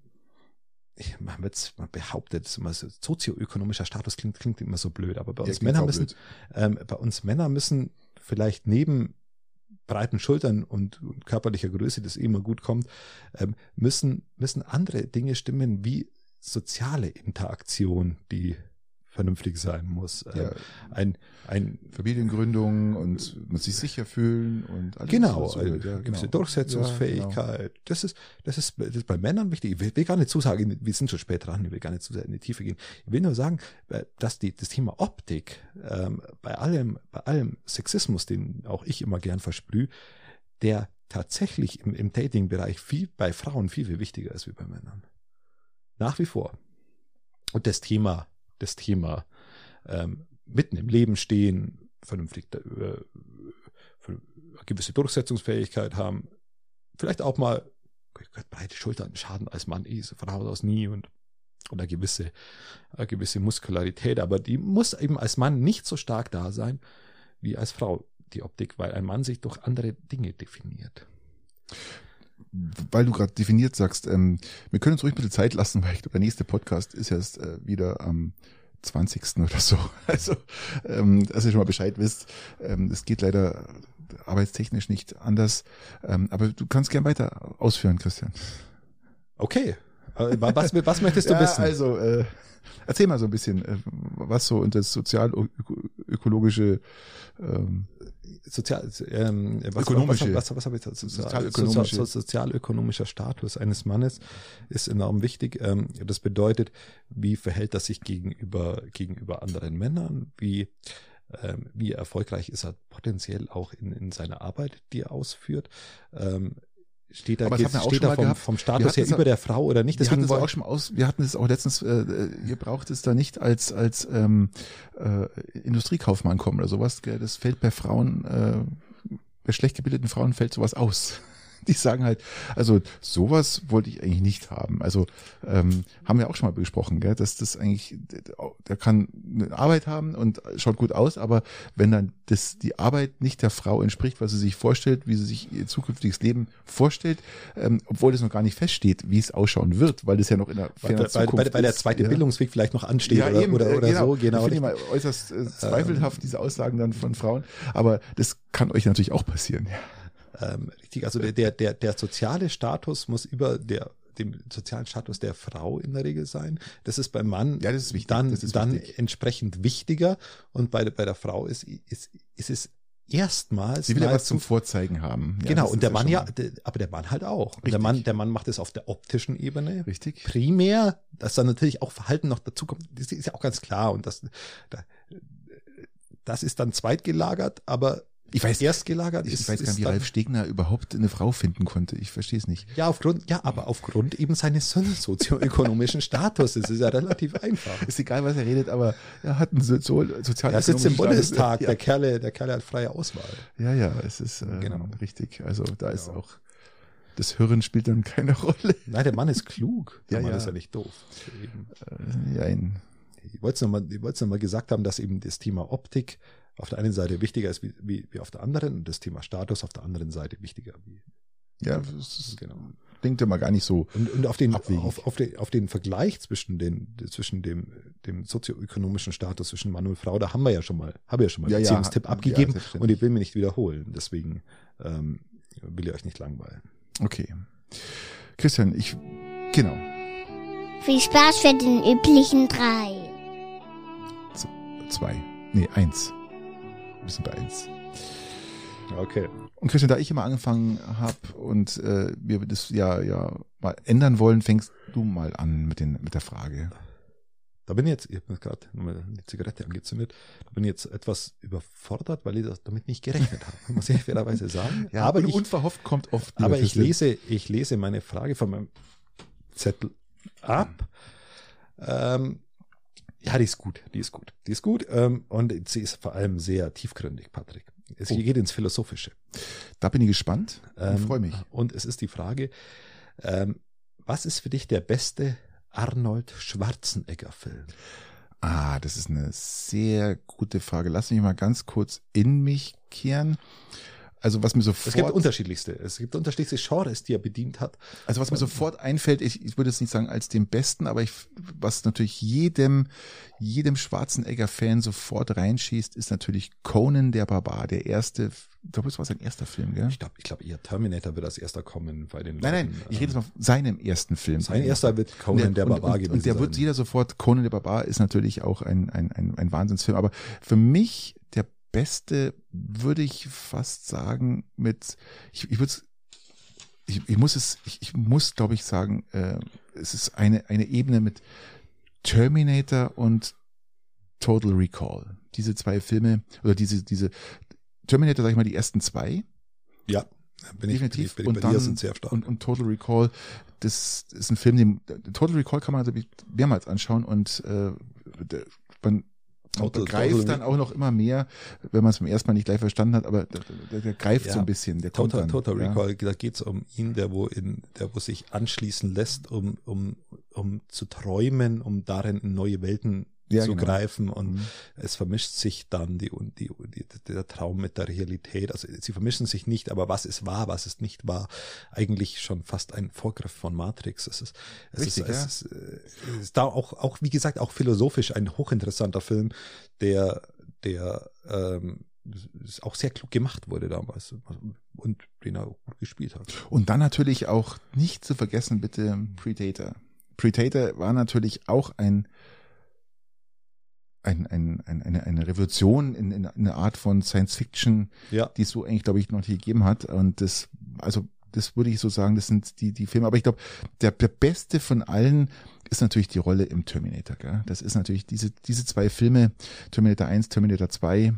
man, wird's, man behauptet immer so, sozioökonomischer Status klingt, klingt immer so blöd, aber bei uns ja, Männer müssen, ähm, bei uns Männer müssen vielleicht neben breiten Schultern und, und körperlicher Größe, das immer gut kommt, ähm, müssen, müssen andere Dinge stimmen wie soziale Interaktion, die vernünftig sein muss. Ähm, ja. Ein, ein Familiengründung und man sich sicher fühlen und alles. Genau, so, eine ja, gewisse genau. Durchsetzungsfähigkeit. Ja, genau. Das ist, das ist, das ist bei Männern wichtig. Ich will, will, gar nicht zusagen, wir sind schon spät dran, ich will gar nicht zu sehr in die Tiefe gehen. Ich will nur sagen, äh, dass die, das Thema Optik ähm, bei allem, bei allem Sexismus, den auch ich immer gern versprühe, der tatsächlich im, im Dating-Bereich viel bei Frauen viel, viel wichtiger ist wie bei Männern. Nach wie vor. Und das Thema das Thema ähm, mitten im Leben stehen, vernünftig äh, gewisse Durchsetzungsfähigkeit haben, vielleicht auch mal breite Schultern schaden als Mann eh, von Haus aus nie und oder gewisse, eine gewisse Muskularität, aber die muss eben als Mann nicht so stark da sein wie als Frau, die Optik, weil ein Mann sich durch andere Dinge definiert. Weil du gerade definiert sagst, ähm, wir können uns ruhig ein bisschen Zeit lassen, weil ich glaube, der nächste Podcast ist erst äh, wieder am 20. oder so. Also, ähm, dass ihr schon mal Bescheid wisst. Ähm, es geht leider arbeitstechnisch nicht anders. Ähm, aber du kannst gern weiter ausführen, Christian. Okay. Was, was möchtest du ja, wissen? Also, äh, erzähl mal so ein bisschen, äh, was so unter sozial-ökologische ähm, sozial, ähm, was, ökonomische, was, was, was, was habe ich sozialökonomische. Sozial, sozialökonomischer Status eines Mannes ist enorm wichtig. Ähm, das bedeutet, wie verhält er sich gegenüber gegenüber anderen Männern? Wie ähm, wie erfolgreich ist er potenziell auch in, in seiner Arbeit, die er ausführt? Ähm, steht da, geht, steht da vom, vom Status her über der Frau oder nicht? Deswegen wir hatten es auch schon aus, wir hatten es auch letztens, äh, ihr braucht es da nicht als als ähm, äh, Industriekaufmann kommen oder sowas. Gell? Das fällt bei Frauen, äh, bei schlecht gebildeten Frauen fällt sowas aus. die sagen halt, also sowas wollte ich eigentlich nicht haben. Also ähm, haben wir auch schon mal besprochen, gell, dass das eigentlich, der kann eine Arbeit haben und schaut gut aus, aber wenn dann das die Arbeit nicht der Frau entspricht, was sie sich vorstellt, wie sie sich ihr zukünftiges Leben vorstellt, ähm, obwohl das noch gar nicht feststeht, wie es ausschauen wird, weil das ja noch in der weil, weil, Zukunft weil, weil der zweite ist, Bildungsweg vielleicht noch ansteht ja, oder, eben, oder, oder genau. so. Genau. Finde ich mal äußerst äh, zweifelhaft, ähm, diese Aussagen dann von Frauen, aber das kann euch natürlich auch passieren. Ja. Ähm, richtig, also der, der, der soziale Status muss über der dem sozialen Status der Frau in der Regel sein. Das ist beim Mann ja, das ist wichtig. dann, ist dann wichtig. entsprechend wichtiger und bei, bei der Frau ist, ist, ist es erstmals. Sie will ja was zum Vorzeigen haben. Ja, genau, und der Mann ja, aber der Mann halt auch. Der Mann, der Mann macht es auf der optischen Ebene. Richtig. Primär, dass dann natürlich auch Verhalten noch dazu kommt, das ist ja auch ganz klar und das, das ist dann zweitgelagert, aber ich weiß, erst gelagert ich, ist. Ich weiß gar nicht, wie Ralf Stegner überhaupt eine Frau finden konnte. Ich verstehe es nicht. Ja, aufgrund, ja, aber aufgrund eben seines sozioökonomischen Status. Es ist ja relativ einfach. Ist egal, was er redet, aber er hat einen so, sozialen Er sitzt im Bundestag. Ja. Der Kerle, der Kerle hat freie Auswahl. Ja, ja, es ist äh, genau. richtig. Also da genau. ist auch das Hirn spielt dann keine Rolle. Nein, der Mann ist klug. Der ja, Mann ja. ist ja nicht doof. Äh, ja, ein ich wollte es nochmal noch mal gesagt haben, dass eben das Thema Optik auf der einen Seite wichtiger ist wie, wie, wie auf der anderen und das Thema Status auf der anderen Seite wichtiger. Wie, ja, das ist, genau. denkt immer gar nicht so. Und, und auf den, auf, auf, den, auf den Vergleich zwischen den, zwischen dem, dem sozioökonomischen Status zwischen Mann und Frau, da haben wir ja schon mal, habe ja schon mal ja, einen Beziehungstipp ja, abgegeben ja, und ich will mir nicht wiederholen. Deswegen ähm, will ich euch nicht langweilen. Okay. Christian, ich, genau. Viel Spaß für den üblichen drei. Z zwei. Nee, eins. Sind bei eins. Okay. Und Christian, da ich immer angefangen habe und äh, wir das ja ja mal ändern wollen, fängst du mal an mit den mit der Frage. Da bin ich jetzt, ich habe mir gerade die Zigarette angezündet, da bin ich jetzt etwas überfordert, weil ich das damit nicht gerechnet habe, muss ich fairerweise sagen. Ja, aber ich, unverhofft kommt oft. Aber ich lese, ich lese meine Frage von meinem Zettel ab. Ähm, ja, die ist gut, die ist gut, die ist gut ähm, und sie ist vor allem sehr tiefgründig, Patrick. Es Oh. geht ins Philosophische. Da bin ich gespannt Ähm, freue mich. Und es ist die Frage, ähm, was ist für dich der beste Arnold Schwarzenegger-Film? Ah, das ist eine sehr gute Frage. Lass mich mal ganz kurz in mich kehren. Also was mir sofort Es gibt unterschiedlichste, es gibt unterschiedlichste Genres, die er bedient hat. Also was mir sofort einfällt, ich, ich würde jetzt nicht sagen als den besten, aber ich, was natürlich jedem, jedem Schwarzenegger-Fan sofort reinschießt, ist natürlich Conan der Barbar, der erste, ich glaube, es war sein erster Film, gell? Ich glaube, ich glaube, eher Terminator wird als erster kommen bei den Nein, nein, Leuten. ich rede jetzt von seinem ersten Film. Sein erster wird Conan der, und, Barbar und, gewesen und der sein. wird jeder sofort, Conan der Barbar ist natürlich auch ein, ein, ein, ein Wahnsinnsfilm, aber für mich der beste, würde ich fast sagen, mit, ich, ich würde ich, ich muss es, ich, ich muss, glaube ich, sagen, äh, es ist eine, eine Ebene mit Terminator und Total Recall. Diese zwei Filme, oder diese, diese, Terminator, sag ich mal, die ersten zwei. ja, bin ich, definitiv. bin ich, bin ich und bei dann, dir sind sehr stark. Und, und Total Recall, das ist ein Film, den Total Recall kann man also mehrmals anschauen und äh, man Total- begreift dann auch noch immer mehr, wenn man es beim ersten Mal nicht gleich verstanden hat, aber der, der, der greift Ja. so ein bisschen. Der kommt Total, dann, Total ja. Recall, da geht's um ihn, der wo in, der wo sich anschließen lässt, um, um, um zu träumen, um darin in neue Welten Ja, zu genau. greifen und Mhm. es vermischt sich dann die, die, die, der Traum mit der Realität. Also sie vermischen sich nicht, aber was ist wahr, was ist nicht wahr, eigentlich schon fast ein Vorgriff von Matrix. Es ist, es Richtig, ist, ja. es ist, es ist da auch, auch, wie gesagt, auch philosophisch ein hochinteressanter Film, der, der ähm, auch sehr klug gemacht wurde damals und den er auch gut gespielt hat. Und dann natürlich auch nicht zu vergessen, bitte Predator. Predator war natürlich auch ein, ein, ein, ein eine, eine Revolution in, in eine Art von Science Fiction, Ja. die es so eigentlich, glaube ich, noch nie gegeben hat. Und das, also das würde ich so sagen, das sind die, die Filme. Aber ich glaube, der, der beste von allen ist natürlich die Rolle im Terminator. Gell? Das ist natürlich diese, diese zwei Filme, Terminator 1, Terminator 2.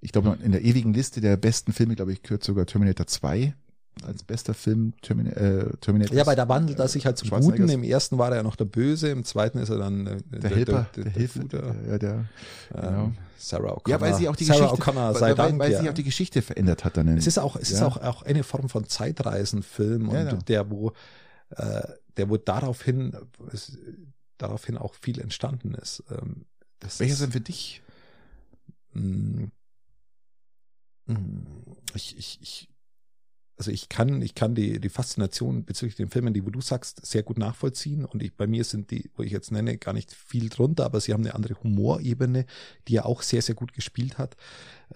Ich glaube, in der ewigen Liste der besten Filme, glaube ich, gehört sogar Terminator 2 als bester Film Termin äh, Terminator. Ja, bei der wandelt er sich halt zum Guten. Im ersten war er ja noch der Böse, im zweiten ist er dann äh, der, der Helfer, der, der, der Hilfe, ja, der, ähm, genau. Sarah O'Connor. Ja, weil sie auch die Sarah Geschichte, O'Connor, sei weil, Dank, weil ja. sich auch die Geschichte verändert hat dann. Es ist auch, es ja. ist auch, auch eine Form von Zeitreisenfilm und Ja, der, wo, äh, der, wo daraufhin, es, daraufhin auch viel entstanden ist. Ähm, Welcher ist, denn für dich? Mm, mm, ich, ich, ich, also ich kann, ich kann die, die Faszination bezüglich den Filmen, die wo du sagst, sehr gut nachvollziehen. Und ich, bei mir sind die, wo ich jetzt nenne, gar nicht viel drunter, aber sie haben eine andere Humorebene, die er auch sehr, sehr gut gespielt hat.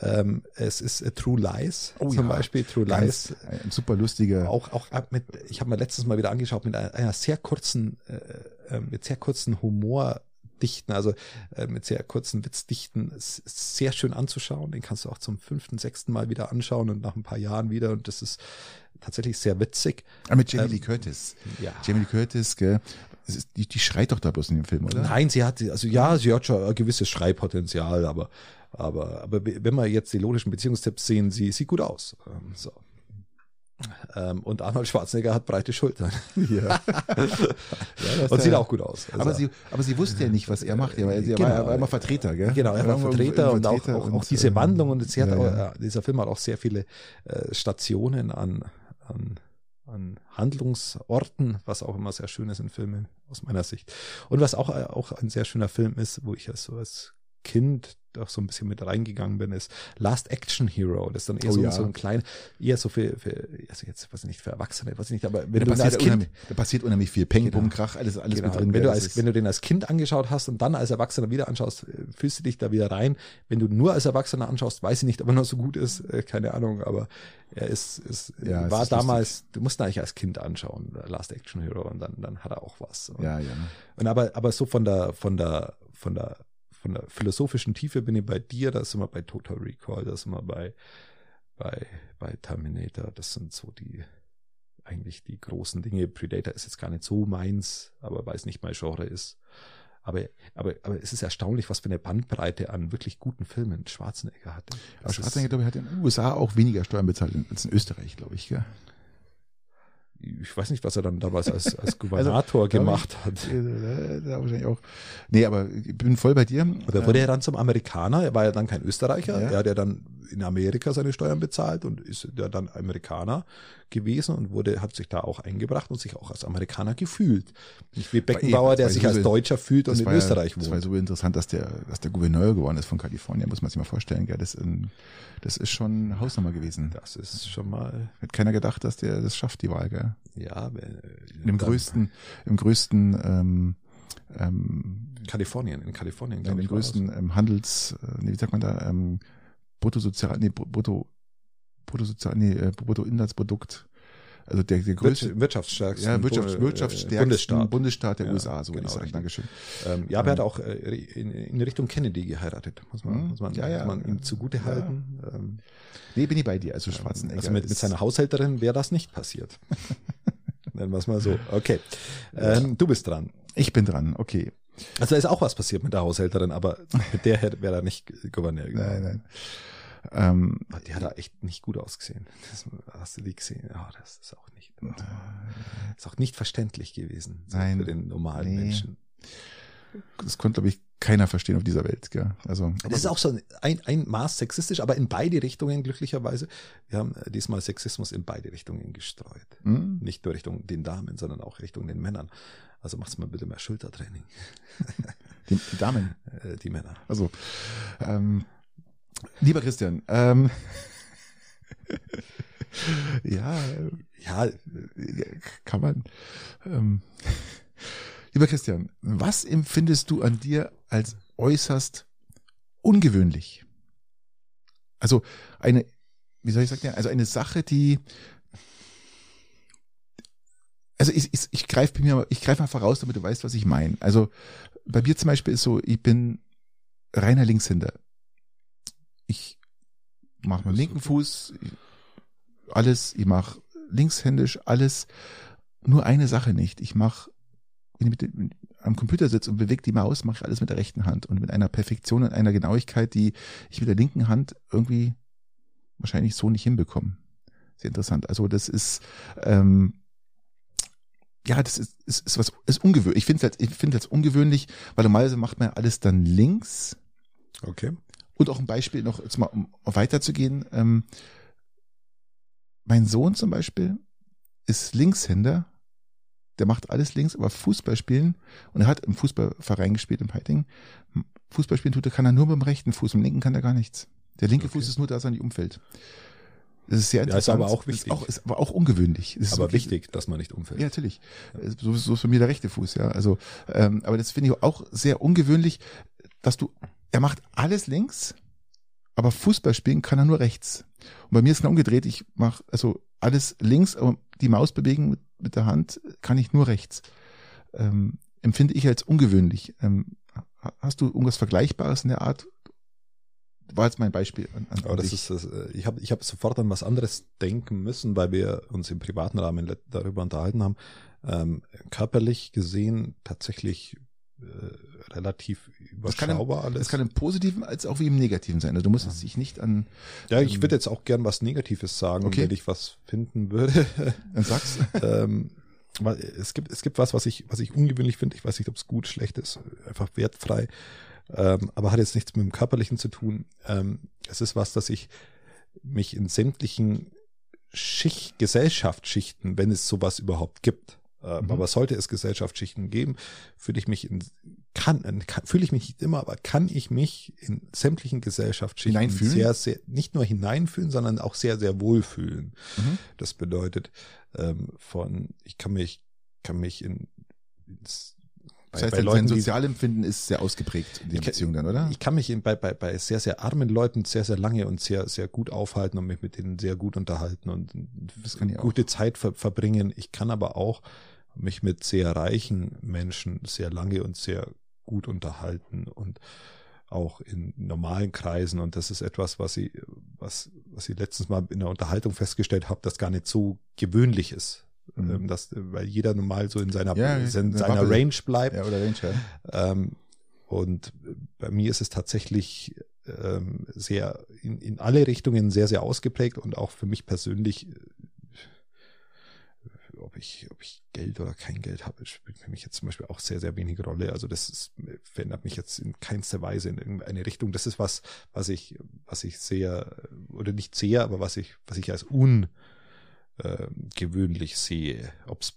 Ähm, es ist äh, True Lies Oh zum ja, Beispiel. True Ganz, Lies. ein super lustiger. Auch, auch mit, ich habe mir letztes Mal wieder angeschaut, mit einer, einer sehr kurzen, äh, äh, mit sehr kurzen Humordichten, also äh, mit sehr kurzen Witzdichten, s- sehr schön anzuschauen. Den kannst du auch zum fünften, sechsten Mal wieder anschauen und nach ein paar Jahren wieder. Und das ist tatsächlich sehr witzig. Ah, mit Jamie ähm, Lee Curtis. Ja. Jamie Lee Curtis, gell? Ist, die, die schreit doch da bloß in dem Film, oder? Nein, sie hat, also ja, sie hat schon ein gewisses Schreibpotenzial, aber, aber, aber wenn wir jetzt die logischen Beziehungstipps sehen, sie sieht gut aus. Ähm, so. Ähm, und Arnold Schwarzenegger hat breite Schultern. Ja. und sieht auch gut aus. Also, aber, sie, aber sie wusste ja nicht, was er macht. Er war, Genau. war, er war immer Vertreter, gell? Genau, er war Vertreter und auch, Vertreter auch, auch und, diese ähm, Wandlung und sie hat ja, auch, ja. äh, dieser Film hat auch sehr viele äh, Stationen an, an, an Handlungsorten, was auch immer sehr schön ist in Filmen aus meiner Sicht. Und was auch, äh, auch ein sehr schöner Film ist, wo ich als so als Kind auch so ein bisschen mit reingegangen bin, ist Last Action Hero. Das ist dann eher Oh so, ja. so ein klein, eher so für, für also jetzt weiß ich nicht, für Erwachsene, weiß ich nicht, aber wenn Da du ihn als passiert, Kind da passiert unheimlich viel. Peng, Genau. Bumm, Krach, alles, alles Genau. mit drin. wenn, du als, wenn du den als Kind angeschaut hast und dann als Erwachsener wieder anschaust, äh, fühlst du dich da wieder rein. Wenn du nur als Erwachsener anschaust, weiß ich nicht, ob er noch so gut ist, äh, keine Ahnung, aber er ist, ist Ja, es war ist damals, du musst ihn eigentlich als Kind anschauen, Last Action Hero, und dann, dann hat er auch was. Und, ja, ja. und aber, aber so von der, von der, von der, von der philosophischen Tiefe bin ich bei dir, da sind wir bei Total Recall, da sind wir bei, bei, bei Terminator, das sind so die, eigentlich die großen Dinge. Predator ist jetzt gar nicht so meins, aber weil es nicht mein Genre ist. Aber, aber, aber es ist erstaunlich, was für eine Bandbreite an wirklich guten Filmen Schwarzenegger hatte. Aber Schwarzenegger, glaube ich, hat in den USA auch weniger Steuern bezahlt als in Österreich, glaube ich, gell? Ich weiß nicht, was er dann damals als, als Gubernator glaub gemacht hat. Äh, Da wahrscheinlich auch. Nee, aber ich bin voll bei dir. Oder wurde er dann zum Amerikaner? Er war ja dann kein Österreicher. Ja. Er hat ja dann in Amerika seine Steuern bezahlt und ist ja dann Amerikaner gewesen und wurde, hat sich da auch eingebracht und sich auch als Amerikaner gefühlt. Nicht wie Beckenbauer, das der sich so als Deutscher fühlt und in war ja- Österreich Das war wohnt. so interessant, dass der, dass der Gouverneur geworden ist von Kalifornien, muss man sich mal vorstellen, gell? Das, ähm, das ist schon Hausnummer gewesen. Das ist schon mal, Hat keiner gedacht, dass der das schafft, die Wahl, gell? Ja, wenn- Im größten, im größten, ähm, ähm, Kalifornien, in Kalifornien, glaube ich. das. größten ähm, Handels, äh, nee, wie sagt man da, ähm, Bruttosozial, nee, Br- Brutto, Bruttosozial, nee, äh, Bruttoinlandsprodukt, also der, der größte, Wirtsch- wirtschaftsstärksten ja, Wirtschafts, Bu- äh, wirtschaftsstärksten Bundesstaat. Bundesstaat, der Ja, USA, so genau, würde ich sagen. richtig. Dankeschön. Ähm, ja, aber er hat auch äh, in, in Richtung Kennedy geheiratet, muss man, Hm, muss man, ja, ja. muss man ihm zugute halten. Ähm, Nee, bin ich bei dir, also Schwarzenegger. also mit, mit seiner Haushälterin wäre das nicht passiert. Nennen wir es mal so. Okay. Ähm, du bist dran. Ich bin dran, okay. Also da ist auch was passiert mit der Haushälterin, aber mit der wäre er nicht Gouverneur. Nein, nein. Ähm, Die hat da echt nicht gut ausgesehen. Das, hast du die gesehen? Ja, das ist auch nicht. oh, ist auch nicht verständlich gewesen so Nein. für den normalen Nee. Menschen. das konnte, glaube ich, keiner verstehen auf dieser Welt. Gell? Also, Das ist auch so ein, ein Maß sexistisch, aber in beide Richtungen glücklicherweise. Wir haben äh, diesmal Sexismus in beide Richtungen gestreut. Hm? Nicht nur Richtung den Damen, sondern auch Richtung den Männern. Also macht's mal bitte mehr Schultertraining, die, die Damen. äh, die Männer. Also, ähm, lieber Christian, ähm, ja, Ja, kann man. Ähm, lieber Christian, was empfindest du an dir als äußerst ungewöhnlich? Also eine, wie soll ich sagen, also eine Sache, die also ich, ich, ich greife bei mir, ich greife mal voraus, damit du weißt, was ich meine. Also bei mir zum Beispiel ist so, ich bin reiner Linkshänder. Ich mache mit dem linken Fuß alles, ich mache linkshändisch alles. Nur eine Sache nicht. Ich mache, wenn ich mit am Computer sitze und bewege die Maus, mache ich alles mit der rechten Hand und mit einer Perfektion und einer Genauigkeit, die ich mit der linken Hand irgendwie wahrscheinlich so nicht hinbekomme. sehr interessant. Also das ist, ähm, ja, das ist, ist, ist was, ist ungewöhnlich. Ich finde es ich finde es ungewöhnlich, weil normalerweise macht man alles dann links. Okay. Und auch ein Beispiel noch, jetzt mal, um weiterzugehen. Ähm, mein Sohn zum Beispiel ist Linkshänder. Der macht alles links, aber Fußball spielen, und er hat im Fußballverein gespielt im Heiting. Fußball spielen tut er, kann er nur mit dem rechten Fuß, mit dem linken kann er gar nichts. Der linke okay. Fuß ist nur da, dass er nicht umfällt. Das ist sehr interessant. Ja, ist aber auch wichtig. Ist, auch, ist aber auch ungewöhnlich. Ist aber wirklich, wichtig, dass man nicht umfällt. Ja, natürlich. So, so ist bei mir der rechte Fuß, ja. Also, ähm, aber das finde ich auch sehr ungewöhnlich, dass du, er macht alles links, aber Fußball spielen kann er nur rechts. Und bei mir ist es umgedreht. Ich mache also alles links, aber die Maus bewegen mit, mit der Hand kann ich nur rechts. Ähm, empfinde ich als ungewöhnlich. Ähm, hast du irgendwas Vergleichbares in der Art? War jetzt mein Beispiel. An, an Aber das ist, das, äh, ich habe ich hab sofort an was anderes denken müssen, weil wir uns im privaten Rahmen darüber unterhalten haben. Ähm, körperlich gesehen tatsächlich äh, relativ überschaubar alles. Das kann im Positiven als auch wie im Negativen sein. Also du musst ja. dich nicht an. Ja, ich ähm, würde jetzt auch gern was Negatives sagen, okay. wenn ich was finden würde. Dann sag's. ähm, es gibt, es gibt was, was ich, was ich ungewöhnlich finde. Ich weiß nicht, ob es gut, schlecht ist, einfach wertfrei. Ähm, aber hat jetzt nichts mit dem Körperlichen zu tun. Ähm, es ist was, dass ich mich in sämtlichen Schicht, Gesellschaftsschichten, wenn es sowas überhaupt gibt, mhm. Aber sollte es Gesellschaftsschichten geben, fühle ich mich in, kann, kann fühle ich mich nicht immer, aber kann ich mich in sämtlichen Gesellschaftsschichten sehr, sehr, nicht nur hineinfühlen, sondern auch sehr, sehr wohlfühlen. Mhm. Das bedeutet, ähm, von, ich kann mich, kann mich in, ins, das heißt, bei Leuten, dein Sozialempfinden ist sehr ausgeprägt in der Beziehung dann, oder? Ich kann mich bei, bei, bei sehr, sehr armen Leuten sehr, sehr lange und sehr, sehr gut aufhalten und mich mit denen sehr gut unterhalten und gute Zeit ver verbringen. Ich kann aber auch mich mit sehr reichen Menschen sehr lange und sehr gut unterhalten und auch in normalen Kreisen. Und das ist etwas, was ich, was, was ich letztens mal in der Unterhaltung festgestellt habe, das gar nicht so gewöhnlich ist. Mhm. Ähm, das, weil jeder normal so in seiner, ja, in seiner Range bleibt. Ja, oder Range, ja. Ähm, und bei mir ist es tatsächlich ähm, sehr in, in alle Richtungen sehr, sehr ausgeprägt und auch für mich persönlich ob ich, ob ich Geld oder kein Geld habe, spielt für mich jetzt zum Beispiel auch sehr, sehr wenig Rolle. Also das ist, verändert mich jetzt in keinster Weise in irgendeine Richtung. Das ist was, was ich, was ich sehr, oder nicht sehr, aber was ich, was ich als ungewöhnlich äh, sehe. Ob's,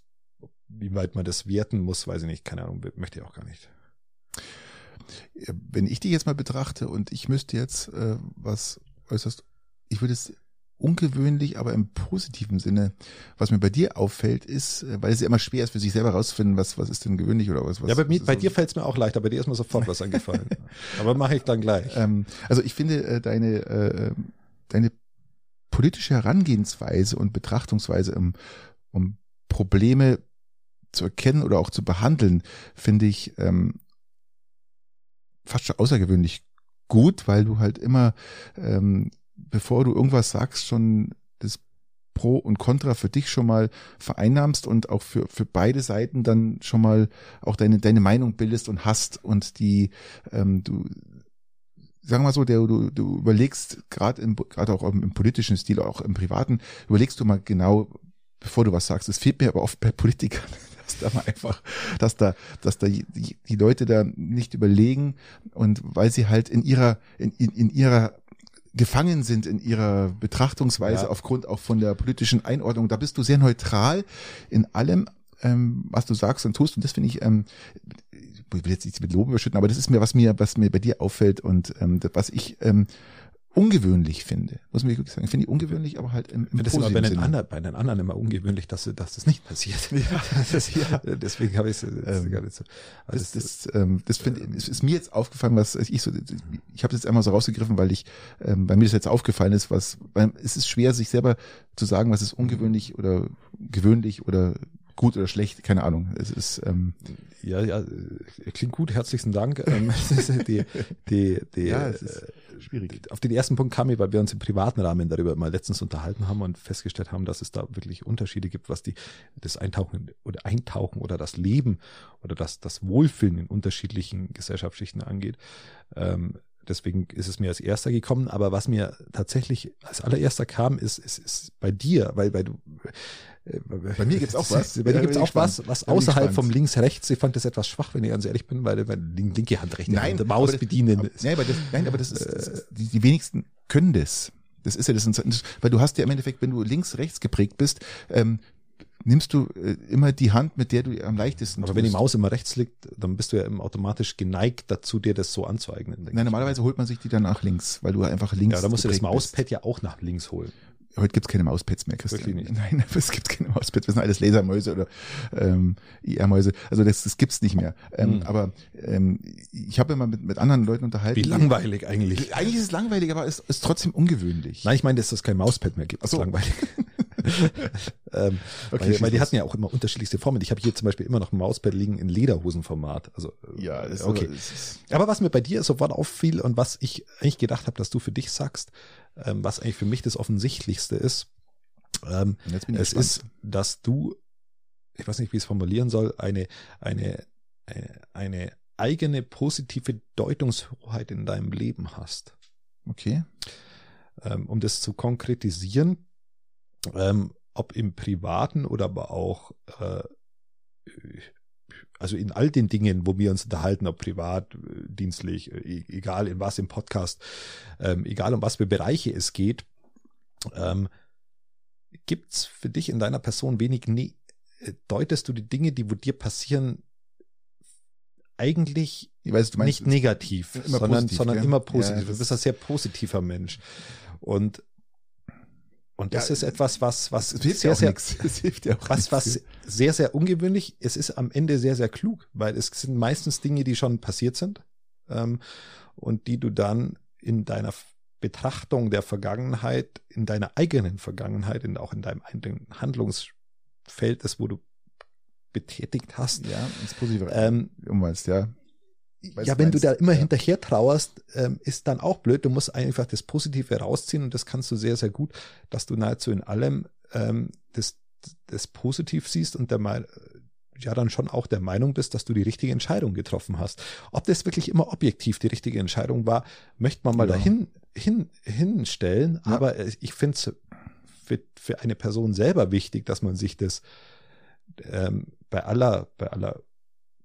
wie weit man das werten muss, weiß ich nicht. Keine Ahnung, möchte ich auch gar nicht. Wenn ich die jetzt mal betrachte und ich müsste jetzt äh, was äußerst, ich würde es ungewöhnlich, aber im positiven Sinne. Was mir bei dir auffällt, ist, äh, weil es ja immer schwer ist, für sich selber rauszufinden, was, was ist denn gewöhnlich oder was. was ja, bei, mir, bei dir fällt es mir auch leichter, bei dir ist mir sofort was eingefallen. aber mache ich dann gleich. Ähm, also ich finde äh, deine, äh, deine politische Herangehensweise und Betrachtungsweise, um, um Probleme zu erkennen oder auch zu behandeln, finde ich ähm, fast schon außergewöhnlich gut, weil du halt immer ähm, bevor du irgendwas sagst, schon das Pro und Contra für dich schon mal vereinnahmst und auch für, für beide Seiten dann schon mal auch deine, deine Meinung bildest und hast und die, ähm, du, sagen wir mal so, der, du, du überlegst gerade gerade auch im, im politischen Stil, auch im privaten, überlegst du mal genau, bevor du was sagst. Es fehlt mir aber oft bei Politikern, dass da mal einfach, dass da, dass da die, die Leute da nicht überlegen und weil sie halt in ihrer, in, in, in ihrer gefangen sind in ihrer Betrachtungsweise ja. aufgrund auch von der politischen Einordnung. Da bist du sehr neutral in allem, ähm, was du sagst und tust. Und das finde ich, ähm, ich will jetzt nicht mit Lob überschütten, aber das ist mir, was mir, was mir bei dir auffällt und ähm, was ich ähm, ungewöhnlich finde. Muss man wirklich sagen. Ich finde die ungewöhnlich, aber halt im, im das ist aber bei den, anderen, bei den anderen immer ungewöhnlich, dass, dass das nicht passiert. Ja, das, ja. Deswegen habe ich es ähm, gar nicht so. Also das, das, ähm, das finde ist, ist mir jetzt aufgefallen, was ich so, ich habe das jetzt einmal so rausgegriffen, weil ich, ähm, bei mir das jetzt aufgefallen ist, was, weil es ist schwer, sich selber zu sagen, was ist ungewöhnlich oder gewöhnlich oder gut oder schlecht, keine Ahnung. Es ist ähm, ja, ja, klingt gut. Herzlichen Dank. Ähm, die, die, die, ja, es ist schwierig. Auf den ersten Punkt kam ich, weil wir uns im privaten Rahmen darüber mal letztens unterhalten haben und festgestellt haben, dass es da wirklich Unterschiede gibt, was die das Eintauchen oder Eintauchen oder das Leben oder das das Wohlfühlen in unterschiedlichen Gesellschaftsschichten angeht. Ähm, deswegen ist es mir als erster gekommen. Aber was mir tatsächlich als allererster kam, ist, ist, ist bei dir, weil, weil du. äh, Bei mir gibt's auch was. Bei dir Ja, gibt's auch was, was außerhalb vom links-rechts, ich fand das etwas schwach, wenn ich ganz ehrlich bin, weil, weil die linke Hand, rechte Nein, Hand, Maus das- bedienen. Aber, nein, aber das, nein, aber das ist, das ist die, die wenigsten können das. Das ist ja das, weil du hast ja im Endeffekt, wenn du links, rechts geprägt bist, ähm, nimmst du äh, immer die Hand, mit der du am leichtesten aber wenn die tust. Maus immer rechts liegt, dann bist du ja automatisch geneigt dazu, dir das so anzueignen. Nein, normalerweise holt man sich die dann nach links, weil du einfach links Ja, da musst du das bist. Mauspad ja auch nach links holen. Heute gibt's keine Mauspads mehr, Christian. Wirklich nicht? Nein, es gibt keine Mauspads. Das sind alles Lasermäuse oder ähm, IR-Mäuse. Also das, das gibt's nicht mehr. Ähm, Hm. Aber ähm, ich habe immer mit, mit anderen Leuten unterhalten. Wie langweilig eigentlich. Eigentlich ist es langweilig, aber es ist trotzdem ungewöhnlich. Nein, ich meine, dass es kein Mauspad mehr gibt. Ach so. Das ist langweilig. ähm, Okay, weil, weil die hatten ja auch immer unterschiedlichste Formen. Ich habe hier zum Beispiel immer noch ein Mauspad liegen in Lederhosenformat. Also äh, Ja, okay. aber- Aber was mir bei dir sofort auffiel und was ich eigentlich gedacht habe, dass du für dich sagst, ähm, was eigentlich für mich das Offensichtlichste ist, ähm, es gespannt. ist, dass du, ich weiß nicht, wie ich es formulieren soll, eine, eine, eine, eine eigene positive Deutungshoheit in deinem Leben hast. Okay. Ähm, um das zu konkretisieren, ähm, ob im Privaten oder aber auch äh, also in all den Dingen, wo wir uns unterhalten, ob privat, äh, dienstlich, äh, e- egal in was im Podcast, ähm, egal um was für Bereiche es geht, ähm, gibt's für dich in deiner Person wenig, ne deutest du die Dinge, die wo dir passieren, eigentlich Ich weiß, meinst, nicht negativ, immer sondern, positiv, sondern immer Ja, positiv. das- du bist ein sehr positiver Mensch. Und, und das Ja, ist etwas, was, was sehr, sehr, was, was sehr, sehr ungewöhnlich. Es ist am Ende sehr, sehr klug, weil es sind meistens Dinge, die schon passiert sind ähm, und die du dann in deiner Betrachtung der Vergangenheit, in deiner eigenen Vergangenheit, in, auch in deinem eigenen Handlungsfeld, das wo du betätigt hast, ja, ins Positive ähm, umwälzt, ja. Weiß, ja, wenn du meinst, da immer ja. hinterher trauerst, ähm, ist dann auch blöd. Du musst einfach das Positive rausziehen und das kannst du sehr, sehr gut, dass du nahezu in allem ähm, das, das positiv siehst und der Meinung, ja dann schon auch der Meinung bist, dass du die richtige Entscheidung getroffen hast. Ob das wirklich immer objektiv die richtige Entscheidung war, möchte man mal Ja. dahin hin, hinstellen. Ja. Aber äh, ich finde es für, für eine Person selber wichtig, dass man sich das ähm, bei aller, bei aller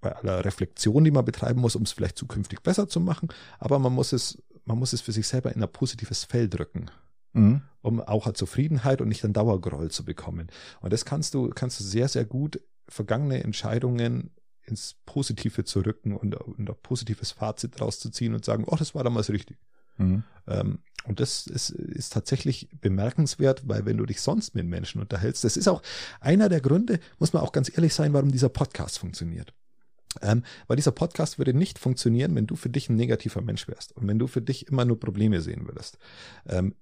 bei aller Reflexion, die man betreiben muss, um es vielleicht zukünftig besser zu machen, aber man muss es, man muss es für sich selber in ein positives Feld drücken, Mhm. um auch eine Zufriedenheit und nicht einen Dauergroll zu bekommen. Und das kannst du, kannst du sehr, sehr gut vergangene Entscheidungen ins Positive zu rücken und, und ein positives Fazit rauszuziehen und sagen, oh, das war damals richtig. Mhm. Ähm, und das ist, ist tatsächlich bemerkenswert, weil wenn du dich sonst mit Menschen unterhältst, das ist auch einer der Gründe, muss man auch ganz ehrlich sein, warum dieser Podcast funktioniert. Ähm, weil dieser Podcast würde nicht funktionieren, wenn du für dich ein negativer Mensch wärst und wenn du für dich immer nur Probleme sehen würdest. Ähm,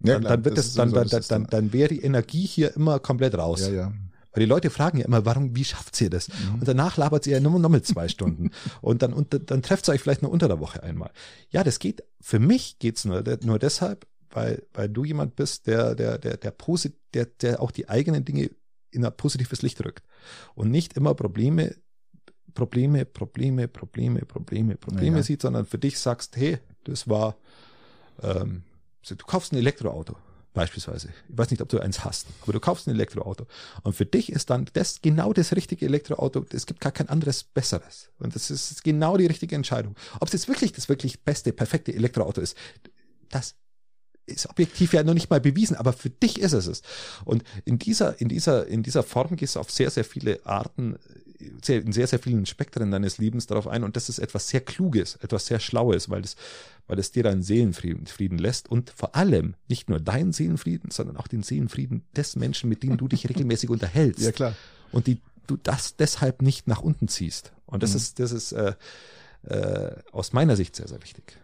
Ja, dann, klar, dann wird das das, ist dann, sowieso- dann, das ist dann, dann, dann wäre die Energie hier immer komplett raus. Ja, ja. Weil die Leute fragen ja immer, warum, wie schafft ihr das? Mhm. Und danach labert ihr ja nur noch mit zwei Stunden. Und dann, und, dann trefft ihr euch vielleicht nur unter der Woche einmal. Ja, das geht, für mich geht's nur, nur deshalb, weil, weil du jemand bist, der, der, der, der, posit, der, der auch die eigenen Dinge in ein positives Licht rückt. Und nicht immer Probleme, Probleme, Probleme, Probleme, Probleme, Probleme Ja. sieht, sondern für dich sagst, hey, das war, ähm, du kaufst ein Elektroauto. Beispielsweise. Ich weiß nicht, ob du eins hast, aber du kaufst ein Elektroauto. Und für dich ist dann das genau das richtige Elektroauto. Es gibt gar kein anderes besseres. Und das ist genau die richtige Entscheidung. Ob es jetzt wirklich das wirklich beste, perfekte Elektroauto ist, das ist objektiv ja noch nicht mal bewiesen, aber für dich ist es es. Und in dieser, in dieser, in dieser Form gehst du auf sehr, sehr viele Arten, sehr, in sehr, sehr vielen Spektren deines Lebens darauf ein. Und das ist etwas sehr Kluges, etwas sehr Schlaues, weil es, weil es dir deinen Seelenfrieden Frieden lässt und vor allem nicht nur deinen Seelenfrieden, sondern auch den Seelenfrieden des Menschen, mit dem du dich regelmäßig unterhältst. Ja, klar. Und die, du das deshalb nicht nach unten ziehst. Und das Mhm. ist, das ist äh, äh, aus meiner Sicht sehr, sehr wichtig.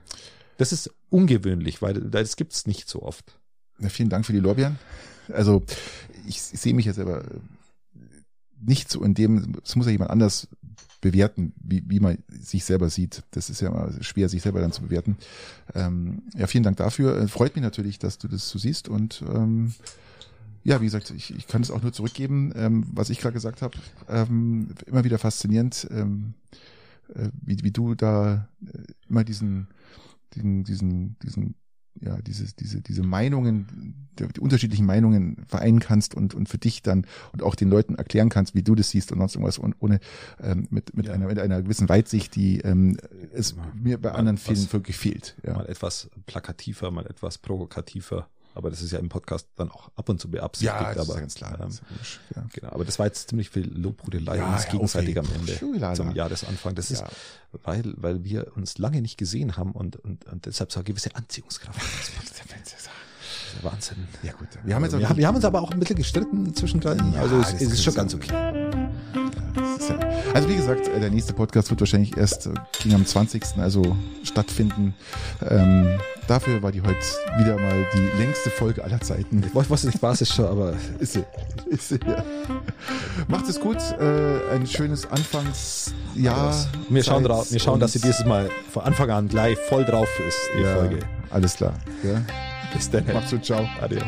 Das ist ungewöhnlich, weil das gibt's nicht so oft. Ja, vielen Dank für die Lorbeeren. Also ich, ich sehe mich jetzt aber nicht so in dem, es muss ja jemand anders bewerten, wie, wie man sich selber sieht. Das ist ja immer schwer, sich selber dann zu bewerten. Ähm, ja, vielen Dank dafür. Äh, Freut mich natürlich, dass du das so siehst und ähm, ja, wie gesagt, ich, ich kann es auch nur zurückgeben, ähm, was ich gerade gesagt habe. Ähm, immer wieder faszinierend, ähm, äh, wie, wie du da äh, immer diesen diesen, diesen, diesen ja, dieses, diese, diese Meinungen, die, unterschiedlichen Meinungen vereinen kannst und, und für dich dann und auch den Leuten erklären kannst, wie du das siehst und sonst irgendwas und ohne ähm, mit, mit, Ja. einer, mit einer gewissen Weitsicht, die ähm, es mir bei anderen Filmen wirklich fehlt. Ja. Mal etwas plakativer, mal etwas provokativer. Aber das ist ja im Podcast dann auch ab und zu beabsichtigt. Ja, das aber, ist ganz klar. Ähm, Das ist ja. Genau, aber das war jetzt ziemlich viel Lobhudelei Ja, uns ja, gegenseitig okay. am Ende Schulala. zum Jahresanfang. Das ist, weil, weil wir uns lange nicht gesehen haben und, und, und deshalb so eine gewisse Anziehungskraft. Das ist Wahnsinn. Ja gut, wir haben jetzt wir, haben, wir haben uns aber auch ein bisschen gestritten zwischendrin. Also es, es ist schon ganz okay. Also wie gesagt, äh, der nächste Podcast wird wahrscheinlich erst äh, gegen am 20. also stattfinden. Ähm, dafür war die heute wieder mal die längste Folge aller Zeiten. Ich wollte nicht, war es schon, aber ist sie. Ist sie ja. Macht es gut, äh, ein schönes Anfangsjahr. Wir schauen, drauf, wir schauen, dass sie dieses Mal von Anfang an gleich voll drauf ist, die ja, Folge. Alles klar. Ja. Bis dann. Macht's gut, ciao. Adios.